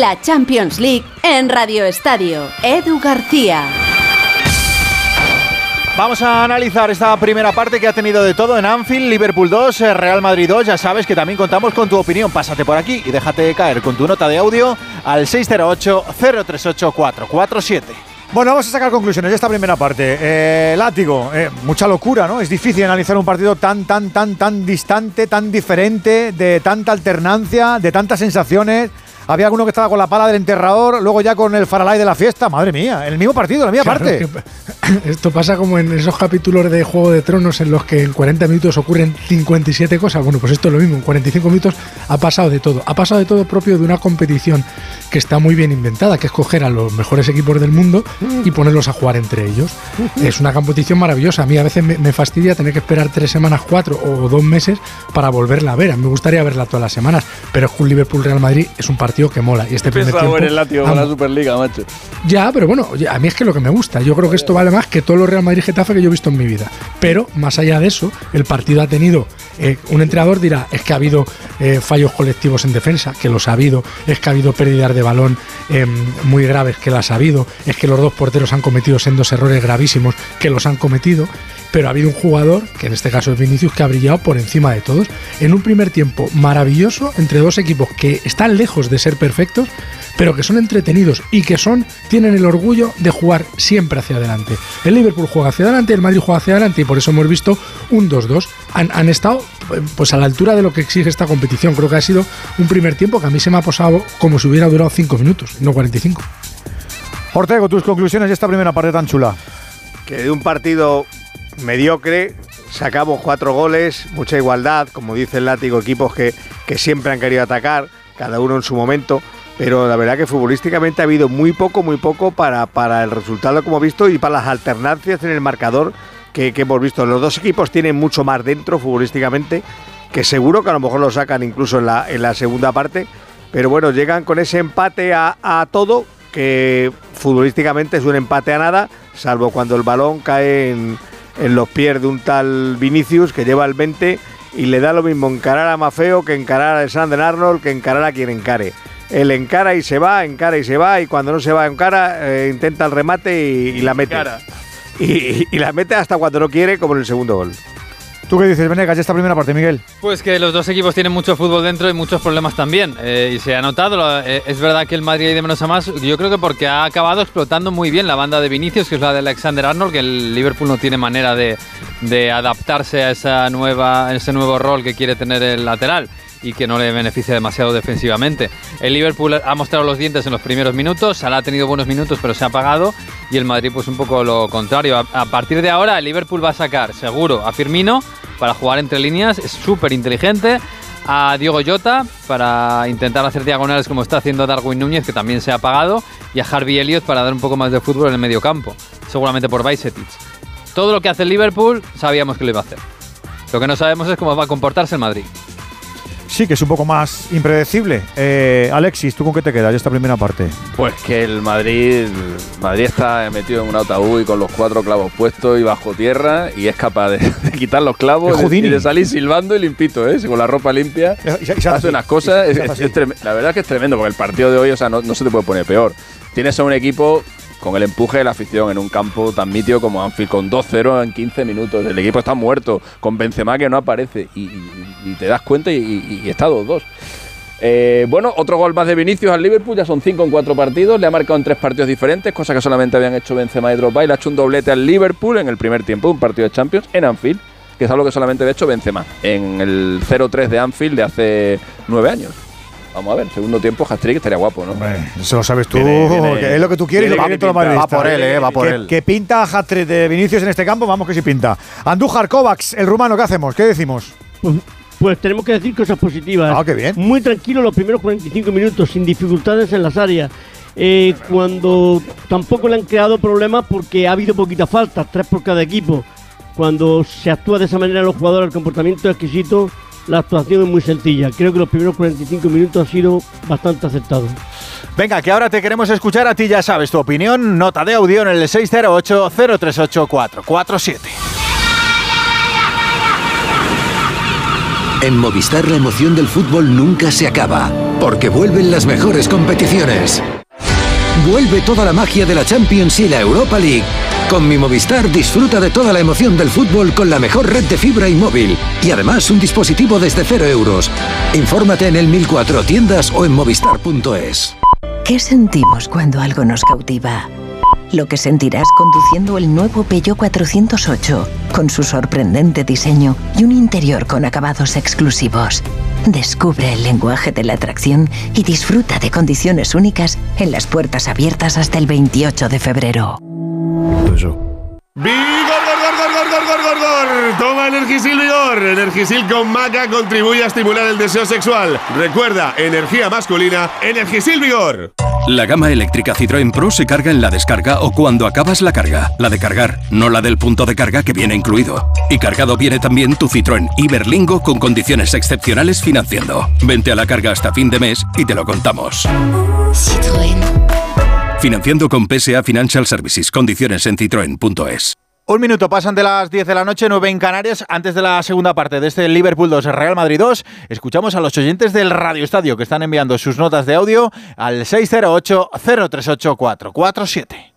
La Champions League en Radio Estadio. Edu García. Vamos a analizar esta primera parte que ha tenido de todo en Anfield, Liverpool 2, eh, Real Madrid 2. Ya sabes que también contamos con tu opinión. Pásate por aquí y déjate caer con tu nota de audio al 608-038-447. Bueno, vamos a sacar conclusiones de esta primera parte. Eh, látigo, eh, mucha locura, ¿no? Es difícil analizar un partido tan, tan, tan, tan distante, tan diferente, de tanta alternancia, de tantas sensaciones. Había alguno que estaba con la pala del enterrador, luego ya con el faralay de la fiesta. Madre mía, el mismo partido, la misma Claro, parte. que esto pasa como en esos capítulos de Juego de Tronos en los que en 40 minutos ocurren 57 cosas. Bueno, pues esto es lo mismo. En 45 minutos ha pasado de todo. Ha pasado de todo propio de una competición que está muy bien inventada, que es coger a los mejores equipos del mundo y ponerlos a jugar entre ellos. Es una competición maravillosa. A mí a veces me, me fastidia tener que esperar tres semanas, cuatro o dos meses para volverla a ver. A mí me gustaría verla todas las semanas, pero es que un Liverpool-Real Madrid es un partido que mola. Y este primer tiempo, en el látigo con la Superliga, macho. Ya, pero bueno, a mí es que lo que me gusta. Yo creo que esto vale más que todos los Real Madrid Getafe que yo he visto en mi vida. Pero más allá de eso, el partido ha tenido. eh, un entrenador dirá: es que ha habido eh, fallos colectivos en defensa, que los ha habido. Es que ha habido pérdidas de balón eh, muy graves, que las ha habido. Es que los dos porteros han cometido sendos errores gravísimos, que los han cometido. Pero ha habido un jugador, que en este caso es Vinicius, que ha brillado por encima de todos. En un primer tiempo maravilloso entre dos equipos que están lejos de ser perfectos, pero que son entretenidos y que son tienen el orgullo de jugar siempre hacia adelante. El Liverpool juega hacia adelante, el Madrid juega hacia adelante y por eso hemos visto un 2-2. Han, han estado eh, pues a la altura de lo que exige esta competición. Creo que ha sido un primer tiempo que a mí se me ha posado como si hubiera durado 5 minutos, no 45. Ortego, tus conclusiones de esta primera parte tan chula. que de un partido mediocre sacamos cuatro goles, mucha igualdad, como dice el látigo, equipos que, que siempre han querido atacar, cada uno en su momento, pero la verdad que futbolísticamente ha habido muy poco, muy poco para, para el resultado como he visto y para las alternancias en el marcador que, que hemos visto. Los dos equipos tienen mucho más dentro futbolísticamente, que seguro que a lo mejor lo sacan incluso en la, en la segunda parte, pero bueno, llegan con ese empate a, a todo, que futbolísticamente es un empate a nada, salvo cuando el balón cae en, en los pies de un tal Vinicius que lleva el 20 y le da lo mismo encarar a Mafeo que encarar a Alexander Arnold que encarar a quien encare. Él encara y se va, encara y se va y cuando no se va encara eh, intenta el remate y, y la mete. Y, y la mete hasta cuando no quiere como en el segundo gol. ¿Tú qué dices, Venegas, esta primera parte, Miguel? Pues que los dos equipos tienen mucho fútbol dentro y muchos problemas también. Eh, y se ha notado, eh, es verdad que el Madrid hay de menos a más. Yo creo que porque ha acabado explotando muy bien la banda de Vinicius, que es la de Alexander Arnold, que el Liverpool no tiene manera de, de adaptarse a esa nueva, a ese nuevo rol que quiere tener el lateral y que no le beneficia demasiado defensivamente. El Liverpool ha mostrado los dientes en los primeros minutos, Salah ha tenido buenos minutos pero se ha apagado y el Madrid pues un poco lo contrario. A, partir de ahora el Liverpool va a sacar seguro a Firmino para jugar entre líneas, es súper inteligente, a Diego Jota para intentar hacer diagonales como está haciendo Darwin Núñez que también se ha apagado y a Harvey Elliott para dar un poco más de fútbol en el medio campo. seguramente por Bajcetic. Todo lo que hace el Liverpool sabíamos que lo iba a hacer. Lo que no sabemos es cómo va a comportarse el Madrid. Sí, que es un poco más impredecible. Eh, Alexis, ¿tú con qué te quedas esta primera parte? Pues que el Madrid, Madrid está metido en un ataúd y con los cuatro clavos puestos y bajo tierra y es capaz de, de quitar los clavos y de salir silbando y limpito, ¿eh? con la ropa limpia. hace unas cosas. Es- es- la verdad es que es tremendo porque el partido de hoy, o sea, no, no se te puede poner peor. Tienes a un equipo con el empuje de la afición en un campo tan nítido como Anfield, con 2-0 en 15 minutos. El equipo está muerto, con Benzema que no aparece y, te das cuenta y, está 2-2. Eh, bueno, otro gol más de Vinicius al Liverpool, ya son 5 en 4 partidos, le ha marcado en tres partidos diferentes, cosa que solamente habían hecho Benzema y Drogba, y ha hecho un doblete al Liverpool en el primer tiempo, un partido de Champions en Anfield, que es algo que solamente había hecho Benzema, en el 0-3 de Anfield de hace 9 años. Vamos a ver, segundo tiempo, hat-trick estaría guapo, ¿no? Eso lo sabes tú, Viene- viene- que es lo que tú quieres y lo que pintado. Va por él, eh, va por que, él. Que pinta hat-trick de Vinicius en este campo, vamos que sí pinta. Andújar Kovacs, el rumano, ¿qué hacemos? ¿Qué decimos? Pues, pues tenemos que decir cosas positivas. Ah, qué bien. Muy tranquilo los primeros 45 minutos, sin dificultades en las áreas. Eh, cuando tampoco le han creado problemas porque ha habido poquitas faltas, tres por cada equipo. Cuando se actúa de esa manera los jugadores, el comportamiento es exquisito, la actuación es muy sencilla. Creo que los primeros 45 minutos han sido bastante aceptados. Venga, que ahora te queremos escuchar a ti, ya sabes tu opinión. Nota de audio en el 608-038-447. En Movistar la emoción del fútbol nunca se acaba, porque vuelven las mejores competiciones. Vuelve toda la magia de la Champions y la Europa League. Con mi Movistar disfruta de toda la emoción del fútbol con la mejor red de fibra y móvil. Y además un dispositivo desde 0 euros. Infórmate en el 1004 tiendas o en movistar.es. ¿Qué sentimos cuando algo nos cautiva? Lo que sentirás conduciendo el nuevo Peugeot 408, con su sorprendente diseño y un interior con acabados exclusivos. Descubre el lenguaje de la atracción y disfruta de condiciones únicas en las puertas abiertas hasta el 28 de febrero. ¡Vigor, gor, gor, gor, gor, gor, gor, gor! Toma Energisil Vigor. Energisil con maca contribuye a estimular el deseo sexual. Recuerda, energía masculina, Energisil Vigor. La gama eléctrica Citroën Pro se carga en la descarga o cuando acabas la carga. La de cargar, no la del punto de carga que viene incluido. Y cargado viene también tu Citroën Iberlingo con condiciones excepcionales financiando. Vente a la carga hasta fin de mes y te lo contamos. Financiando con PSA Financial Services. Condiciones en citroen.es. Un minuto pasan de las 10 de la noche, 9 en Canarias. Antes de la segunda parte de este Liverpool 2, Real Madrid 2, escuchamos a los oyentes del Radio Estadio que están enviando sus notas de audio al 608-038-447.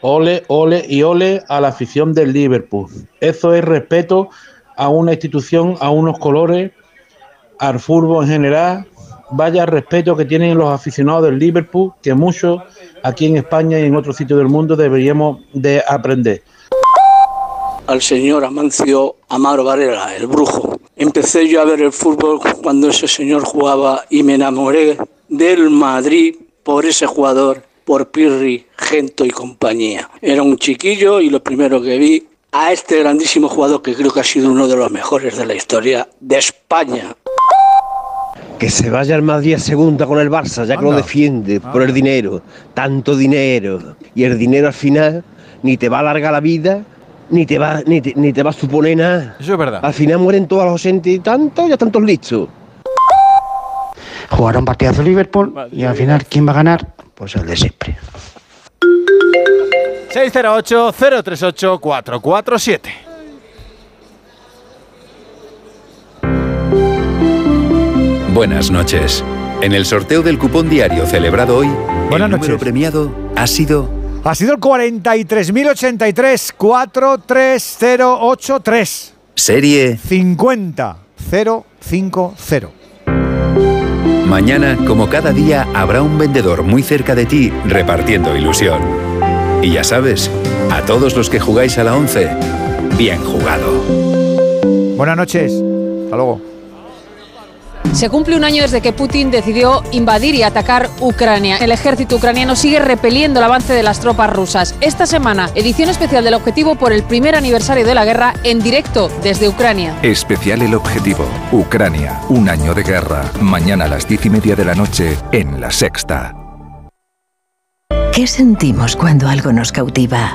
Ole, ole y ole a la afición del Liverpool. Eso es respeto a una institución, a unos colores, al fútbol en general. Vaya respeto que tienen los aficionados del Liverpool, que muchos aquí en España y en otros sitios del mundo deberíamos de aprender. al señor Amancio Amaro Varela, el brujo. Empecé yo a ver el fútbol cuando ese señor jugaba y me enamoré del Madrid por ese jugador, por Pirri, Gento y compañía. Era un chiquillo y lo primero que vi a este grandísimo jugador que creo que ha sido uno de los mejores de la historia de España. Que se vaya el Madrid a segunda con el Barça, ya que lo Anda. defiende por el dinero. Tanto dinero. Y el dinero al final ni te va a alargar la vida, ni te va, ni te, ni te va a suponer nada. Eso es verdad. Al final mueren todos los ochenta y tantos, ya tantos listos. Jugará un partidazo Liverpool y al final, ¿quién va a ganar? Pues el de siempre. 608-038-447. Buenas noches. En el sorteo del cupón diario celebrado hoy, Buenas el número premiado ha sido Ha sido el 43.083 43083. serie 50050. Mañana, como cada día, habrá un vendedor muy cerca de ti repartiendo ilusión. Y ya sabes, a todos los que jugáis a la 11, bien jugado. Buenas noches. Hasta luego. Se cumple un año desde que Putin decidió invadir y atacar Ucrania. El ejército ucraniano sigue repeliendo el avance de las tropas rusas. Esta semana, edición especial del objetivo por el primer aniversario de la guerra en directo desde Ucrania. Especial El Objetivo. Ucrania. Un año de guerra. Mañana a las diez y media de la noche en La Sexta. ¿Qué sentimos cuando algo nos cautiva?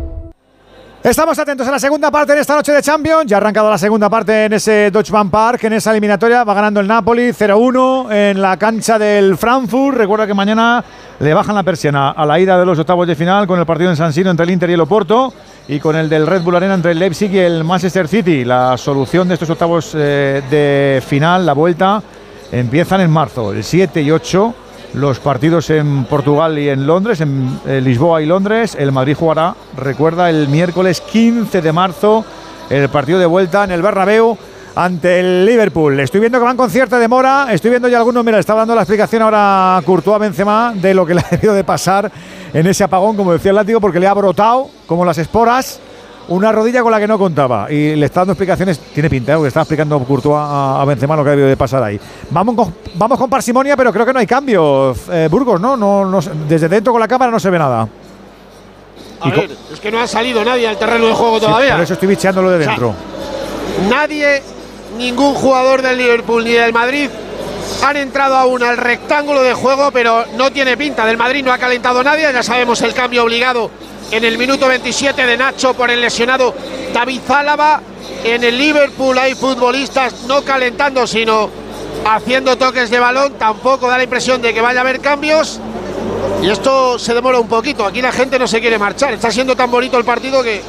Estamos atentos a la segunda parte en esta noche de Champions. Ya ha arrancado la segunda parte en ese Deutsche Bank Park, en esa eliminatoria. Va ganando el Napoli 0-1 en la cancha del Frankfurt. Recuerda que mañana le bajan la persiana a la ida de los octavos de final con el partido en San Siro entre el Inter y el Oporto y con el del Red Bull Arena entre el Leipzig y el Manchester City. La solución de estos octavos eh, de final, la vuelta, empiezan en marzo, el 7 y 8 los partidos en Portugal y en Londres, en eh, Lisboa y Londres. El Madrid jugará, recuerda, el miércoles 15 de marzo el partido de vuelta en el Bernabéu ante el Liverpool. Estoy viendo que van con cierta demora, estoy viendo ya algunos, mira, está dando la explicación ahora Courtois Benzema de lo que le ha debido de pasar en ese apagón, como decía el látigo, porque le ha brotado como las esporas una rodilla con la que no contaba. Y le está dando explicaciones, tiene pinta, ¿eh? que está explicando Courtois a, a, Benzema lo que ha debido de pasar ahí. Vamos con, vamos con parsimonia, pero creo que no hay cambios, eh, Burgos, ¿no? No, no Desde dentro con la cámara no se ve nada. A ver, es que no ha salido nadie al terreno de juego todavía. Por eso estoy bicheándolo de dentro. O sea, nadie, ningún jugador del Liverpool ni del Madrid han entrado aún al rectángulo de juego, pero no tiene pinta. Del Madrid no ha calentado nadie, ya sabemos el cambio obligado en el minuto 27 de Nacho por el lesionado David Zálava. En el Liverpool hay futbolistas no calentando, sino haciendo toques de balón. Tampoco da la impresión de que vaya a haber cambios. Y esto se demora un poquito. Aquí la gente no se quiere marchar. Está siendo tan bonito el partido que.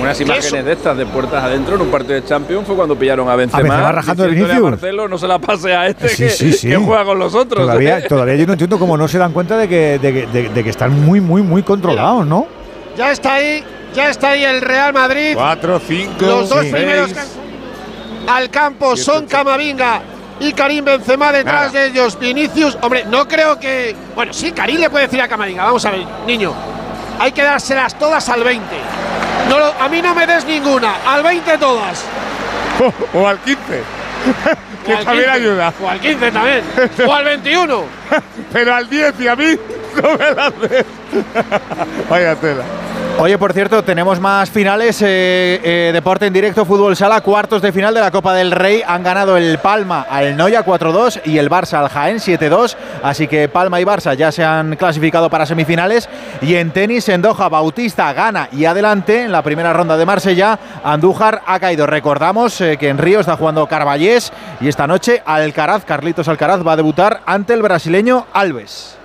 Unas imágenes de estas de puertas adentro en un partido de Champions fue cuando pillaron a Benzema. A Benzema rajando el Marcelo, no se la pase a este sí, que, sí, sí. que, juega con los otros. Todavía, ¿eh? todavía yo no entiendo cómo no se dan cuenta de que, de, de, de que están muy, muy, muy controlados, ¿no? Ya está ahí, ya está ahí el Real Madrid. 4, 5, Los dos primeros al campo son Camavinga y Karim Benzema detrás Nada. de ellos. Vinicius, hombre, no creo que. Bueno, sí, Karim le puede decir a Camavinga, vamos a ver, niño, hay que dárselas todas al 20. No a mí no me des ninguna, al 20 todas. o al 15. que O al también 15, ayuda. O al 15 también. o al 21. Pero al 10 y a mí la. Vaya tela. Oye, por cierto, tenemos más finales. eh, eh, deporte en directo, fútbol sala, cuartos de final de la Copa del Rey. Han ganado el Palma al Noya 4-2 y el Barça al Jaén 7-2. Así que Palma y Barça ya se han clasificado para semifinales. Y en tenis, en Doha, Bautista gana y adelante. En la primera ronda de Marsella, Andújar ha caído. Recordamos eh, que en Río está jugando Carballés y esta noche Alcaraz, Carlitos Alcaraz, va a debutar ante el brasileño Alves.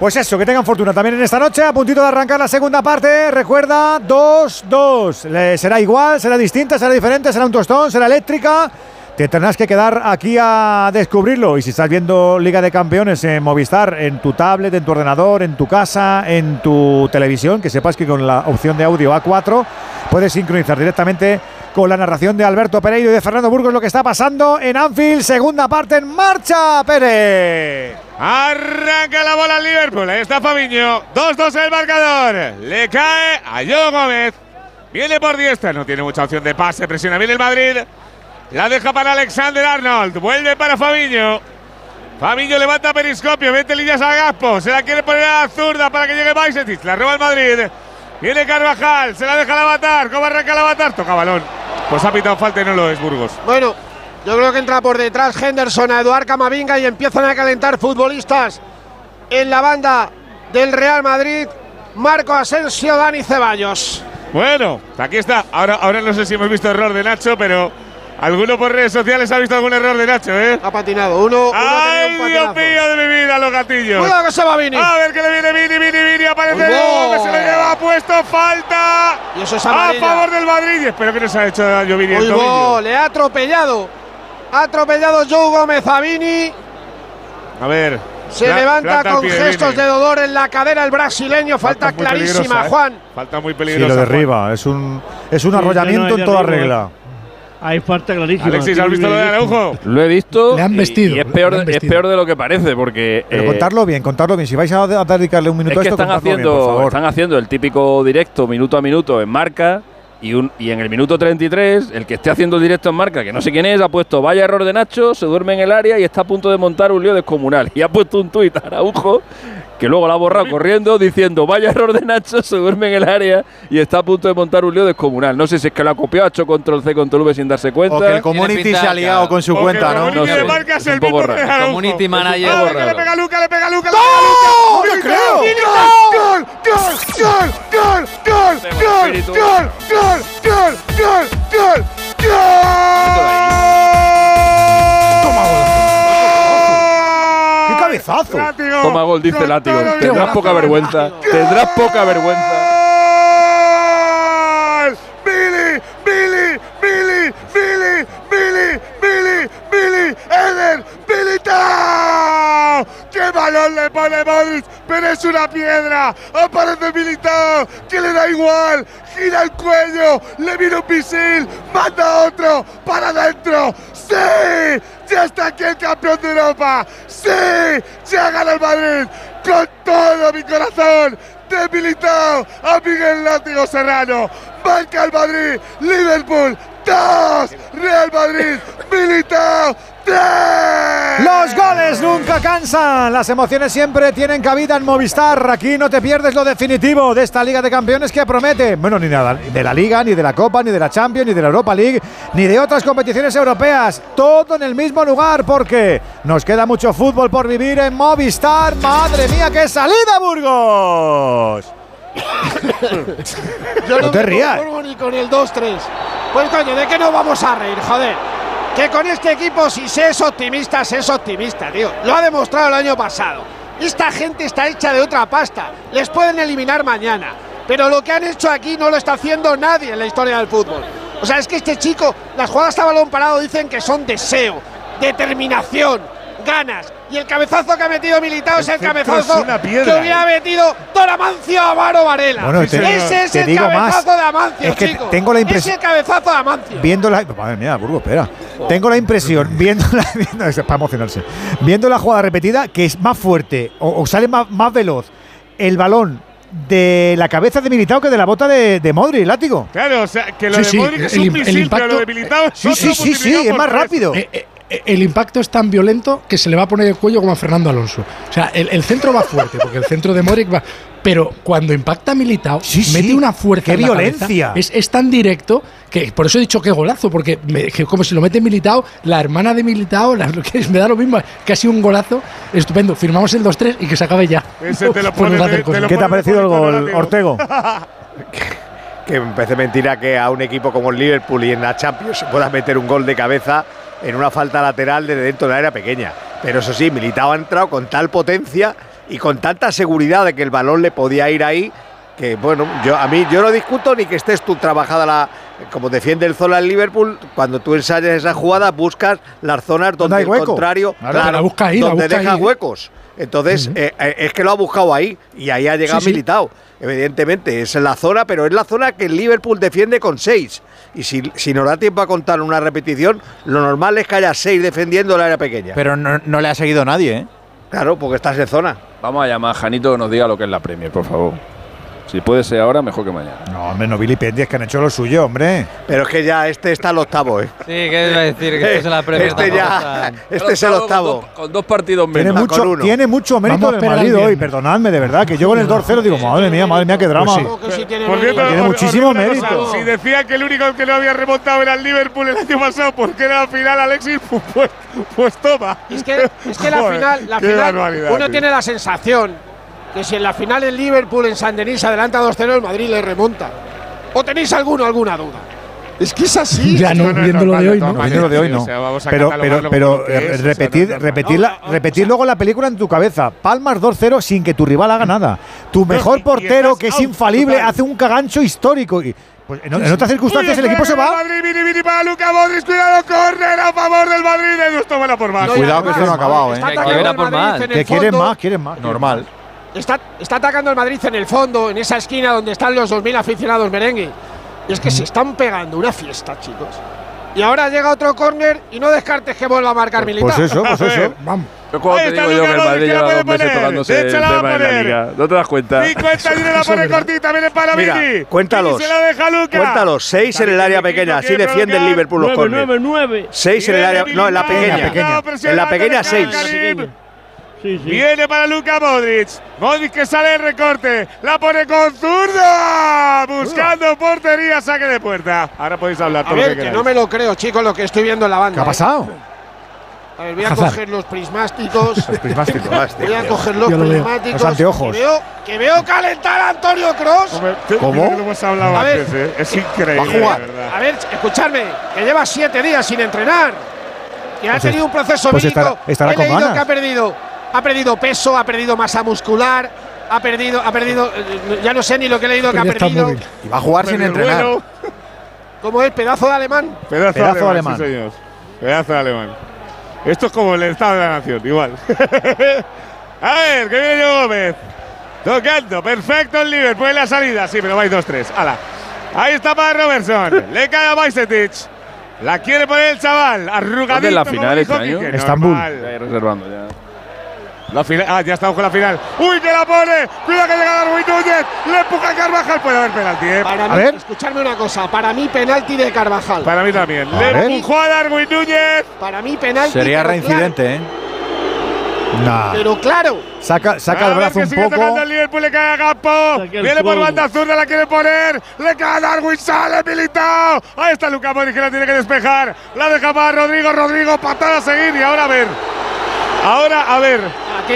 Pues eso, que tengan fortuna también en esta noche, a puntito de arrancar la segunda parte. Recuerda, 2-2. Le- Será igual, será distinta, será diferente, será un tostón, será eléctrica. Te tendrás que quedar aquí a descubrirlo. Y si estás viendo Liga de Campeones en Movistar, en tu tablet, en tu ordenador, en tu casa, en tu televisión, que sepas que con la opción de audio A4 puedes sincronizar directamente con la narración de Alberto Pereiro y de Fernando Burgos lo que está pasando en Anfield. Segunda parte en marcha, Pérez. Arranca la bola al Liverpool. Ahí está Fabiño. 2-2 el marcador. Le cae a Joe Gómez. Viene por diestra. No tiene mucha opción de pase. Presiona bien el Madrid. La deja para Alexander Arnold. Vuelve para Fabiño. Fabiño levanta periscopio. Mete líneas a Gaspo. Se la quiere poner a la zurda para que llegue Bajcetic. La roba el Madrid. Viene Carvajal. Se la deja al avatar. ¿Cómo arranca el avatar? Toca balón. Pues ha pitado falta y no lo es Burgos. Bueno, yo creo que entra por detrás Henderson a Eduard Camavinga y empiezan a calentar futbolistas en la banda del Real Madrid. Marco Asensio, Dani Ceballos. Bueno, aquí está. Ahora, ahora no sé si hemos visto error de Nacho, pero alguno por redes sociales ha visto algún error de Nacho, ¿eh? Ha patinado. Uno, uno ¡Ay, un Dios mío de mi vida, los gatillos! Cuidado que se va Vini. A ver que le viene Vini, Vini, Vini, aparece no. se lo lleva puesto, falta. Y eso es a favor del Madrid. Y espero que no se ha hecho daño Vini le ha atropellado. Ha atropellado Joe Gómez a Vini. A ver. Se levanta con pie, gestos Vini. de dolor en la cadera el brasileño. Falta, clarísima, ¿eh? Juan. Falta muy Sí, peligrosa. lo Juan. derriba. Es un, es un Sí, arrollamiento no, en toda regla. Hay falta clarísima. Alexis, ¿has visto lo de Araujo? Lo he visto. Le han y- vestido, Y, es, le peor, han es vestido. peor de lo que parece, porque. Pero eh, contarlo bien, contarlo bien. Si vais a, a dedicarle un minuto es que a esto, están contadlo bien, haciendo, por favor. están haciendo el típico directo minuto a minuto en marca Y, un, y en el minuto 33, el que esté haciendo el directo en marca, que no sé quién es, ha puesto vaya error de Nacho, se duerme en el área y está a punto de montar un lío descomunal. Y ha puesto un tuit a Araujo, que luego lo ha borrado corriendo, diciendo vaya error de Nacho, se duerme en el área y está a punto de montar un lío descomunal. No sé si es que lo ha copiado, ha hecho control C, control V sin darse cuenta. O que el community se ha liado con su O cuenta, el ¿no? community No sé, marca es es un el poco raro. Community manager. Que le pega Luca, le pega Luca, le ¡Gol! ¡No creo! ¡Gol! ¡Gol! ¡Gol! ¡Gol! ¡Gol! ¡Gol! ¡Gol! ¡Gol! ¡Gol! ¡Gol! ¡Gol! ¡Gol! Cabezazo! Látigo. Toma gol, dice Látigo. Tendrás poca vergüenza. Tendrás poca vergüenza. ¡Gol! ¡Billy! ¡Billy! ¡Billy! ¡Billy! ¡Billy! ¡Billy! ¡Billy! ¡Eder! ¡Militao! ¡Qué balón le pone Modric! ¡Pero es una piedra! ¡Aparece Militao! ¡Que le da igual! ¡Gira el cuello! ¡Le viene un misil! ¡Manda otro! ¡Para adentro! ¡Sí! ¡Ya está aquí el campeón de Europa! ¡Sí! ¡Ya gana el Madrid! ¡Con todo mi corazón! de Militao a Miguel Látigo Serrano. Marca el Madrid, Liverpool 2, Real Madrid, Militao 3. Los goles nunca cansan. Las emociones siempre tienen cabida en Movistar. Aquí no te pierdes lo definitivo de esta Liga de Campeones que promete. Bueno, ni nada, de la Liga, ni de la Copa, ni de la Champions, ni de la Europa League, ni de otras competiciones europeas. Todo en el mismo lugar porque nos queda mucho fútbol por vivir en Movistar. Madre mía, qué salida, Burgos. Yo No te me rías. ni con el 2-3. Pues coño, ¿de qué nos vamos a reír, joder? Que con este equipo, si se es optimista, se es optimista, tío. Lo ha demostrado el año pasado. Esta gente está hecha de otra pasta. Les pueden eliminar mañana. Pero lo que han hecho aquí no lo está haciendo nadie en la historia del fútbol. O sea, es que este chico, las jugadas a balón parado dicen que son deseo, determinación, ganas. Y el cabezazo que ha metido Militao es el cabezazo es una piedra, que hubiera metido Don Amancio a Amaro Varela. Bueno, te- Ese es te el digo más. cabezazo de Amancio, Es que chico. tengo la impresión- Es el cabezazo de Amancio. Viendo la. Madre mía, Burgos, espera. Tengo la impresión, viendo la. Viendo, es para emocionarse. Viendo la jugada repetida, que es más fuerte o, o sale más, más veloz el balón de la cabeza de Militao que de la bota de, de Modric, látigo. Claro, o sea, que lo Sí, de sí, Modric es el un el misil, pero lo impacto- de Militao es Sí, sí, sí, sí, es más rápido. Eh, eh, eh, el impacto es tan violento que se le va a poner el cuello como a Fernando Alonso. O sea, el, el centro va fuerte, porque el centro de Modric va. Pero cuando impacta Militao, Sí, sí. mete una fuerza. ¡Qué en la violencia! cabeza. Es, es tan directo que por eso he dicho que golazo, porque me- que como si lo mete Militao, la hermana de Militao, la- lo que es- me da lo mismo, que ha sido un golazo estupendo. Firmamos el 2-3 y que se acabe ya. Ese te lo Por pone- te lo ¿Qué te ha parecido el gol. Ortego? que me parece mentira que a un equipo como el Liverpool y en la Champions se pueda meter un gol de cabeza en una falta lateral desde dentro del área pequeña. Pero eso sí, Militao ha entrado con tal potencia y con tanta seguridad de que el balón le podía ir ahí que bueno, yo a mí yo no discuto ni que estés tú trabajada la como defiende el Zola el Liverpool, cuando tú ensayas esa jugada buscas las zonas donde hay el contrario, Claro, la busca ahí, la donde busca deja ahí, ¿eh? huecos. Entonces, eh, eh, es que lo ha buscado ahí y ahí ha llegado Sí, sí. Militao. Evidentemente, es en la zona, pero es la zona que el Liverpool defiende con seis. Y si, si nos da tiempo a contar una repetición, lo normal es que haya seis defendiendo el área pequeña. Pero no, no le ha seguido nadie, ¿eh? claro, porque estás en zona. Vamos a llamar a Janito que nos diga lo que es la Premier, por favor. Si puede ser ahora, mejor que mañana. No, hombre, no vilipendies que han hecho lo suyo, hombre. Pero es que ya este está al octavo, ¿eh? Sí, ¿qué iba a decir? Que esto es la. Este tampoco ya, está- este es el octavo. Con dos, con dos partidos Tiene menos. mucho, uno. tiene mucho mérito Vamos a del esperar Madrid el hoy, perdonadme, de verdad, que yo con el 2-0 digo, madre mía, madre mía, qué drama. Pues sí. Que sí tiene Tiene muchísimo mérito. Si decía que el único que no había remontado era el Liverpool el año pasado porque era la final Alexis, pues, pues toma. Es que, es que la final, la qué final uno tío. tiene la sensación que si en la final el Liverpool en San Denis adelanta 2-0, el Madrid le remonta. ¿O tenéis alguno alguna duda? Es que es así. Ya no, viendo lo de hoy, ¿no? Viendo lo de hoy, no. pero pero, pero eh, es, o sea, repetir, no repetir, la- repetir luego la película en tu cabeza. Palmas 2-0 sin que tu rival haga nada. Tu mejor portero, que es out infalible, total. hace un cagancho histórico. Y, pues, en, en otras circunstancias el equipo se va. Madrid, Vini, Vini para Luca Modric, cuidado, córner a favor del Madrid. Edu, tómala por más. No, Cuidado que esto no ha acabado, ¿eh? Que Que quieren más, quieren más. Normal. Está, está atacando el Madrid en el fondo, en esa esquina donde están los 2.000 aficionados merengue. Y es que se están pegando una fiesta, chicos. Y ahora llega otro córner y no descartes que vuelva a marcar pues, militar. Pues eso, pues eso. Vamos. Ahí está te digo yo que el Madrid lleva dos meses el tema de la liga. ¿No te das cuenta? 50 y la pone cortita, viene para Mira, Cuéntalos. Se la deja Cuéntalos. 6 en el área pequeña. Así defiende el Liverpool los 9, 9, 9. 6 en el área… No, en la pequeña. En la pequeña 6. Sí, sí. Viene para Luka Modric. Modric que sale el recorte. La pone con zurda. Buscando portería, saque de puerta. Ahora podéis hablar A todo lo ver, que que queráis. no me lo creo, chicos, lo que estoy viendo en la banda. ¿Qué ha ¿eh? pasado? A ver, voy a Hazard. coger los prismáticos. prismáticos. Voy a coger los lo prismáticos. Los anteojos. Que veo, que veo calentar a Antonio Cross. ¿Cómo? mira que lo hemos hablado A ver. ¿eh? Es increíble. Va a jugar. A ver, escuchadme, que lleva siete días sin entrenar. Que ha Pues tenido es- un proceso pues médico. estará- estará He con leído ganas. que ha perdido, ha perdido peso, ha perdido masa muscular, ha perdido, ha perdido, eh, ya no sé ni lo que he leído que ha perdido. móvil. Y va a jugar sin entrenar. vuelo. ¿Cómo es? Pedazo de alemán. Pedazo, Pedazo de alemán. alemán, sí, señor. Pedazo de alemán. Esto es como el Estado de la Nación, igual. a ver, que viene Gómez. Tocando, perfecto el Liverpool en la salida. Sí, pero vais 2-3. Ala. Ahí está para Robertson. Le cae a Bajcetic. La quiere poner el chaval. Arrugadito. ¿Dónde la final este año? Estambul. Reservando ya. La final, ah, ya estamos con la final. ¡Uy, que la pone! ¡Cuidado que llega Darwin Núñez! ¡Le empuja a Carvajal! Puede haber penalti, ¿eh? Para A mí, ver. escuchadme una cosa, para mí penalti de Carvajal. Para mí también. A Le ver. empujó a Darwin Núñez. Para mí penalti. Sería reincidente, ¿eh? Nah. Claro, pero claro. Saca, saca el brazo que un sigue poco. tocando el Liverpool, le cae a el Viene por banda zurda, la quiere poner. Le cae a Darwin, sale Militao. Ahí está Luca Modric que la tiene que despejar. La deja para Rodrigo, Rodrigo, patada a seguir. Y ahora a ver. Ahora a ver. Aquí,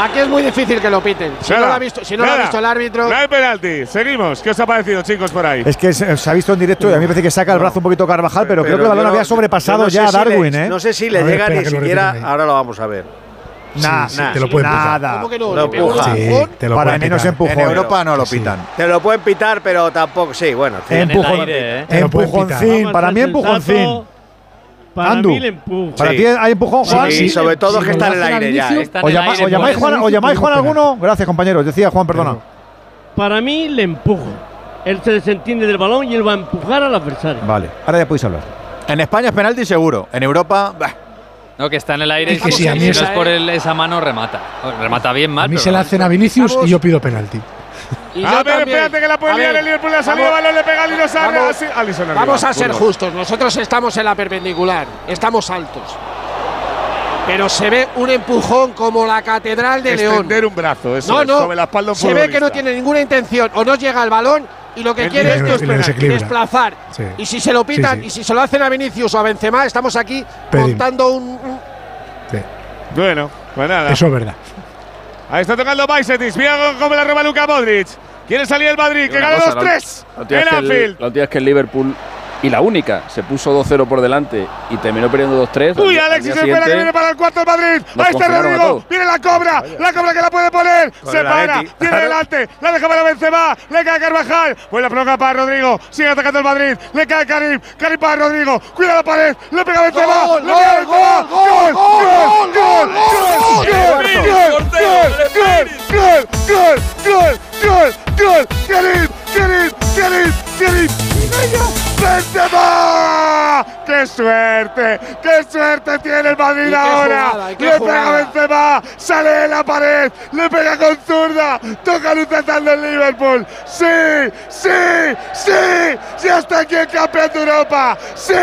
aquí es muy difícil que lo piten. Si no Nada, lo ha visto, si no lo ha visto el árbitro. No hay penalti. Seguimos. ¿Qué os ha parecido, chicos, por ahí? Es que se, se ha visto en directo y a mí me parece que saca el brazo un poquito Carvajal, pero, creo que el balón no- había sobrepasado no sé ya a si Darwin, le- ¿eh? No sé si le ver, llega ni siquiera. Ahora lo vamos a ver. Nah, Sí, sí, te lo puede empujar. nada. ¿Cómo que no? Lo ¿Le pegó un empuja. empujón? te lo Para pueden mí no se empujó. En Europa no lo Sí. pitan. Te lo pueden pitar, pero tampoco. Sí, bueno. sí. En el Empujón. aire, ¿eh? Pueden. Empujoncín, a para mí empujoncín. Para Andu. mí le empujo. ¿Para Sí. ti hay empujón, Juan? Sí, sobre todo que está en el aire ya. inicio, ¿eh? Está en ¿O el llama- aire, o llamáis pues. Juan, o llamáis Juan alguno? Gracias, compañeros. Decía Juan, perdona. Para mí le empujo. Él se desentiende del balón y él va a empujar al adversario. Vale, ahora ya podéis hablar. En España es penalti seguro. En Europa, bah, No, que está en el aire Es que y sí, a mí si no esa- es por el- esa mano, remata. Remata bien mal. A mí pero se la hacen a Vinicius y yo pido penalti. Y yo a ver, también. espérate que la puede A liar el Liverpool. Balón, le pega a vamos- Alisson arriba. Vamos a ser justos. Nosotros estamos en la perpendicular. Estamos altos. Pero se ve un empujón como la Catedral de León. Extender un brazo, eso No, no. sobre la espalda un se ve que no tiene ninguna intención. O no llega al balón y lo que El quiere es desequilibra. desplazar. Sí. Y si se lo pitan Sí, sí. y si se lo hacen a Vinicius o a Benzema, estamos aquí Pedim. montando un, un- Sí, Bueno, pues nada. Eso es verdad. Ahí está tocando Bajcetic. Mira cómo la roba Luka Modric. Quiere salir el Madrid, que gana cosa, 2-3 la- que el- Anfield. La última vez que el Liverpool, y la única, se puso 2-0 por delante y terminó perdiendo 2-3. al Uy, Alexis espera que viene para el cuarto el Madrid. Nos Ahí está Rodrigo. Viene la cobra. La cobra que la puede poner. Con Se para. Atleti. Tiene Claro. delante. La deja para Benzema. Le cae Carvajal. Pues la provoca para Rodrigo. Sigue atacando el Madrid. Le cae Karim. Karim para Rodrigo. Cuida la pared. Le pega Benzema. Gol, Le pega gol, Benzema. gol, gol, gol, gol, gol, gol, gol, gol, gol, gol, gol, Karim, Karim, Karim, Karim. ¡Benzema! ¡Qué suerte! ¡Qué suerte tiene el Madrid ahora! jugada, le pega jugada. Benzema, sale de la pared, le pega con zurda, toca luchando el Liverpool. ¡Sí! ¡Sí! ¡Sí! ¡Ya está aquí el campeón de Europa! ¡Sí!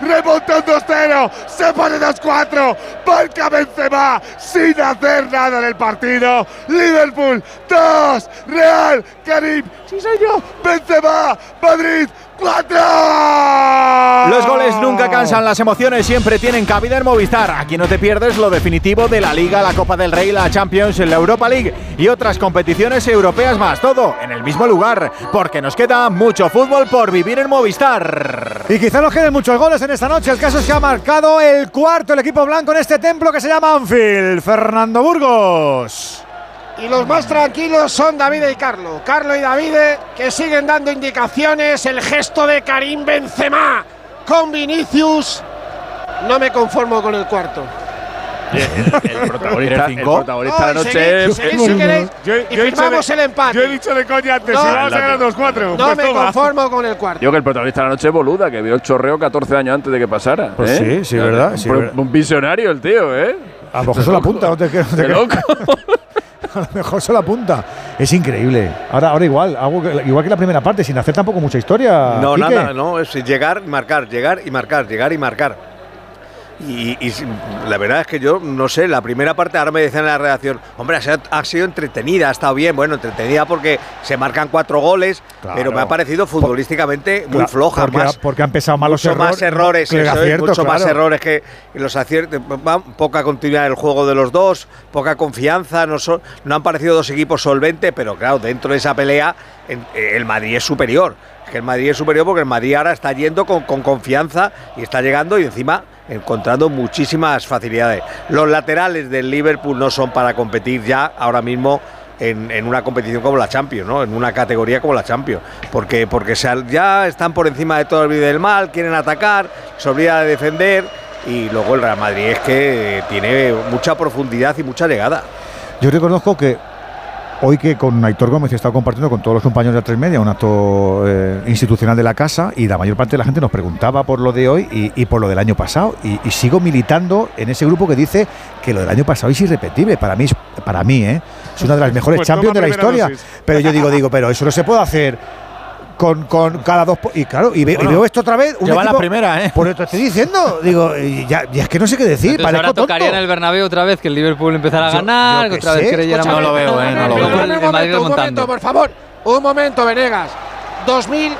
Remonta un 2-0, se pone 2-4, marca Benzema sin hacer nada en el partido. Liverpool 2, Real, Karim, sí señor, Benzema, Madrid 4. Los goles nunca cansan, las emociones siempre tienen cabida en Movistar. Aquí no te pierdes lo definitivo de la Liga, la Copa del Rey, la Champions, la Europa League y otras competiciones europeas más. Todo en el mismo lugar, porque nos queda mucho fútbol por vivir en Movistar. Y quizá nos queden muchos goles en esta noche. El caso es que ha marcado el cuarto el equipo blanco en este templo que se llama Anfield. Fernando Burgos. Y los más tranquilos son David y Carlo. Carlo y David que siguen dando indicaciones. El gesto de Karim Benzema con Vinicius. No me conformo con el cuarto. El protagonista, el protagonista de la noche. es- seguid si queréis Yo, y yo he dicho firmamos de- el empate. Yo he dicho de coña antes, No, si vamos a ganar Adelante. 2-4. no pues me toma. conformo con el cuarto. Digo que el protagonista de la noche es Boluda, que vio el chorreo 14 años antes de que pasara. Pues ¿eh? sí, sí, verdad, sí, un, verdad. un visionario el tío, ¿eh? A lo mejor se la apunta, no te, no te loco. A lo mejor se la apunta. Es increíble. Ahora, ahora igual, hago igual que la primera parte, sin hacer tampoco mucha historia. No, Quique. nada, no, es llegar marcar, llegar y marcar, llegar y marcar. Y, la verdad es que yo no sé, la primera parte ahora me decían en la redacción, hombre, ha sido, ha sido entretenida, ha estado bien, bueno, entretenida porque se marcan cuatro goles, Claro. pero me ha parecido futbolísticamente muy floja, porque, más, porque han pesado más los mucho errores. más errores, que el eso es, acierto, mucho más errores que los aciertos, poca continuidad en el juego de los dos, poca confianza, no, son, no han parecido dos equipos solventes, pero claro, dentro de esa pelea eh, el Madrid es superior. Que el Madrid es superior porque el Madrid ahora está yendo con, con confianza y está llegando y encima encontrando muchísimas facilidades. Los laterales del Liverpool no son para competir ya ahora mismo en, en una competición como la Champions, ¿no? En una categoría como la Champions. Porque, porque ya están por encima de todo el del mal, quieren atacar, se olvida de defender. Y luego el Real Madrid es que tiene mucha profundidad y mucha llegada. Yo reconozco que hoy que con Aitor Gómez he estado compartiendo con todos los compañeros de A3 Media un acto eh, institucional de la casa y la mayor parte de la gente nos preguntaba por lo de hoy y, y por lo del año pasado. Y, y sigo militando en ese grupo que dice que lo del año pasado es irrepetible. Para mí, es- para mí ¿eh? es una de las mejores Pues Champions de la historia. dosis. Pero yo digo, digo, pero eso no se puede hacer. Con, con cada dos y claro y, ve- y Bueno, veo esto otra vez un lleva la equipo- primera, ¿eh? por eso te estoy diciendo digo y ya, y es que no sé qué decir Entonces ahora tocaría en tonto. el Bernabéu otra vez que el Liverpool empezara a Yo- ganar, yo otra vez sé, creyéramos escúchame, No lo veo, eh, no lo veo. un Madrid momento, un momento, por favor. Un momento, Venegas. 2000,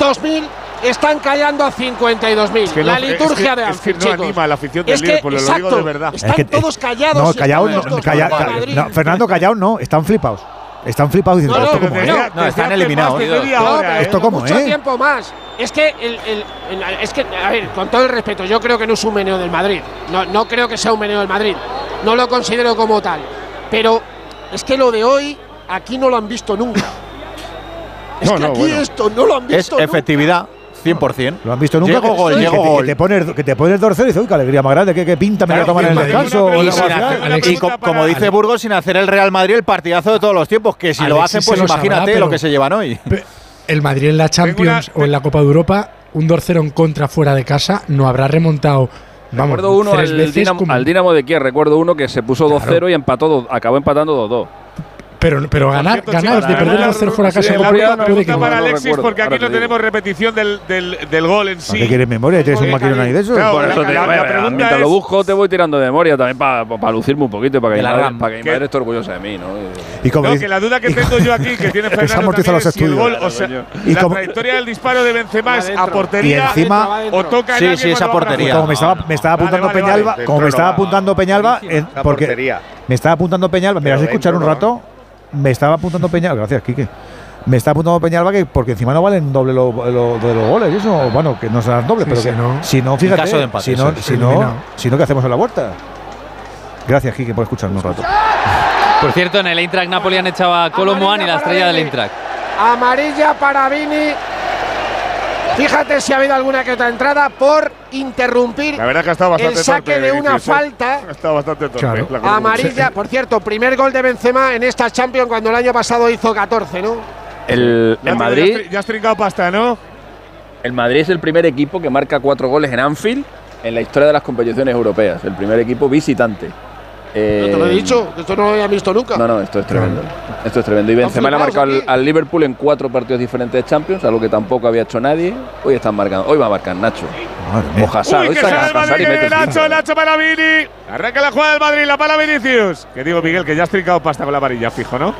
2000 están callando a 52.000. Es que la no- es liturgia que- de es que Anfield, no chicos. anima a la afición del Es que, Liverpool, lo digo exacto, de verdad. Están Es que- todos callados. No, y callado están no, calla- no, Fernando, callado no, están flipados. Están flipados diciendo, No, no, ¿esto cómo es? No, están eliminados. ¿eh? ¿Esto cómo mucho es? tiempo más. Es que, el, el- el- es que, a ver, con todo el respeto, yo creo que no es un meneo del Madrid. No, no creo que sea un meneo del Madrid. No lo considero como tal. Pero es que lo de hoy, aquí no lo han visto nunca. Es No, que no, aquí bueno. esto no lo han Es visto nunca. efectividad, 100%. ¿Lo han visto nunca? Llego Que- gol, que, llego que- gol. Que te pones, que te pones dorsal y dices, uy, qué alegría más grande, qué, qué pinta me voy a Claro, tomar en el descanso. Y como dice Burgos, sin hacer el Real Madrid el partidazo de todos los tiempos, que si lo hacen, pues lo sabrá, imagínate pero- lo que se llevan hoy. El Madrid en la Champions una- o en la Copa de Europa, un 2-0 en contra fuera de casa, no habrá remontado. Vamos, recuerdo uno al Dinamo, como- al Dinamo de Kiev, recuerdo uno que se puso 2-0 y empató, dos- acabó empatando 2-2. Pero, pero ganar, cierto, ganar chicos, de perder la- 2-0 fuera de Sí, casa. la puede- que no. para no Alexis, porque aquí no te tenemos repetición del, del, del gol en ¿Para sí. qué quieres memoria? ¿Tienes un maquinón ahí de eso? Claro, Por la- eso te la- digo, la eh, pregunta mientras lo es- busco te voy tirando de memoria también para lucirme un poquito, para que, De mi la madre, para que mi madre esté orgullosa de mí. ¿no? Y como No, dice- que la duda que tengo yo aquí, que tiene que Fernando amortizan también, los es si el estudios. gol, o sea, Y la trayectoria del disparo de Benzema es a portería o toca en Sí, sí, esa portería. Como me estaba, me estaba Vale, apuntando Peñalba, como me estaba apuntando Peñalba, en- La porque portería. me estaba apuntando Peñalba, me vas a escuchar un rato, me estaba apuntando Peñalba, gracias Quique, me estaba apuntando Peñalba que porque encima no valen doble lo, lo- de los goles, y eso, bueno, que no serán dobles, Sí, pero sí, que no. si no, fíjate, caso de empate, si no, si no, si no, ¿qué hacemos en la huerta? Gracias Quique por escucharnos un rato. Por cierto, en el Eintracht Napoli han echado a Colomuan y la estrella del Eintracht. Amarilla para Vini. Fíjate si ha habido alguna que otra entrada por interrumpir La verdad que ha el saque torpe, de una falta. Ha estado bastante torpe. Claro. la cosa. Amarilla, por cierto, primer gol de Benzema en esta Champions cuando el año pasado hizo 14, ¿no? El, Madrid, Ya has, ya has trincado pasta, ¿no? el Madrid es el primer equipo que marca cuatro goles en Anfield en la historia de las competiciones europeas. El primer equipo visitante. Eh, Yo te lo he dicho, que esto no lo había visto nunca. No, no, esto es tremendo. Esto es tremendo. Y Benzema le ha marcado al, al Liverpool en cuatro partidos diferentes de Champions, algo que tampoco había hecho nadie. Hoy están marcando. Hoy va a marcar Nacho. Madre mía. O Hazard. Uy, Hoy que saca Madrid, y mete el Nacho. Nacho para Vini. Arranca la jugada del Madrid, la para Vinicius. Que digo, Miguel, que ya has trincado pasta con la varilla, fijo, ¿no?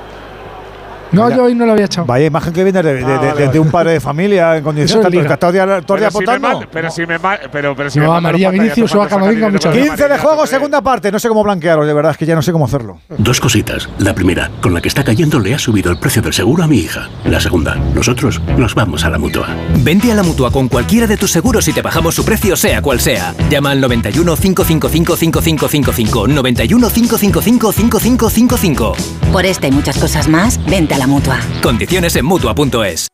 No, Vaya. yo hoy no lo había echado. Vaya imagen que viene de, de- Ah, de- vale, de vale. un padre de familia en Eso condiciones es todo día- todo día Pero si me pero si me mal- pero, pero si No, me falta, ya Vinicius o a dinero 15 con de juego, segunda parte. No sé cómo blanquearos, de verdad, es que ya no sé cómo hacerlo. Dos cositas. La primera, con la que está cayendo le ha subido el precio del seguro a mi hija. La segunda, nosotros nos vamos a la mutua. Vente a la mutua con cualquiera de tus seguros y te bajamos su precio, sea cual sea. Llama al 91 555 5555. 91 555 5555. Por esta y muchas cosas más, vente a la mutua. Condiciones en mutua.es.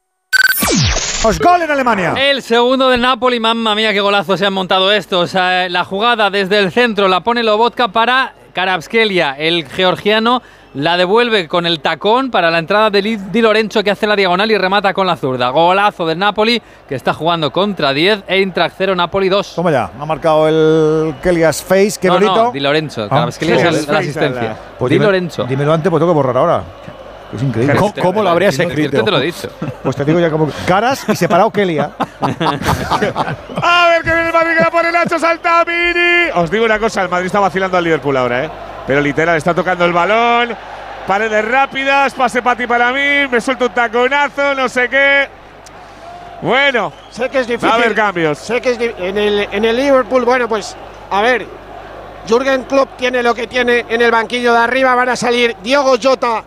¡Os gol en Alemania! El segundo del Napoli, mamma mía, qué golazo se han montado estos. Eh, la jugada desde el centro la pone Lobotka para Karabskelia, el georgiano La devuelve con el tacón para la entrada de Di Lorenzo que hace la diagonal y remata con la zurda. Golazo del Napoli que está jugando contra 10, Eintracht 0, Napoli 2. Toma ya, ha marcado el Kelias Face, qué no, bonito. no, Di Lorenzo, Ah. es la asistencia. Pues Di dime- Lorenzo. Dímelo antes, pues tengo que borrar ahora. Es increíble. ¿Cómo- cómo lo habrías escrito? Yo te lo he dicho. Pues te digo ya como caras y separado Kelia. A ver que viene el Madrid que la pone Nacho salta Vini. Os digo una cosa, el Madrid está vacilando al Liverpool ahora, ¿eh? Pero literal está tocando el balón. Paredes rápidas, pase para ti para mí, me suelto un taconazo, no sé qué. Bueno, sé que es difícil. Va a haber cambios. Sé que es en el, en el Liverpool, bueno, pues a ver. Jürgen Klopp tiene lo que tiene en el banquillo de arriba. Van a salir Diogo Jota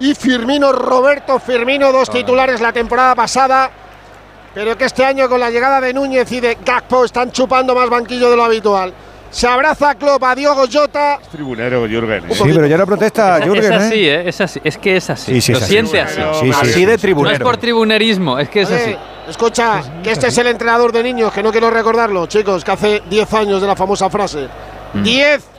y Firmino, Roberto Firmino, dos titulares la temporada pasada. Pero que este año con la llegada de Núñez y de Gakpo están chupando más banquillo de lo habitual. Se abraza Klopp a Diogo Jota. Tribunero Jürgen. ¿eh? Sí, pero ya no protesta Jürgen, es ¿eh? así, ¿eh? Es así, es que es así. Sí, sí, lo es así. siente así. Sí, sí, sí. No es por tribunerismo, es que es Oye, así. Escucha, que este es el entrenador de niños, que no quiero recordarlo, chicos, que hace 10 años de la famosa frase. 10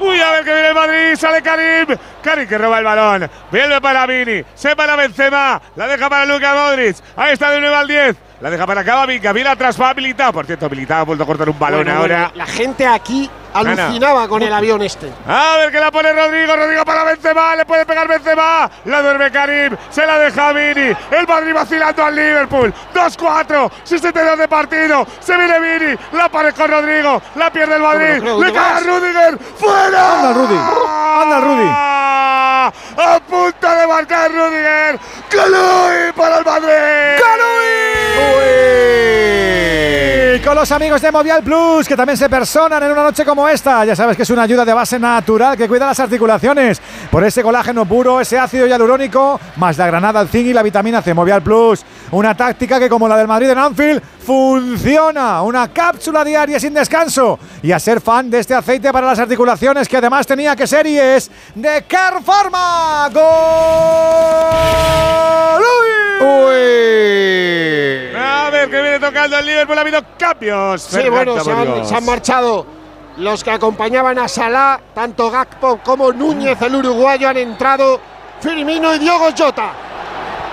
Uy, a ver que viene el Madrid, sale Karim. Karim que roba el balón. Vuelve para Vini. Se para Benzema. La deja para Luka Modric. Ahí está de nuevo al 10. La deja para Camavinga. Viene atrás para habilitado. Por cierto, habilitado ha vuelto a cortar un balón Bueno, ahora. bueno, la gente aquí Ana. alucinaba con el avión este. A ver que la pone Rodrigo. Rodrigo para Benzema. Le puede pegar Benzema. La duerme Karim. Se la deja Vini. El Madrid vacilando al Liverpool. 2-4. 62 de partido. Se viene Vini. La pared con Rodrigo. La pierde el Madrid. creo Le cae a. Rudiger. ¡Fuera! Anda, Rudy. Anda, Rudy. A punto de marcar Rudiger. ¡Calui para el Madrid! Y con los amigos de Movial Plus, que también se personan en una noche como esta. Ya sabes que es una ayuda de base natural que cuida las articulaciones. Por ese colágeno puro, ese ácido hialurónico, más la granada, el zinc y la vitamina C. Movial Plus, una táctica que como la del Madrid en Anfield, funciona. Una cápsula diaria sin descanso. Y a ser fan de este aceite para las articulaciones, que además tenía que ser y es de Car Pharma. ¡Gol! A ver que viene tocando el Liverpool. Ha habido cambios. Sí, Fernando bueno, se han, Burgos. se han marchado los que acompañaban a Salah, tanto Gakpo como Núñez, el uruguayo, han entrado Firmino y Diogo Jota.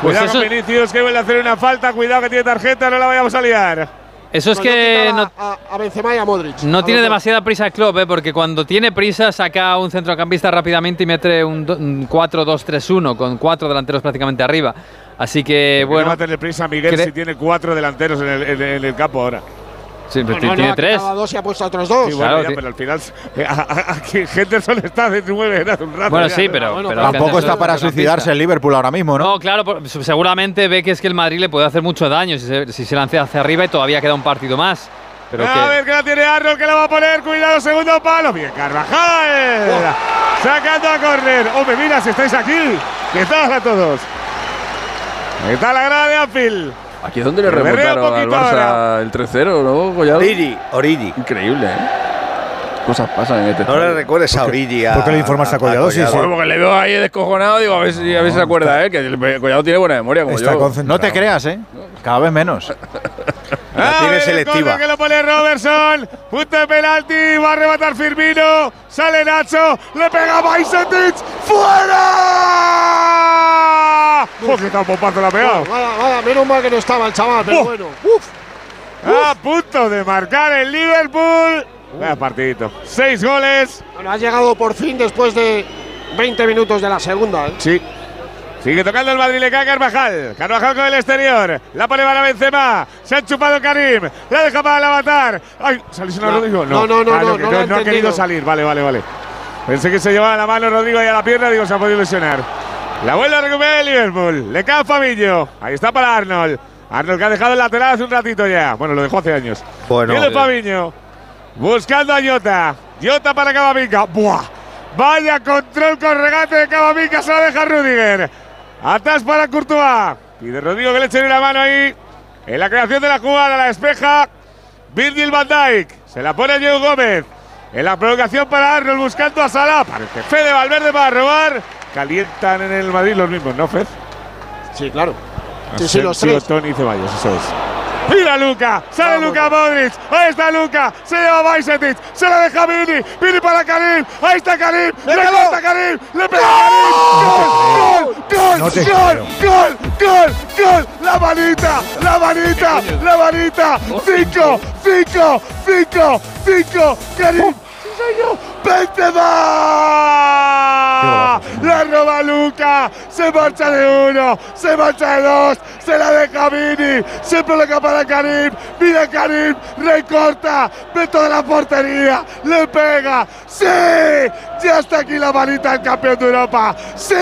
Pues Cuidado eso- con Vinicius que vuelve a hacer una falta. Cuidado que tiene tarjeta. No la vayamos a liar. Eso es que no, a, a Benzema y a Modric. no A tiene demasiada prisa el club, ¿eh? porque cuando tiene prisa saca un centrocampista rápidamente y mete un, do- un 4-2-3-1 con cuatro delanteros prácticamente arriba. Así que Bueno, bueno, va a tener prisa Miguel si tiene cuatro delanteros en el, en- en el campo ahora. Sí, pero No, no, tiene ha tres. quitado a dos y ha puesto a otros dos. Sí, bueno, Claro, ya, pero al final eh, aquí Henderson está de nueve hace un rato. Bueno, ya. sí, pero, bueno, pero Tampoco está es para suicidarse el Liverpool ahora mismo, ¿no? No, claro, seguramente ve que es que el Madrid le puede hacer mucho daño si se, si se lancia hacia arriba y todavía queda un partido más. Pero a que, ver que la tiene Arnold que la va a poner. Cuidado, segundo palo. Bien, Carvajal. Sacando a córner. Hombre, mira, si estáis aquí. ¿Qué tal a todos? ¿Qué tal la grada de Anfield? Aquí es donde le remontaron al Barça el 3-0, ¿no, Collado? Origi, Origi. Increíble, ¿eh? Cosas pasan en este No le recuerdes a Origi. ¿Por qué le informas a Collado? Sí, sí. Porque le veo ahí descojonado, digo, a ver si, a ver si se acuerda, ¿eh? Que Collado tiene buena memoria, como Está yo. concentrado. No te creas, ¿eh? Cada vez menos. La A tiene selectiva. que lo pone Robertson. Punto de penalti. Va a rematar Firmino. Sale Nacho. Le pega Bajsetic. ¡Fuera! ¡Oh, qué tan bombazo la ha pegado! Bueno, vaya, vaya, menos mal que no estaba el chaval, pero Oh. bueno. Uf. A punto de marcar el Liverpool. Vaya partidito. Seis goles. Bueno, ha llegado por fin después de 20 minutos de la segunda. ¿eh? Sí. Sigue tocando el Madrid, le cae Carvajal. Carvajal con el exterior. La pone para Benzema. Se ha chupado Karim. La deja para el avatar. ¡Ay! ¿Salís una No, Rodrigo? no, no, no, Ah, no, que no lo ha querido salir. Vale, vale, vale. Pensé que se llevaba la mano Rodrigo y a la pierna. Digo, se ha podido lesionar. La vuelve a recuperar el Liverpool. Le cae a Fabinho. Ahí está para Arnold. Arnold que ha dejado el lateral hace un ratito ya. Bueno, lo dejó hace años. Bueno. Viene Fabinho. Buscando a Jota. Jota para Camavinga. ¡Buah! Vaya control con regate de Camavinga. Se la deja Rudiger. Atrás para Courtois. Pide Rodrigo que le eche la mano ahí. En la creación de la jugada, la despeja Virgil van Dijk. Se la pone Diego Gómez. En la provocación para Arnold buscando a Salah. Parece Fede Valverde para robar. Calientan en el Madrid los mismos, ¿no, Fed? Sí, claro. Sí, sí, los tres. Toni y Ceballos, eso es. Mira Luca, sale Luca Modric, ahí está Luca, se lleva Bajcetic, se la deja Vini, Vini para Karim, ahí está Karim, le corta Karim, le pega Karim, gol, gol, No gol, gol, gol, gol, la manita, la manita, la manita, cinco, cinco, cinco, cinco, Karim, sí señor, Benzema, la roba Luca, se marcha de uno, se marcha de dos, se la deja Vini, siempre le para Karim, mira Karim, recorta, dentro de la portería, le pega, sí, ya está aquí la manita del campeón de Europa, sí,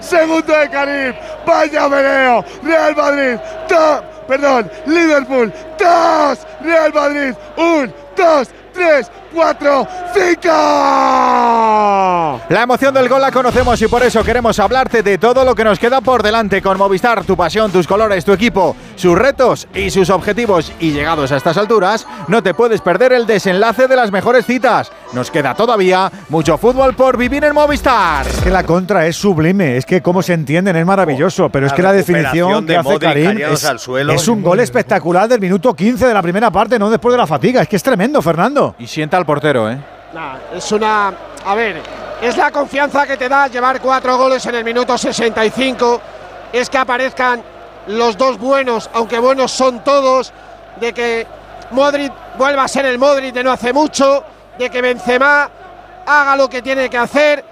segundo de Karim, vaya vereo, Real Madrid, dos, perdón, Liverpool, dos, Real Madrid, un, dos, tres, cuatro, cinco. La emoción del gol la conocemos y por eso queremos hablarte de todo lo que nos queda por delante con Movistar, tu pasión, tus colores, tu equipo, sus retos y sus objetivos. Y llegados a estas alturas, no te puedes perder el desenlace de las mejores citas. Nos queda todavía mucho fútbol por vivir en Movistar. Es que la contra es sublime, es que cómo se entienden es maravilloso, pero es que la definición recuperación que de hace Modric Karim es, al suelo. es un gol espectacular del minuto 15 de la primera parte, no después de la fatiga, es que es tremendo, Fernando. Y sienta al portero, ¿eh? Es una. A ver, es la confianza que te da llevar cuatro goles en el minuto 65. Es que aparezcan los dos buenos, aunque buenos son todos. De que Modric vuelva a ser el Modric de no hace mucho. De que Benzema haga lo que tiene que hacer.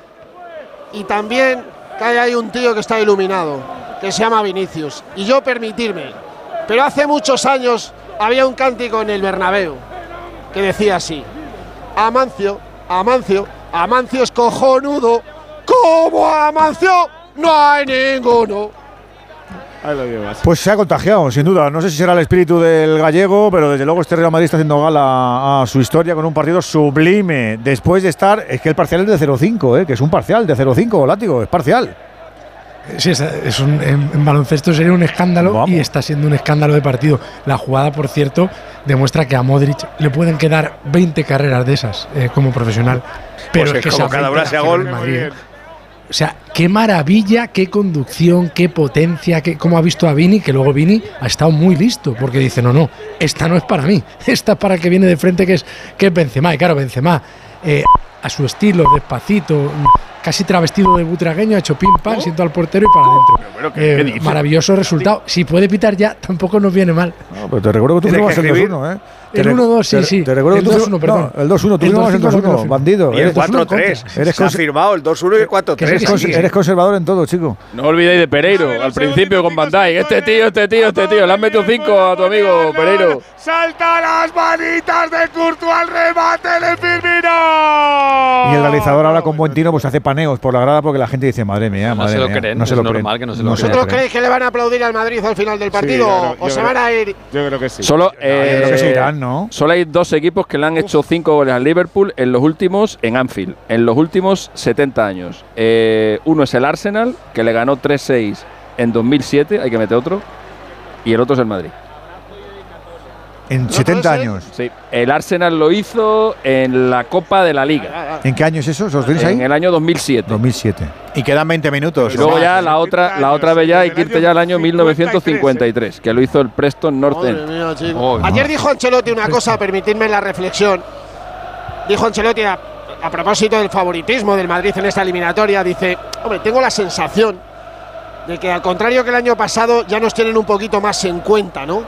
Y también que ahí un tío que está iluminado, que se llama Vinicius. Y yo permitirme. Pero hace muchos años había un cántico en el Bernabéu que decía así. Amancio, Amancio, Amancio es cojonudo. Como Amancio no hay ninguno. Ahí lo llevas. Pues se ha contagiado, sin duda. No sé si será el espíritu del gallego, pero desde luego este Real Madrid está haciendo gala a su historia con un partido sublime. Después de estar, es que el parcial es de 0-5, ¿eh? que es un parcial de 0-5, látigo, es parcial. Sí, es, es un, en, en baloncesto sería un escándalo y está siendo un escándalo de partido. La jugada, por cierto, demuestra que a Modric le pueden quedar 20 carreras de esas eh, como profesional. Pero Pues es que como cada 20 una las sea gol. O sea, qué maravilla, qué conducción, qué potencia, qué, cómo ha visto a Vini, que luego Vini ha estado muy listo, porque dice, no, no, esta no es para mí, esta es para el que viene de frente, que es, que es Benzema. Y claro, Benzema, eh, a su estilo, despacito, casi travestido de butragueño, ha hecho pim pam, siento al portero y para adentro. bueno, ¿qué- Eh, qué maravilloso resultado. Si puede pitar ya, tampoco nos viene mal. No, pero te recuerdo que tú Tienes que el escribir 2-1, ¿eh? El Te rec- 1-2, sí, sí. Te recuerdo El que tú 2-1, firmas- perdón. no, el 2-1, tú El firmas el 2-5 no lo 2-1, firmo. bandido. Y el Eres- 4-3. Eres, Se ha firmado el 2-1 y el 4-3. eres, cons- eres conservador en todo, chico. No olvidéis de Pereiro, al principio con Van Dijk. Este tío, este tío, este tío. Le han metido 5 a tu amigo Pereiro. Salta las manitas de Courtois al remate de Firmino. Y el realizador ahora con buen tino pues hace paneos por la grada porque la gente dice, madre mía, No madre se lo mía, creen, no se lo normal creen. que no se lo lo ¿Vosotros creen. creéis que le van a aplaudir al Madrid al final del partido o- se van a ir? Yo creo que sí. Solo, yo creo que se eh, irán, ¿no? solo hay dos equipos que le han hecho 5 goles al Liverpool en los últimos, en Anfield, en los últimos 70 años. Eh, uno es el Arsenal, que le ganó 3-6 en 2007, hay que meter otro. Y el otro es el Madrid. En 70 años. Sí, el Arsenal lo hizo en la Copa de la Liga. ¿En qué año es eso? ¿Os tenéis ahí? En el año 2007. 2007. Y quedan 20 minutos. Y luego Más. ya la otra, la otra vez ya hay que irte ya al año 1953, que lo hizo el Preston North End. mía. Oh, Ayer no. dijo Ancelotti una cosa, permitidme la reflexión. Dijo Ancelotti a, a propósito del favoritismo del Madrid en esta eliminatoria, dice, hombre, tengo la sensación de que al contrario que el año pasado ya nos tienen un poquito más en cuenta, ¿no?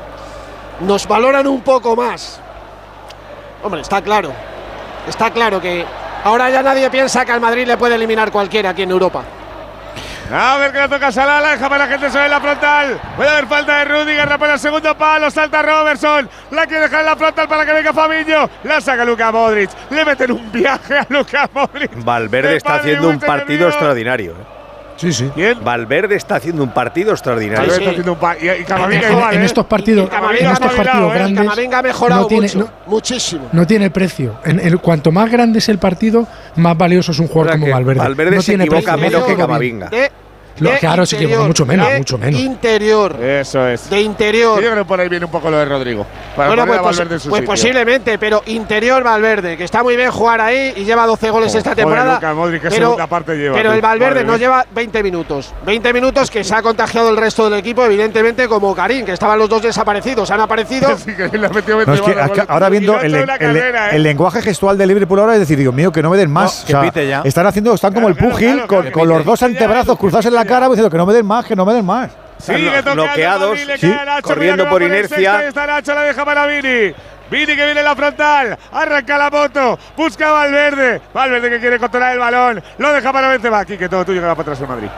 Nos valoran un poco más. Hombre, está claro. Está claro que ahora ya nadie piensa que al Madrid le puede eliminar cualquiera aquí en Europa. A ver que le toca a Salah, la deja para la gente sobre la frontal. Puede haber falta de Rudiger, para el segundo palo, salta Robertson. La quiere dejar en la frontal para que venga Fabinho. La saca Luka Modric. Le meten un viaje a Luka Modric. Valverde está haciendo un partido extraordinario. ¿eh? Sí, sí. Valverde está haciendo un partido extraordinario. Valverde está haciendo un pa- y, y Camavinga En- igual, en ¿eh? estos partidos- en ha estos partidos ¿eh? grandes Camavinga ha mejorado no tiene- mucho, no- muchísimo. No tiene precio. En, en- cuanto más grande es el partido, más valioso es un jugador como Valverde. Valverde no se tiene equivoca precio. menos que. Camavinga. Lo- de claro, sí que mucho menos, de mucho menos. Interior. Eso es. De interior. Yo creo que por ahí viene un poco lo de Rodrigo. Para bueno, poner pues, a Valverde en su pues sitio. posiblemente, pero interior Valverde, que está muy bien jugar ahí y lleva 12 goles esta Joder, temporada. Luka Modric, qué pero segunda parte lleva, pero tú. el Valverde Madre mía. lleva 20 minutos. 20 minutos que se ha contagiado el resto del equipo, evidentemente, como Karim, que estaban los dos desaparecidos. Han aparecido. Sí, que le ha metido No, es que 20 acá- goles. ahora viendo el, el- ¿eh? el lenguaje gestual de Liverpool ahora es decir, Dios mío, que no me den más. No, que O sea, pite ya. Están haciendo, están como el pugil con, con los dos antebrazos cruzados en la cara diciendo que no me den más, que no me den más. Sigue tocando bloqueados, Madrid, le sí, Nacho, corriendo por inercia. está Nacho, la deja para Vini. Vini que viene en la frontal, arranca la moto, busca a Valverde. Valverde que quiere controlar el balón, lo deja para Benzema. Aquí que todo tuyo que va para atrás el Madrid.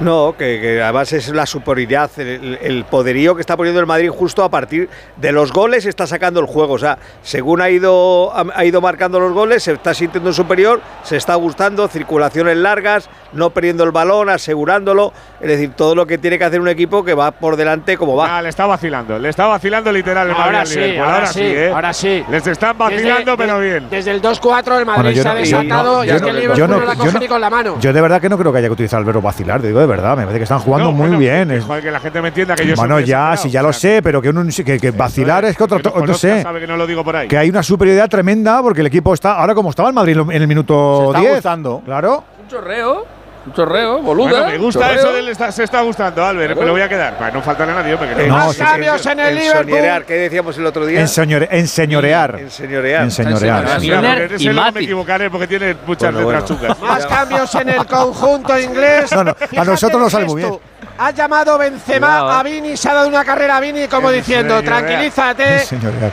No, que, que además es la superioridad, el, el poderío que está poniendo el Madrid justo a partir de los goles está sacando el juego. O sea, según ha ido, ha, ha ido marcando los goles, se está sintiendo superior, se está gustando, circulaciones largas, no perdiendo el balón, asegurándolo. Es decir, todo lo que tiene que hacer un equipo que va por delante como va. Ah, le está vacilando, le está vacilando literal el Madrid Ahora al sí, Liverpool. ahora sí, ¿eh? ahora sí. Les están vacilando, Desde- pero de- bien. Desde el 2-4 el Madrid Bueno, se ha no- desatado yo y es no- que el yo Liverpool no- no, la yo coge no- ni con la mano. Yo de verdad que no creo que haya que utilizar el verbo vacilar, digo de verdad, me parece que están jugando No, muy bueno, bien. que, joder, que la gente me entienda que yo soy bueno, ya, sí, ya o lo sea, sé, pero que, uno- que, que vacilar es que otro, que no sé. sabe que no lo digo por ahí. Que hay una superioridad tremenda porque el equipo está, ahora como estaba el Madrid en el Se minuto está 10. gustando. Claro. Un chorreo, un chorreo, boluda. Bueno, me gusta chorreo. eso está- se está gustando, Albert. Me lo voy a quedar. Para no faltarle a nadie, Eh, no. Más sí, cambios en el Liverpool. Enseñorear, ¿qué decíamos el otro día? Enseñore- enseñorear. Enseñorear. Enseñorear. Enseñorear. sí. Claro, y no me equivocaré porque tiene muchas Bueno, letras bueno. chungas. Más cambios en el conjunto inglés. No, no, a nosotros nos sale muy gesto. Ha llamado Benzema eh. a Vini, se ha dado una carrera a Vini como diciendo, tranquilízate,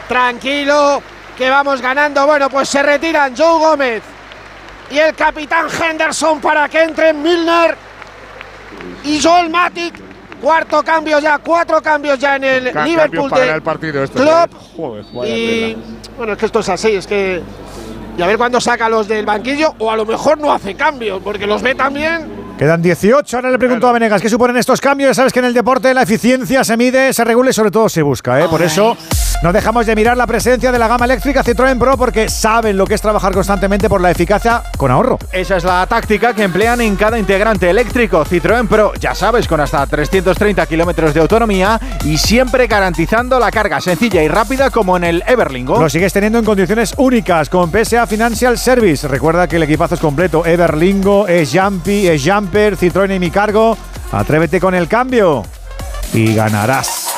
tranquilo, que vamos ganando. Bueno, pues se retiran Joe Gómez y el capitán Henderson para que entren Milner y Joel Matic. Cuarto cambio ya, cuatro cambios ya en el Ca- Liverpool cambios para de el partido. Klopp. ¿eh? Joder, Y bueno, es que esto es así, es que. Y a ver cuándo saca los del banquillo, o a lo mejor no hace cambio, porque los ve también. Quedan 18. Ahora le pregunto a Venegas qué suponen estos cambios. Ya sabes que en el deporte la eficiencia se mide, se regula y sobre todo se busca. ¿eh? Por eso no dejamos de mirar la presencia de la gama eléctrica Citroën Pro porque saben lo que es trabajar constantemente por la eficacia con ahorro. Esa es la táctica que emplean en cada integrante eléctrico Citroën Pro, ya sabes, con hasta 330 kilómetros de autonomía y siempre garantizando la carga sencilla y rápida como en el Everlingo. Lo sigues teniendo en condiciones únicas con PSA Financial Service. Recuerda que el equipazo es completo. Everlingo, es Jumpy, es Jumper, Citroën y mi cargo. Atrévete con el cambio y ganarás.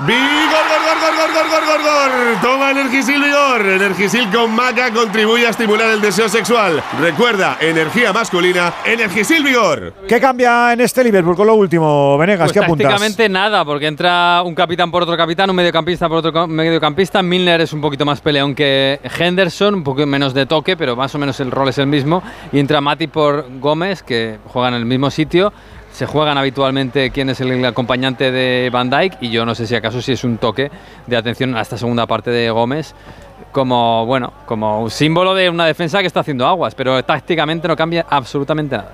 Vigor, gor, gor, gor, gor, gor, gor, gor. Toma Energisil Vigor. Energisil con maca contribuye a estimular el deseo sexual. Recuerda, energía masculina, Energisil Vigor. ¿Qué cambia en este Liverpool con lo último, Venegas? Pues ¿Qué apuntas? prácticamente nada, porque entra un capitán por otro capitán, un mediocampista por otro mediocampista. Milner es un poquito más peleón que Henderson, un poco menos de toque, pero más o menos el rol es el mismo. Y entra Mati por Gómez, que juegan en el mismo sitio. Se juegan habitualmente quién es el acompañante de Van Dijk y yo no sé si acaso si es un toque de atención a esta segunda parte de Gómez como bueno como un símbolo de una defensa que está haciendo aguas, pero tácticamente no cambia absolutamente nada.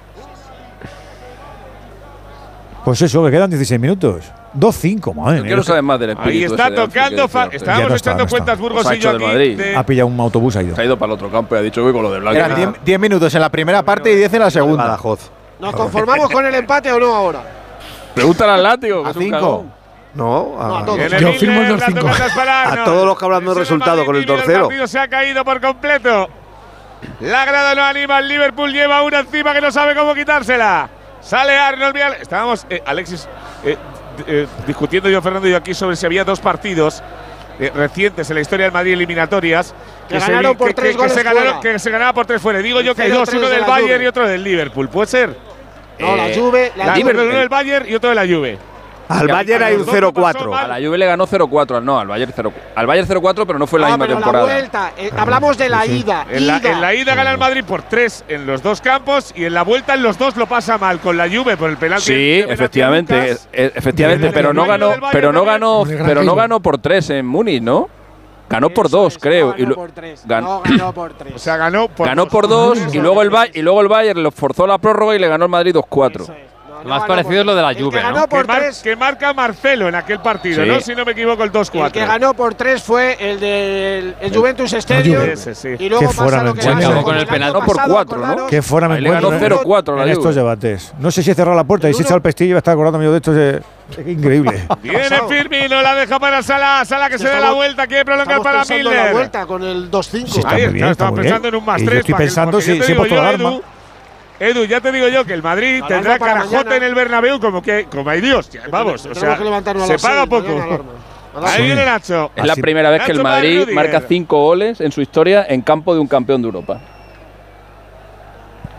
Pues eso, que quedan 16 minutos. 2-5, madre Yo mía. quiero saber más del espíritu. Ahí está tocando. Estábamos Ya no está, echando no está. cuentas Burgos Os ha y yo hecho del aquí. Madrid. de- Ha pillado un autobús, ha ido. Se ha ido para el otro campo y ha dicho, voy con lo de Blanco. Eran 10 10 minutos en la primera parte y 10 en la segunda. Badajoz. ¿Nos conformamos con el empate o no ahora? Pregúntale al látigo. A es un 5. cagón. No, a, No, a todos. Yo Milner, firmo el la 2-5. toca tras parar, A todos los que hablan del Es el resultado con el Milner, torcero. El partido se ha caído por completo. La grada no anima. El Liverpool lleva una encima que no sabe cómo quitársela. Sale Arnold Vial. Estábamos, eh, Alexis, eh, eh, discutiendo yo, Fernando y yo aquí sobre si había dos partidos eh, recientes en la historia del Madrid eliminatorias Que se ganaron por que- tres que goles se ganaron- fuera. que se ganaba por tres fuera. Digo yo que hay 0-3 dos, uno de del Bayern Juve. y otro del Liverpool. ¿Puede ser? No, la Eh, Juve, la La. Juve, uno del Bayern y otro de la Juve. Al Bayern hay un los dos no pasó 0-4. mal. A la Juve le ganó 0-4, no, al Bayern 0 Al Bayern 0-4, pero no fue la Ah, misma pero temporada. la vuelta. eh, hablamos de la ida. En la, ida. en la ida gana el Madrid por tres en los dos campos y en la vuelta en los dos lo pasa mal con la Juve por el penalti. Sí, efectivamente, Lucas. e- efectivamente, pero no ganó, pero no ganó, pero no ganó por 3 en Múnich, ¿no? Ganó por Eso 2, es, creo. No y ganó lo- por tres. gan- No ganó por tres. O sea, ganó por ganó dos. por 2 Madre y luego el Bay- y luego el Bayern lo forzó la prórroga y le ganó el Madrid 2-4. Lo más parecido es lo de la Juve, que, ¿no? que, mar tres. que, marca Marcelo en aquel partido, sí. ¿no? Si no me equivoco, el 2-4. El que ganó por 3 fue el del de, Juventus Stadium. Ese, sí. Y luego pasa lo que ganó con el penal por 4, ¿no? Que fuera me ganó 0-4 en estos debates. No sé si he cerrado la puerta y si he echado el pestillo, está acordando de esto. Es increíble. Viene Firmino, la deja para Sala. Sala que se, da la vuelta, quiere prolongar para Miller. la vuelta con el 2-5. Sí, está, está, está, pensando en un más 3. Estoy pensando si, si he puesto la arma. Edu, ya te digo yo que el Madrid tendrá carajote en el Bernabéu como que, como hay Dios, vamos, o sea, se paga poco. Ahí viene Nacho. Es la primera vez que el Madrid marca cinco goles en su historia en campo de un campeón de Europa.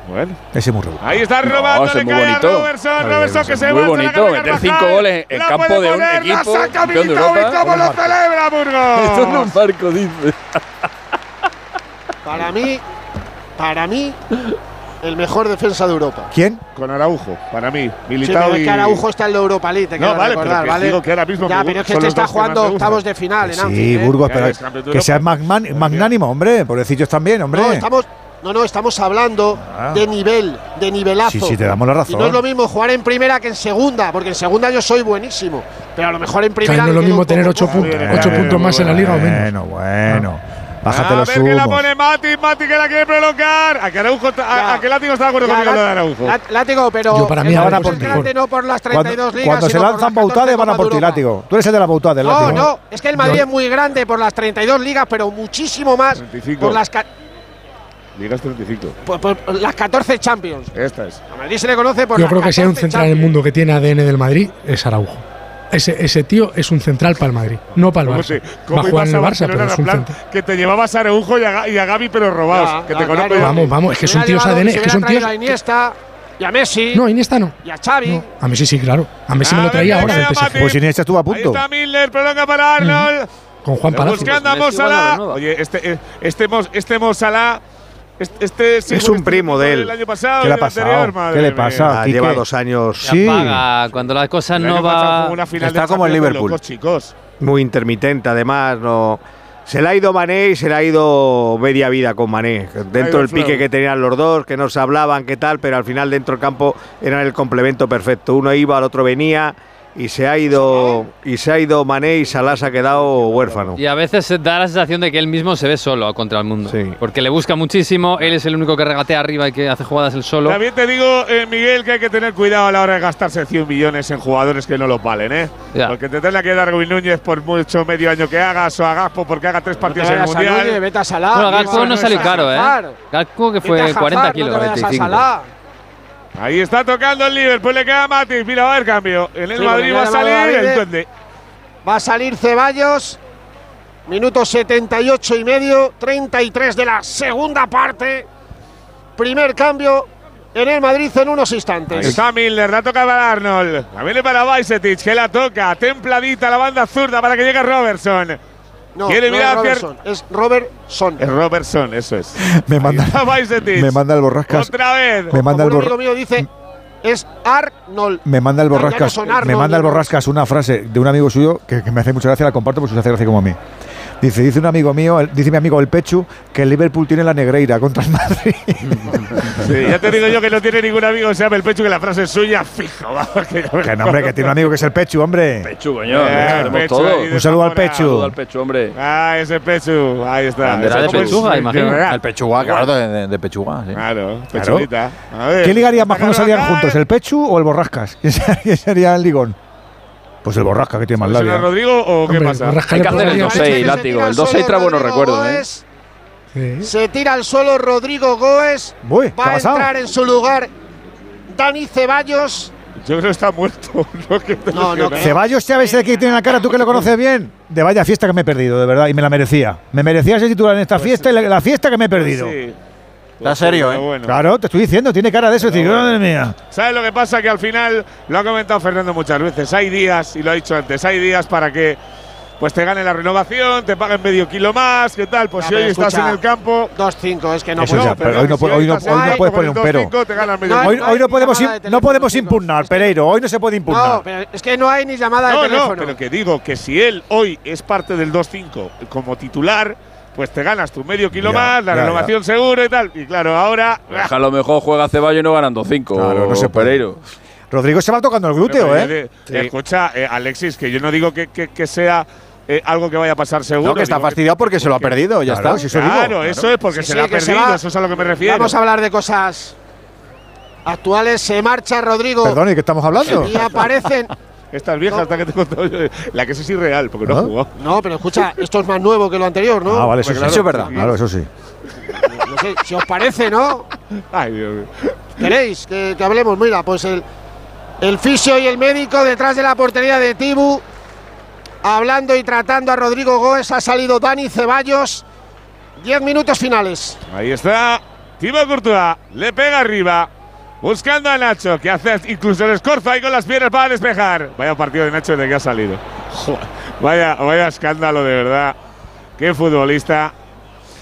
Bueno. Ese es. Ahí está robando, no, es muy bonito. Robertson, que se Muy bonito, meter cinco goles en campo de un equipo campeón de Europa. ¿Cómo lo celebra Burgos? Esto es un barco, dice. para mí, para mí, el mejor defensa de Europa. ¿Quién? Con Araujo, para mí. Militao sí, y... que Araujo está en la Europa League, te no, vale, recordar, ¿vale? Digo que ahora mismo ya, pero es que este está jugando octavos de final Sí, Anfield. ¿eh? Burgos, pero que, que seas magnánimo, hombre, pobrecillos también, hombre. No, estamos no, no, estamos hablando ah. de nivel, de nivelazo. Sí, sí, te damos la razón. No es lo mismo jugar en primera que en segunda, porque en segunda yo soy buenísimo. Pero a lo mejor en primera. No es lo mismo tener ocho, puntos, puntos más en la liga o menos. Bueno, bueno. Ah. Bájate a ver que la pone Mati, Mati que la quiere prolongar. A que Araujo, a, a Látigo está de acuerdo conmigo lo de Araujo. Látigo, pero Yo para mí ahora por ti. cuando, se lanzan Bautades van a por ti, Látigo. Tú eres el de la Bautades, Látigo. No, no, es que el Madrid es muy grande por las 32 ligas, pero muchísimo más por las Ligas 35. Por, las 14 Champions. Esta es. A Madrid se le conoce por. Yo creo que si hay un central del mundo que tiene ADN del Madrid, es Araujo. Ese, ese, tío es un central para el Madrid, no para el Barça. ¿Cómo Va a jugar en el Barça, pero es un central. Que te llevabas a Areujo y a, y a Gaby, pero robados. Ya, que te. Vamos, vamos, es que son tíos ADN. Es que son tíos. A Iniesta, y a Messi. No, Iniesta no. Y a Xavi. No, a Messi sí, claro. A Messi a me lo traía ahora. Del PSG. Pues, pues Iniesta estuvo a punto. Ahí está Miller, prolonga para Arnold. Mm. Con Juan Palazzo. Buscando a Oye, este, eh, este, este, este Mosala este, es, un primo de él. Año pasado, ¿Qué le ha pasado? ¿Qué le pasa? Ah, lleva dos años. Sí. Cuando las cosas no van. Está como el Liverpool. Locos, chicos. Muy intermitente, además. no Se le ha ido Mané y se le ha ido media vida con Mané. Dentro del pique que tenían los dos, que no se hablaban, qué tal, pero al final dentro del campo eran el complemento perfecto. Uno iba, el otro venía y se ha ido y se ha ido Mané y Salah se ha quedado huérfano. Y a veces da la sensación de que él mismo se ve solo contra el mundo, sí. porque le busca muchísimo, él es el único que regatea arriba y que hace jugadas el solo. También te digo, eh, Miguel, que hay que tener cuidado a la hora de gastarse 100 millones en jugadores que no lo valen, ¿eh? Ya. Porque te tendrá que Darwin Núñez por mucho medio año que hagas o a Gaspo porque haga tres partidos no en el Mundial. Núñez, vete a Salah, bueno, Gaspo no, no salió caro, ¿eh? Gaspo que fue Jafar, 40 kilos, no 25. Ahí está tocando el Liverpool, le queda Matis. Mira, va a haber cambio. En el Madrid va a salir el duende. Va a salir Ceballos. Minuto 78 y medio, 33 de la segunda parte. Primer cambio en el Madrid en unos instantes. Ahí está Milner, la toca para Arnold. La viene para Baisetich, que la toca. Templadita la banda zurda para que llegue Robertson. No, ¿Quiere no mirar es Robertson, es Robertson. Es Robertson, eso es. me manda, me manda el borrascas. Otra vez. Me manda el borrascas. mío dice es Arnold. Me manda el borrascas. Me manda el borrascas una frase de un amigo suyo que, que me hace mucha gracia, la comparto porque se hace gracia como a mí. Dice, dice un amigo mío, dice mi amigo el Pechu, que el Liverpool tiene la negreira contra el Madrid. sí, ya te digo yo que no tiene ningún amigo que se llame el Pechu, que la frase es suya, fijo. Vamos, que, que no, hombre, que tiene un amigo que es el Pechu, hombre. Pechu, coño. Eh, un saludo al Pechu. Un saludo al Pechu, hombre. Ah, ese Pechu. Ahí está. Era de Pechuga, imagino. El Pechuga, claro, de, de Pechuga. Sí. Claro, Pechulita. ¿Qué ligaría más cuando salían juntos, el Pechu o el Borrascas? ¿Quién sería el ligón? Pues el borrasca que tiene más labia. Rodrigo o qué pasa? Hay que hacer el 2-6, látigo. El 2-6 trae buenos recuerdos, ¿eh? Se tira al suelo Rodrigo Goes. Uy, va a entrar en su lugar Dani Ceballos. Yo creo que está muerto. no, que no, no, Ceballos, ¿sabes de qué tiene la cara? Tú que lo conoces bien. De vaya fiesta que me he perdido, de verdad. Y me la merecía. Me merecía ese titular en esta pues fiesta y la, fiesta que me he perdido. Pues sí. Está pues, serio, pues, ¿eh? Bueno. Claro, te estoy diciendo, tiene cara de eso. Decir, bueno. madre mía. ¿Sabes lo que pasa? Que al final, lo ha comentado Fernando muchas veces, hay días, y lo ha dicho antes, hay días para que pues te gane la renovación, te paguen medio kilo más, ¿qué tal? Pues si hoy escucha, estás en el campo. 2-5, es que no puedes. Pero hoy no, si hoy, no, hoy no, puedes poner un pero. Hoy, no podemos, no podemos impugnar, Pereiro, hoy no se puede impugnar. No, pero es que no hay ni llamada de teléfono. No, pero que digo que si él hoy es parte del 2-5 como titular pues te ganas tu medio kilo más, la renovación ya. seguro y tal. Y claro, ahora. a lo mejor juega Ceballos y no ganando cinco. Claro, no se Pereiro. Rodrigo se va tocando el glúteo, Pero, ¿eh? Sí. Escucha, eh, Alexis, que yo no digo que, que, sea. Eh, algo que vaya a pasar seguro. No, que está fastidiado porque, se lo ha perdido, ya está. Si claro, eso, es porque se sí, lo ha perdido, eso es a lo que me refiero. Vamos a hablar de cosas actuales. Se marcha Rodrigo. Perdón, ¿y qué estamos hablando? Y aparecen estas viejas, esta que te la que es irreal, porque no ¿Ah? jugó. No, pero escucha, esto es más nuevo que lo anterior, ¿no? Ah, vale, eso, claro, sí. eso es verdad. Claro, eso sí. Si os parece, ¿no? Ay, Dios mío. ¿Queréis que, hablemos? Mira, pues el, fisio y el médico detrás de la portería de Tibu, hablando y tratando a Rodrigo Góez, ha salido Dani Ceballos. Diez minutos finales. Ahí está. Tibu Courtois le pega arriba. Buscando a Nacho, que hace incluso el escorzo ahí con las piernas para despejar. Vaya partido de Nacho de que ha salido. Vaya, vaya escándalo, de verdad. Qué futbolista.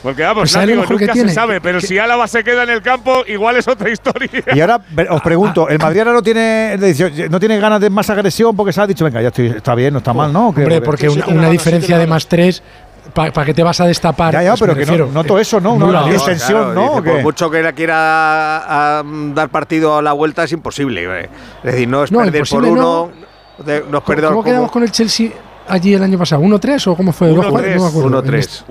Porque vamos, pues nunca se sabe, pero si Álava se queda en el campo, igual es otra historia. Y ahora os ah, pregunto, ah. ¿el Madrid ahora no tiene, no tiene ganas de más agresión porque se ha dicho, venga, ya estoy, está bien, no está pues, mal, ¿no? Hombre, porque una diferencia de más tres ¿Para pa qué te vas a destapar? Pues no, noto eh, eso, ¿no? Una no, por mucho que la quiera dar partido a la vuelta es imposible. ¿eh? Es decir, no es perder por uno. ¿Cómo, quedamos con el Chelsea? allí el año pasado? ¿1-3 o cómo fue? 1-3. 1-3. Este-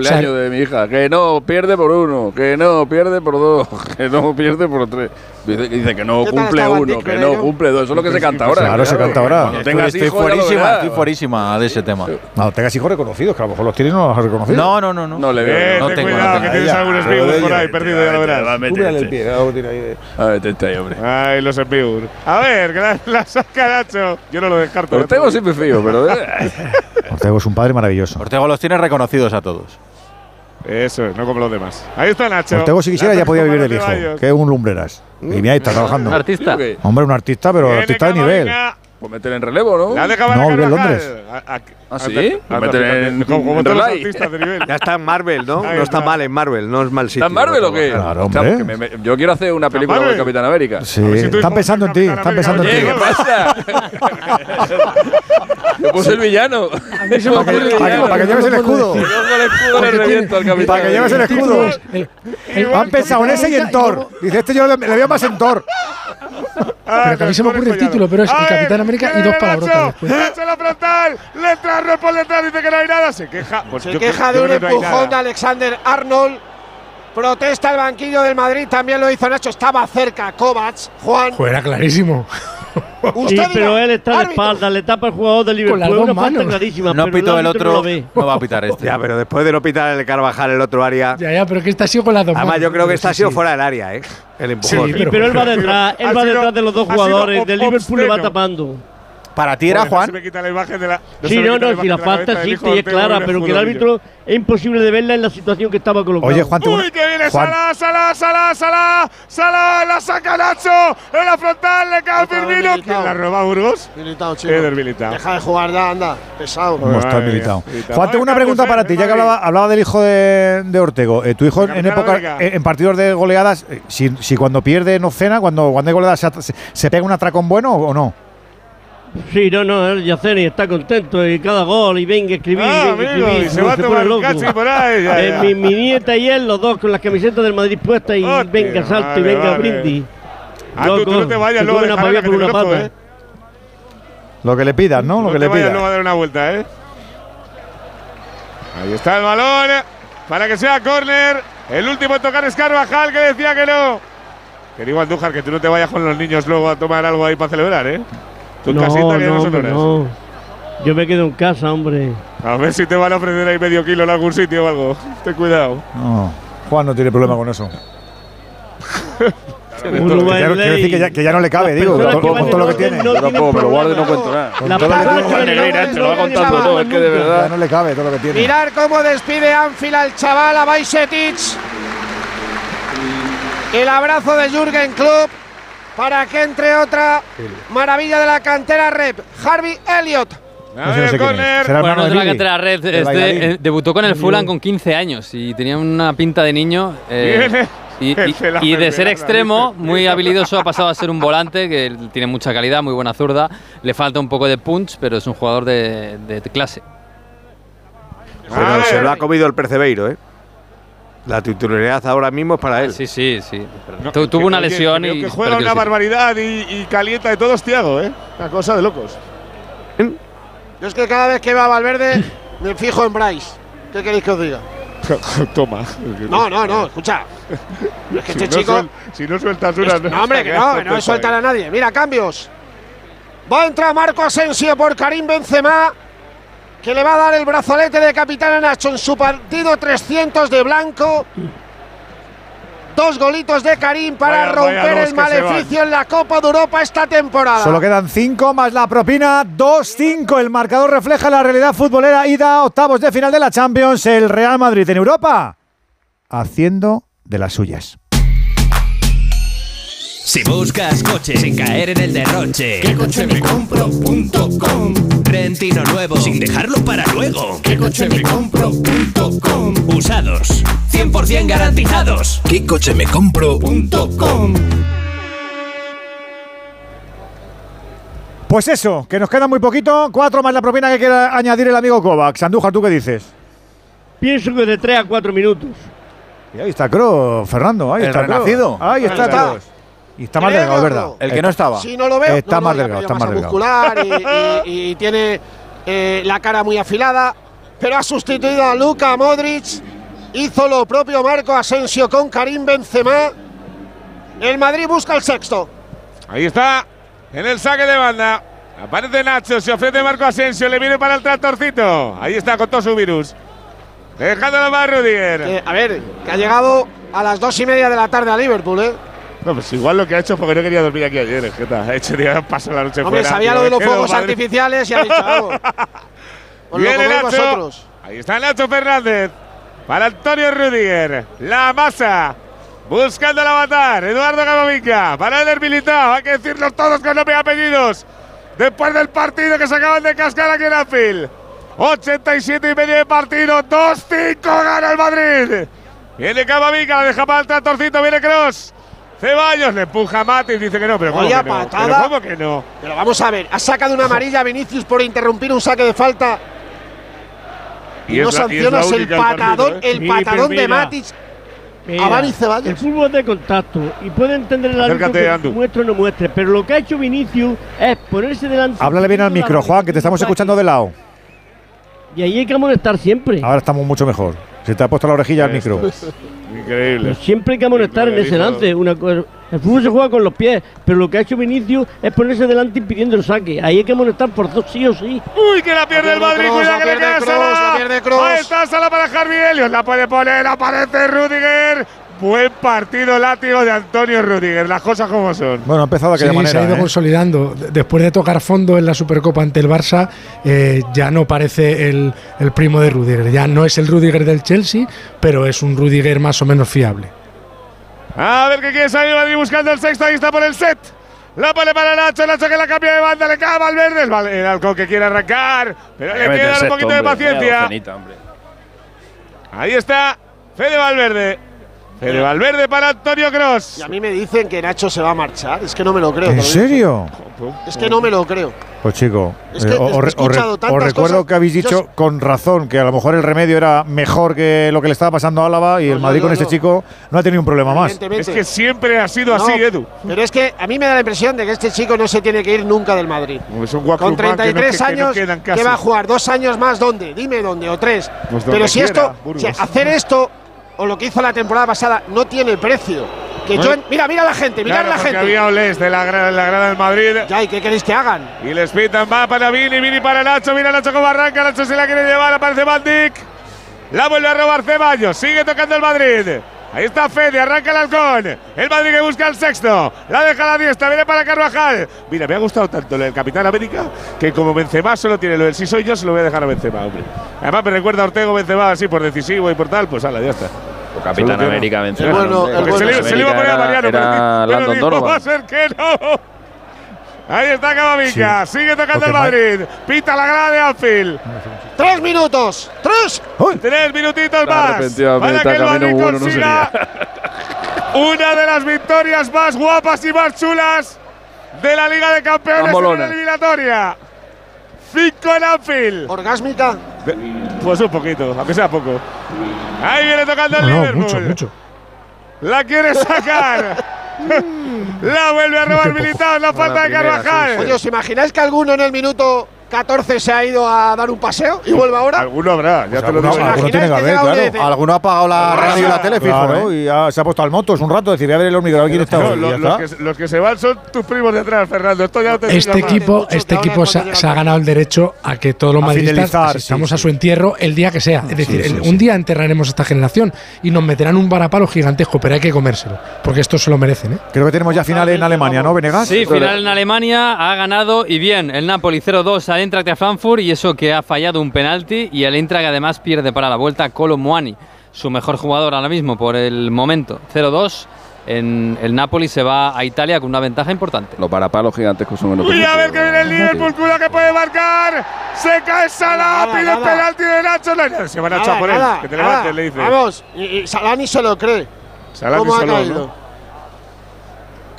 o sea, de mi hija. Que no, pierde por uno. Que no, pierde por dos. Que no, pierde por tres. Dice, dice que no cumple uno. Que no cumple dos. Eso es lo que se canta ahora. Claro, se canta ahora. Cuando tengas estoy, hijos, fuerísima, estoy fuerísima de ese tema. No, tengas hijos reconocidos, que a lo mejor los tienes no los has reconocido. No, no, no. No, no le veo. Eh, no tengo cuidado, que tienes algunos figuros por ahí perdidos, ya lo verás. el pie. A ver, tenta ahí, hombre. Ay, los espíritus. A ver, la saca Nacho. Yo no lo descarto. Lo tengo siempre frío, pero. Ortego es un padre maravilloso. Ortego los tiene reconocidos a todos. Eso no como los demás. Ahí está Nacho. Ortego, si quisiera, ya podía vivir del hijo. Que un lumbreras. Y mira, ahí está trabajando. Un artista. Hombre, un artista, pero artista de nivel. Pues meter en relevo, ¿no? No, en Londres. A, meter en, como, en todos artistas de nivel. Ya está en Marvel, ¿no? No está, mal en Marvel, no es mal sitio. ¿Está en Marvel o qué? Claro, hombre. Yo quiero hacer una película con el Capitán América. Sí, están pensando en ti, están pensando en ti. ¿Qué pasa? Me puse el villano. Para que lleves el escudo. Para que lleves el escudo. Han pensado en ese y en Thor. Dice, este yo le veo más en Thor. Ah, pero que a mí se me ocurre el título, pero es el Capitán América y dos palabrotas después. ¡eh! la frontal! ¡Letra Repoletar! Dice que no hay nada. Se queja. Pues se queja de un empujón de Alexander Arnold. Protesta el banquillo del Madrid, también lo hizo Nacho. Estaba cerca Kovacs, Juan. Era clarísimo. Sí, pero él está de espalda, le tapa el jugador del Liverpool. Con una falta clarísima. No pero pitó el, otro, no, va a pitar este. ya, pero después de no pitar el Carvajal el otro área. Ya, ya, pero que esta ha con las dos Además, yo creo que esta sí, ha sido fuera del área, ¿eh? El empujón. Sí, pero, él va detrás, él va detrás de los dos jugadores. Del Liverpool va tapando. Para ti era Juan. me quita la imagen de la. sí, no, no, si la falta existe y es clara, pero que el árbitro es imposible de verla en la situación que estaba colocado. Oye, Juan, tú. ¡Uy, que viene Salah, Salah, Salah, Salah! ¡Salah! ¡La saca Nacho! ¡En la frontal! ¡Le cae Firmino! ¿Quién la roba Burgos? Militao, chico. Deja de jugar, da, anda. Pesado. No, está militado. Juan, tengo una pregunta para ti, ya que hablaba del hijo de Ortego. Eh, tu hijo en época. Eh, en partidos de goleadas, eh, si cuando pierde no cena, cuando cuando hay goleadas se pega un atracón bueno o no? Sí, no, no, el Yaceni está contento y cada gol y venga a escribir. Ah, amigo, y se, va a tomar loco. Casi eh, mi, nieta y él, los dos con las camisetas del Madrid puestas y venga salto y venga vale. brindis. Ah, tú, no te vayas luego a una, que por una pata. Eh. ¿eh? Lo que le pidas, ¿no? Lo no que te le vayas pidas. luego a dar una vuelta, ¿eh? Ahí está el balón para que sea córner. El último a tocar es Carvajal que decía que no. Que digo Andújar que tú no te vayas con los niños luego a tomar algo ahí para celebrar, ¿eh? Tu no, casita no, en no. Yo me quedo en casa, hombre. A ver si te van a ofrecer ahí medio kilo en algún sitio o algo. Ten cuidado. No. Juan no tiene problema con eso. Quiero, quiero decir que ya, que ya, no le cabe, digo, con, todo, todo lo que tiene. Yo tampoco, pero guarde no cuento nada. Con todo lo que tiene. lo va contando todo, es que de verdad. Ya no le cabe todo lo que tiene. Mirar cómo despide Anfield al chaval, a Baisetich. El abrazo de Jürgen Klopp para que entre otra maravilla de la cantera Rep, Harvey Elliott. La debutó con el Fulham con 15 años y tenía una pinta de niño. Eh, y, de ser extremo, muy habilidoso, ha pasado a ser un volante que tiene mucha calidad, muy buena zurda. Le falta un poco de punch, pero es un jugador de, clase. Se lo ha comido el Percebeiro, ¿eh? La titularidad ahora mismo es para él. Sí, sí, sí. No, Tu- que- tuvo una oye, lesión y. que juega una barbaridad y, y calienta de todos Tiago, ¿eh? Una cosa de locos. Yo es que cada vez que va Valverde me fijo en Bryce. ¿Qué queréis que os diga? Toma. No, no, no, escucha. Es que Si este no chico. suel- si no sueltas una. Es- no, hombre, que no, que no sueltan a nadie. Mira, cambios. Va a entrar Marco Asensio por Karim Benzema, que le va a dar el brazalete de capitán a Nacho en su partido 300 de blanco. Dos golitos de Karim para Vaya- romper el maleficio en la Copa de Europa esta temporada. Solo quedan 5 más la propina, 2-5. El marcador refleja la realidad futbolera. Ida octavos de final de la Champions. El Real Madrid en Europa. Haciendo de las suyas. Si buscas coche sin caer en el derroche, ¿Qué coche me compro.com? Rentino nuevo sin dejarlo para luego. ¿Qué coche me compro.com? Usados, 100% garantizados. ¿Qué coche me compro? .com. Pues eso, que nos queda muy poquito. Cuatro más la propina que quiera añadir el amigo Kovacs. Andújar, ¿tú qué dices? Pienso que de 3 a 4 minutos. Y ahí está Kroos, Fernando. Ahí El está renacido. Ahí está. Y está más delgado, es verdad. El que no estaba. Si no lo veo, Está no, más delgado, que está más delgado. muscular y, y- y tiene eh, la cara muy afilada, pero ha sustituido a Luka Modric. Hizo lo propio Marco Asensio con Karim Benzema. El Madrid busca el sexto. Ahí está, en el saque de banda. Aparece Nacho, se ofrece Marco Asensio, le viene para el tractorcito. Ahí está con todo su virus. Dejándolo más Rudiger. Eh, a ver, que ha llegado a las dos y media de la tarde a Liverpool, ¿eh? No, pues igual lo que ha hecho porque no quería dormir aquí ayer. ¿qué tal? Ha hecho día paso la noche Hombre, fuera. sabía lo de los fuegos artificiales y ha dicho algo. Os lo Viene coméis Nacho. vosotros. Ahí está Nacho Fernández. Para Antonio Rudiger. La masa. Buscando la matar. Eduardo Camavinga. Para Eder Militao. Hay que decirlos todos con nombre y apellidos. Después del partido que se acaban de cascar aquí en Anfield. 87 y medio de partido. 2-5 gana el Madrid. Viene Camavinga. La deja para el tractorcito. Viene Cross. Ceballos le empuja a Matis. Dice que no, pero ¿cómo Vaya que no? patada. ¿Pero cómo que no? Pero vamos a ver, ha sacado una amarilla a Vinicius por interrumpir un saque de falta. Y, no y la sancionas el patadón, partido, ¿eh? el Sí, patadón de Matic Mira, a Dani Ceballos. El fútbol es de contacto y puede entender el árbitro que Andu. muestre o no muestre, pero lo que ha hecho Vinicius es ponerse delante. Háblale bien al micro, Juan, que te estamos escuchando de lado. Y ahí hay que amonestar siempre. Ahora estamos mucho mejor. Se te ha puesto la orejilla al micro. Increíble. Pero siempre hay que amonestar en ese lance. Una el fútbol se juega con los pies, pero lo que ha hecho Vinicius es ponerse delante impidiendo el saque. Ahí hay que amonestar por dos sí o sí. Uy, que la pierde el Madrid, cuidado la que le pierde queda Salah. la pierde Kroos. Ahí está Sala para Harvey Elliott, la puede poner, aparece Rudiger. Buen partido látigo de Antonio Rudiger, las cosas como son. Bueno, ha empezado de Sí, manera. se ha ido ¿eh? consolidando. De- Después de tocar fondo en la Supercopa ante el Barça, eh, ya no parece el, el primo de Rudiger. Ya no es el Rudiger del Chelsea, pero es un Rudiger más o menos fiable. A ver qué quiere salir Madrid buscando el sexto, ahí está por el set. La pone para Nacho, Nacho que la cambia de banda, le cae a Valverde. El, el halcón que quiere arrancar, pero le queda un poquito de paciencia. Ahí está Fede Valverde. Fede Valverde para Antonio Cross. Y a mí me dicen que Nacho se va a marchar. Es que no me lo creo. ¿En serio? Es que no me lo creo. Pues chico, Es que eh, os, tantas recuerdo cosas. que habéis dicho Yo- con razón que a lo mejor el remedio era mejor que lo que le estaba pasando a Álava y el Madrid no, con este no. chico no ha tenido un problema más. Evidentemente. Es que siempre ha sido No, así, Edu. Pero es que a mí me da la impresión de que este chico no se tiene que ir nunca del Madrid. Es un Con guaclumán que no- 33 que- que no años, quedan ¿qué casi. va a jugar? ¿Dos años más dónde? Dime dónde, o tres. Pues donde Pero si quiera, esto, Burgos. si hacer esto, o lo que hizo la temporada pasada, no tiene precio. Que yo, mira, mira la gente, mira Claro, la gente. había de la, gra- la grada del Madrid. Ya, ¿y qué queréis que hagan? Y les pitan, va para Vini, Vini para Nacho, mira Nacho cómo arranca, Nacho se la quiere llevar, aparece Van Dijk. La vuelve a robar Ceballos, sigue tocando el Madrid. Ahí está Fede, arranca el halcón. El Madrid que busca el sexto. La deja a la diestra, viene para Carvajal. Mira, me ha gustado tanto lo del Capitán América que como Benzema solo tiene lo del si soy yo, se lo voy a dejar a Benzema, hombre. Además me recuerda a Ortego Benzema así por decisivo y por tal, pues ala, ya está. Capitán. América Benzema. El bueno, el Porque se, le, bueno. se le iba a poner a Mariano, Era- pero, era pero dijo, Donovan. va a ser que no. Ahí está Camavinga, sigue tocando el Madrid. Pita la grada de Anfield. ¡Tres minutos! ¡Tres! Tres minutitos más. Para que el Madrid bueno no consiga una de las victorias más guapas y más chulas de la Liga de Campeones en la eliminatoria. Cinco en Anfield. ¿Orgásmica? Pues un poquito, aunque sea poco. Ahí viene tocando el No, no, Liverpool. mucho, mucho. La quiere sacar. la vuelve a robar Militao, la falta de Carvajal. Oye, ¿os imagináis que alguno en el minuto 14 se ha ido a dar un paseo y vuelve ahora? Alguno habrá, ya te lo Alguno, digo. alguno tiene que haber, y dice, claro. Alguno ha apagado la radio y la tele, fijo, Claro, ¿eh? y se ha puesto al motos un rato, decir, voy a ver el a ver quién está No, los, está. que, los que se van son tus primos de atrás, Fernando. Esto ya no te Este equipo, este equipo se, ha- se ha ganado el derecho a que todos los A madridistas sí, a su entierro el día que sea. Es decir, sí, el- sí. un día enterraremos a esta generación y nos meterán un varapalo gigantesco, pero hay que comérselo, porque estos se lo merecen. ¿eh? Creo que tenemos ya final en Alemania, ¿no, Venegas? Sí, final en Alemania, ha ganado y bien. El Napoli 0-2 al Eintracht de Frankfurt y eso que ha fallado un penalti y el Eintracht además pierde para la vuelta a Colo Muani, su mejor jugador ahora mismo por el momento. 0-2. En el Napoli se va a Italia con una ventaja importante. Los parapalos gigantescos son unos Uy, a ver que viene el Liverpool, cuidado que puede marcar. Se cae Salah, Nada, pide el nada. penalti de Nacho. No, Se van a echar Nada, por él. nada, Que te nada. levantes, le dice. Vamos, y, y Salah ni se lo cree. Salah ¿Cómo ni ha solo, caído? ¿no?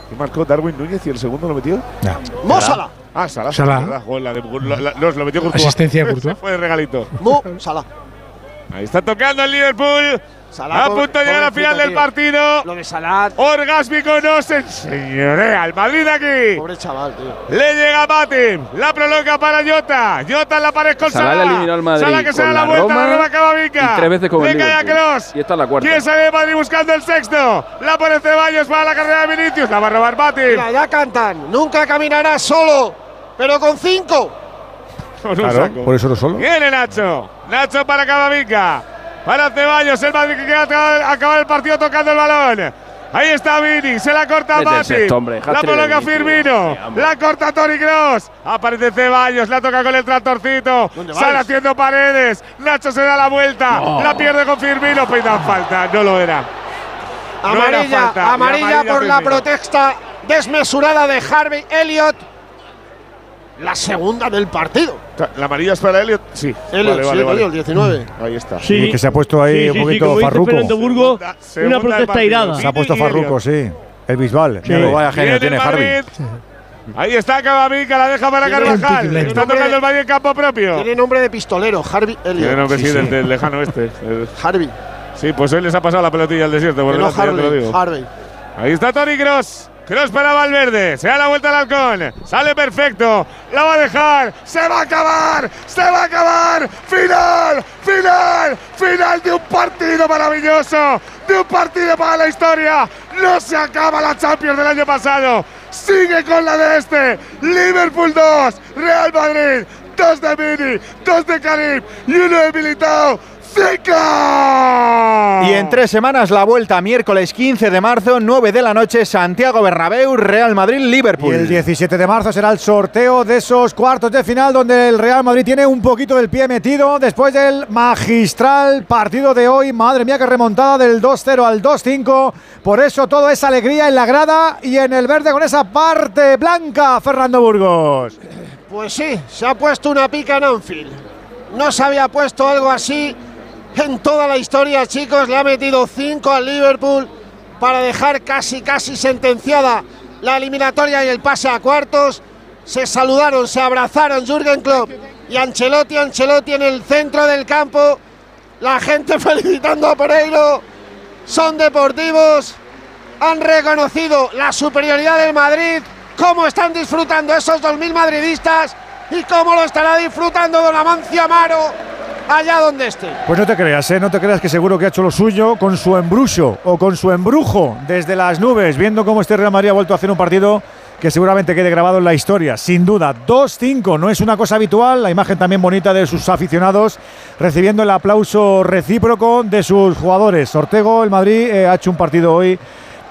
¿Qué marcó Darwin Núñez y el segundo lo metió? Mo Salah. Ah, Salah. Salah. la de- la- la- no, se lo metió Courtois. Asistencia de Courtois. Fue de regalito. Mo Salah. Ahí está tocando el Liverpool. Salah, a punto de llegar al pobrecito, final del partido. Lo de Salah, Orgásmico no se enseñorea. El Madrid aquí. pobre chaval, tío. Le llega Matip, la prolonga para Jota. Jota en la pared con Salah Salah. le eliminó al Madrid Salah que se da con la la vuelta, Roma la roba Camavinga. y tres veces con Le el cae a. Y esta es la cuarta. ¿Quién sale de Madrid buscando el sexto? La pone Ceballos para la carrera de Vinicius. La va a robar Matip. Mira, ya cantan. Nunca caminará solo, pero con cinco. Con Claro, por eso no solo. Viene Nacho. Nacho para Camavinga. Para Ceballos. El Madrid que quiere acabar, acabar el partido tocando el balón. Ahí está Vini, se la corta hombre, La Vinicius. Firmino. La corta Toni Kroos. Aparece Ceballos, la toca con el tractorcito. ¿Dónde Sale haciendo paredes. Nacho se da la vuelta. La pierde con Firmino. Peitan falta. No lo era. No era Amarilla, falta. Amarilla amarilla por la protesta desmesurada de Harvey Elliott. La segunda del partido. ¿La amarilla es para Elliot? Sí. Elliot, vale, sí, vale, vale. Elliot, 19. Ahí está. Sí. Y que se ha puesto ahí Sí, un poquito farruco. Segunda- una segunda del protesta irada. Se ha puesto farruco, sí. El Bisbal. Sí. Vaya genio tiene el Harvey. Ahí está Camavinga, la deja para Tiene Carvajal. Está tocando el Madrid en campo propio. Tiene nombre de pistolero, Harvey Tiene Elliott. nombre sí, Sí, del, sí. del lejano este. El- Harvey. Sí, pues hoy les ha pasado la pelotilla al desierto. Por no te lo Harvey, digo. Harvey. Ahí está Tony Cross. Cross para Valverde. Se da la vuelta al halcón. Sale perfecto. La va a dejar. Se va a acabar. Se va a acabar. Final. Final. Final de un partido maravilloso. De un partido para la historia. No se acaba la Champions del año pasado. Sigue con la de este. Liverpool 2. Real Madrid. Dos de Mini. Dos de Karim. Y uno de Militao. ¡Cinco! Y en tres semanas la vuelta, miércoles 15 de marzo, 9 de la noche, Santiago Bernabéu, Real Madrid, Y Liverpool. el 17 de marzo será el sorteo de esos cuartos de final donde el Real Madrid tiene un poquito del pie metido después del magistral partido de hoy. Madre mía, que remontada del 2-0 al 2-5. Por eso todo es alegría en la grada y en el verde con esa parte blanca, Fernando Burgos. Pues sí, se ha puesto una pica en Anfield. No se había puesto algo así en toda la historia, chicos. Le ha metido 5 al Liverpool para dejar casi, casi sentenciada la eliminatoria y el pase a cuartos. Se saludaron, se abrazaron Jürgen Klopp y Ancelotti, Ancelotti en el centro del campo. La gente felicitando a Pereiro. Son deportivos. Han reconocido la superioridad del Madrid. Cómo están disfrutando esos 2.000 madridistas y cómo lo estará disfrutando Don Amancio Amaro allá donde esté. Pues no te creas, ¿eh? no te creas que seguro que ha hecho lo suyo con su embrujo o con su embrujo desde las nubes, viendo cómo este Real Madrid ha vuelto a hacer un partido que seguramente quede grabado en la historia. Sin duda, 2-5 no es una cosa habitual, la imagen también bonita de sus aficionados recibiendo el aplauso recíproco de sus jugadores. Ortego, el Madrid, eh, ha hecho un partido hoy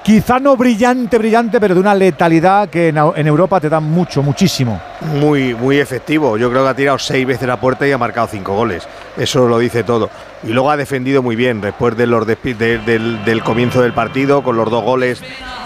quizá no brillante, brillante, pero de una letalidad que en, en Europa te da mucho, muchísimo. Muy, muy efectivo. Yo creo que ha tirado seis veces a puerta y ha marcado cinco goles. Eso lo dice todo. Y luego ha defendido muy bien después de los de- del, del comienzo del partido, con los dos goles.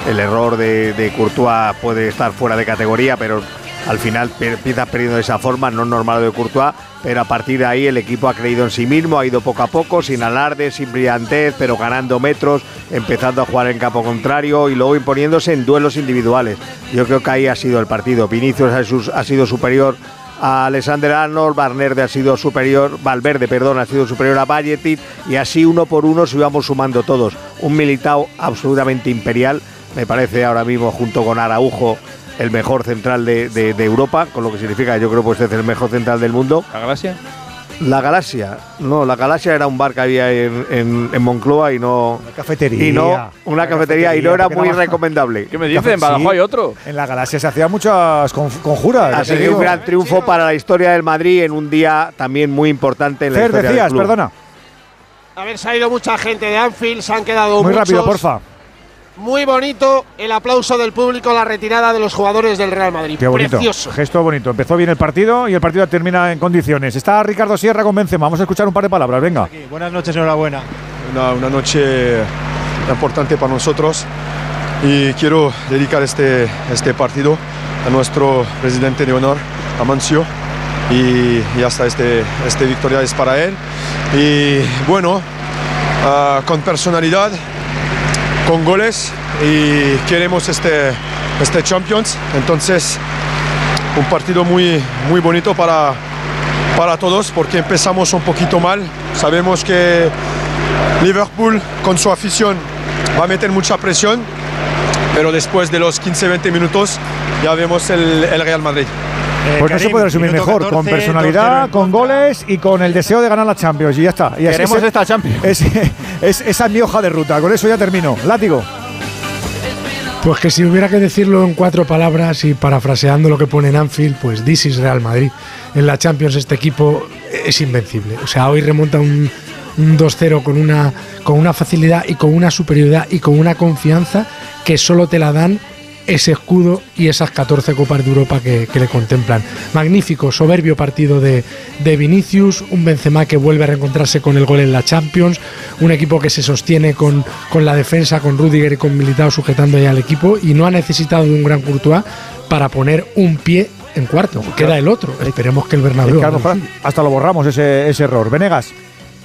El error de, de Courtois puede estar fuera de categoría, pero al final empiezas perdiendo de esa forma, no normal de Courtois. Pero a partir de ahí el equipo ha creído en sí mismo, ha ido poco a poco, sin alarde, sin brillantez, pero ganando metros, empezando a jugar en campo contrario y luego imponiéndose en duelos individuales. Yo creo que ahí ha sido el partido. Vinicius ha sido superior a Alexander Arnold, Barnerde ha sido superior, Valverde, perdón, ha sido superior a Valletit y así uno por uno se íbamos sumando todos. Un Militao absolutamente imperial, me parece ahora mismo junto con Araujo el mejor central de, de- de Europa, con lo que significa yo creo que este es el mejor central del mundo. ¿La Galaxia? La Galaxia, no, la Galaxia era un bar que había en, en- en Moncloa y no. Una cafetería. Y no, una, cafetería, y no era muy recomendable. ¿Qué me dicen? ¿En Badajoz hay otro? En la galaxia se hacían muchas con- conjuras. Ha sido un gran triunfo para la historia del Madrid en un día también muy importante en la Fer, historia decías, del club. perdona. A ver, se ha ido mucha gente de Anfield, se han quedado Muy muchos. rápido, porfa. Muy bonito el aplauso del público a la retirada de los jugadores del Real Madrid. Qué bonito. Precioso. Gesto bonito. Empezó bien el partido y el partido termina en condiciones. Está Ricardo Sierra con Benzema. Vamos a escuchar un par de palabras. Venga. Buenas noches, enhorabuena. Una, una noche importante para nosotros y quiero dedicar este, este partido a nuestro presidente de honor, Amancio, y, y hasta este, este victoria es para él. Y bueno, ah, con personalidad, con goles y queremos este, este Champions, entonces un partido muy, muy bonito para, para todos porque empezamos un poquito mal. Sabemos que Liverpool con su afición va a meter mucha presión, pero después de los 15-20 minutos ya vemos el, el Real Madrid. Pues no se puede resumir mejor. con personalidad, con goles y con el deseo de ganar la Champions. Y ya está. Y Queremos se- esta Champions. Es, es- esa es mi hoja de ruta. Con eso ya termino. Látigo. Pues que si hubiera que decirlo en cuatro palabras y parafraseando lo que pone en Anfield, pues this is Real Madrid. En la Champions este equipo es invencible. O sea, hoy remonta un, un 2-0 con una, con una facilidad y con una superioridad y con una confianza que solo te la dan ese escudo y esas 14 Copas de Europa que, que le contemplan. Magnífico, soberbio partido de, de Vinicius, un Benzema que vuelve a reencontrarse con el gol en la Champions, un equipo que se sostiene con, con la defensa, con Rudiger y con Militao sujetando ya al equipo y no ha necesitado de un gran Courtois para poner un pie en cuarto. Queda el otro. Esperemos que el Bernabéu. Hasta lo borramos ese, ese error. Venegas.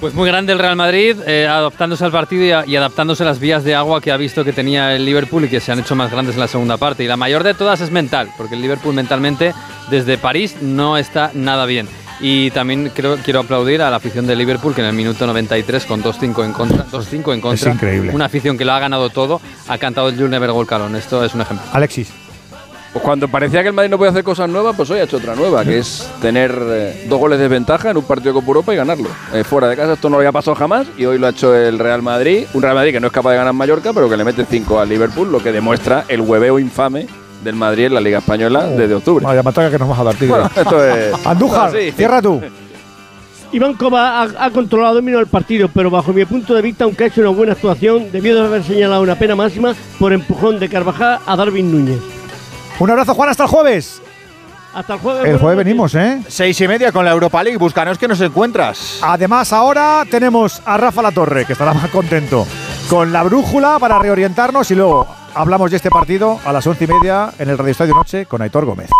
Pues muy grande el Real Madrid, eh, adaptándose al partido y, a- y adaptándose a las vías de agua que ha visto que tenía el Liverpool y que se han hecho más grandes en la segunda parte. Y la mayor de todas es mental, porque el Liverpool mentalmente desde París no está nada bien. Y también creo, quiero aplaudir a la afición de Liverpool que en el minuto 93 con 2-5 en contra, 2-5 en contra, Es increíble. una afición que lo ha ganado todo, ha cantado el You'll Never Alone. Esto es un ejemplo. Alexis. Pues cuando parecía que el Madrid no podía hacer cosas nuevas, pues hoy ha hecho otra nueva, que es tener eh, dos goles de ventaja en un partido con Europa y ganarlo. Eh, fuera de casa esto no lo había pasado jamás y hoy lo ha hecho el Real Madrid. Un Real Madrid que no es capaz de ganar en Mallorca, pero que le mete 5 al Liverpool, lo que demuestra el hueveo infame del Madrid en la Liga Española desde octubre. Vaya mataca que nos vas a dar, tigre. Bueno, esto es. Andújar, Sí. cierra tú. Iván Cova ha, ha controlado dominio del partido, pero bajo mi punto de vista, aunque ha hecho una buena actuación, debió de haber señalado una pena máxima por empujón de Carvajal a Darwin Núñez. Un abrazo, Juan, hasta el jueves. Hasta el jueves. El jueves venimos, ¿eh? Seis y media con la Europa League. Búscanos que nos encuentras. Además, ahora tenemos a Rafa La Torre, que estará más contento, con la brújula para reorientarnos y luego hablamos de este partido a las once y media en el Radio Estadio Noche con Aitor Gómez.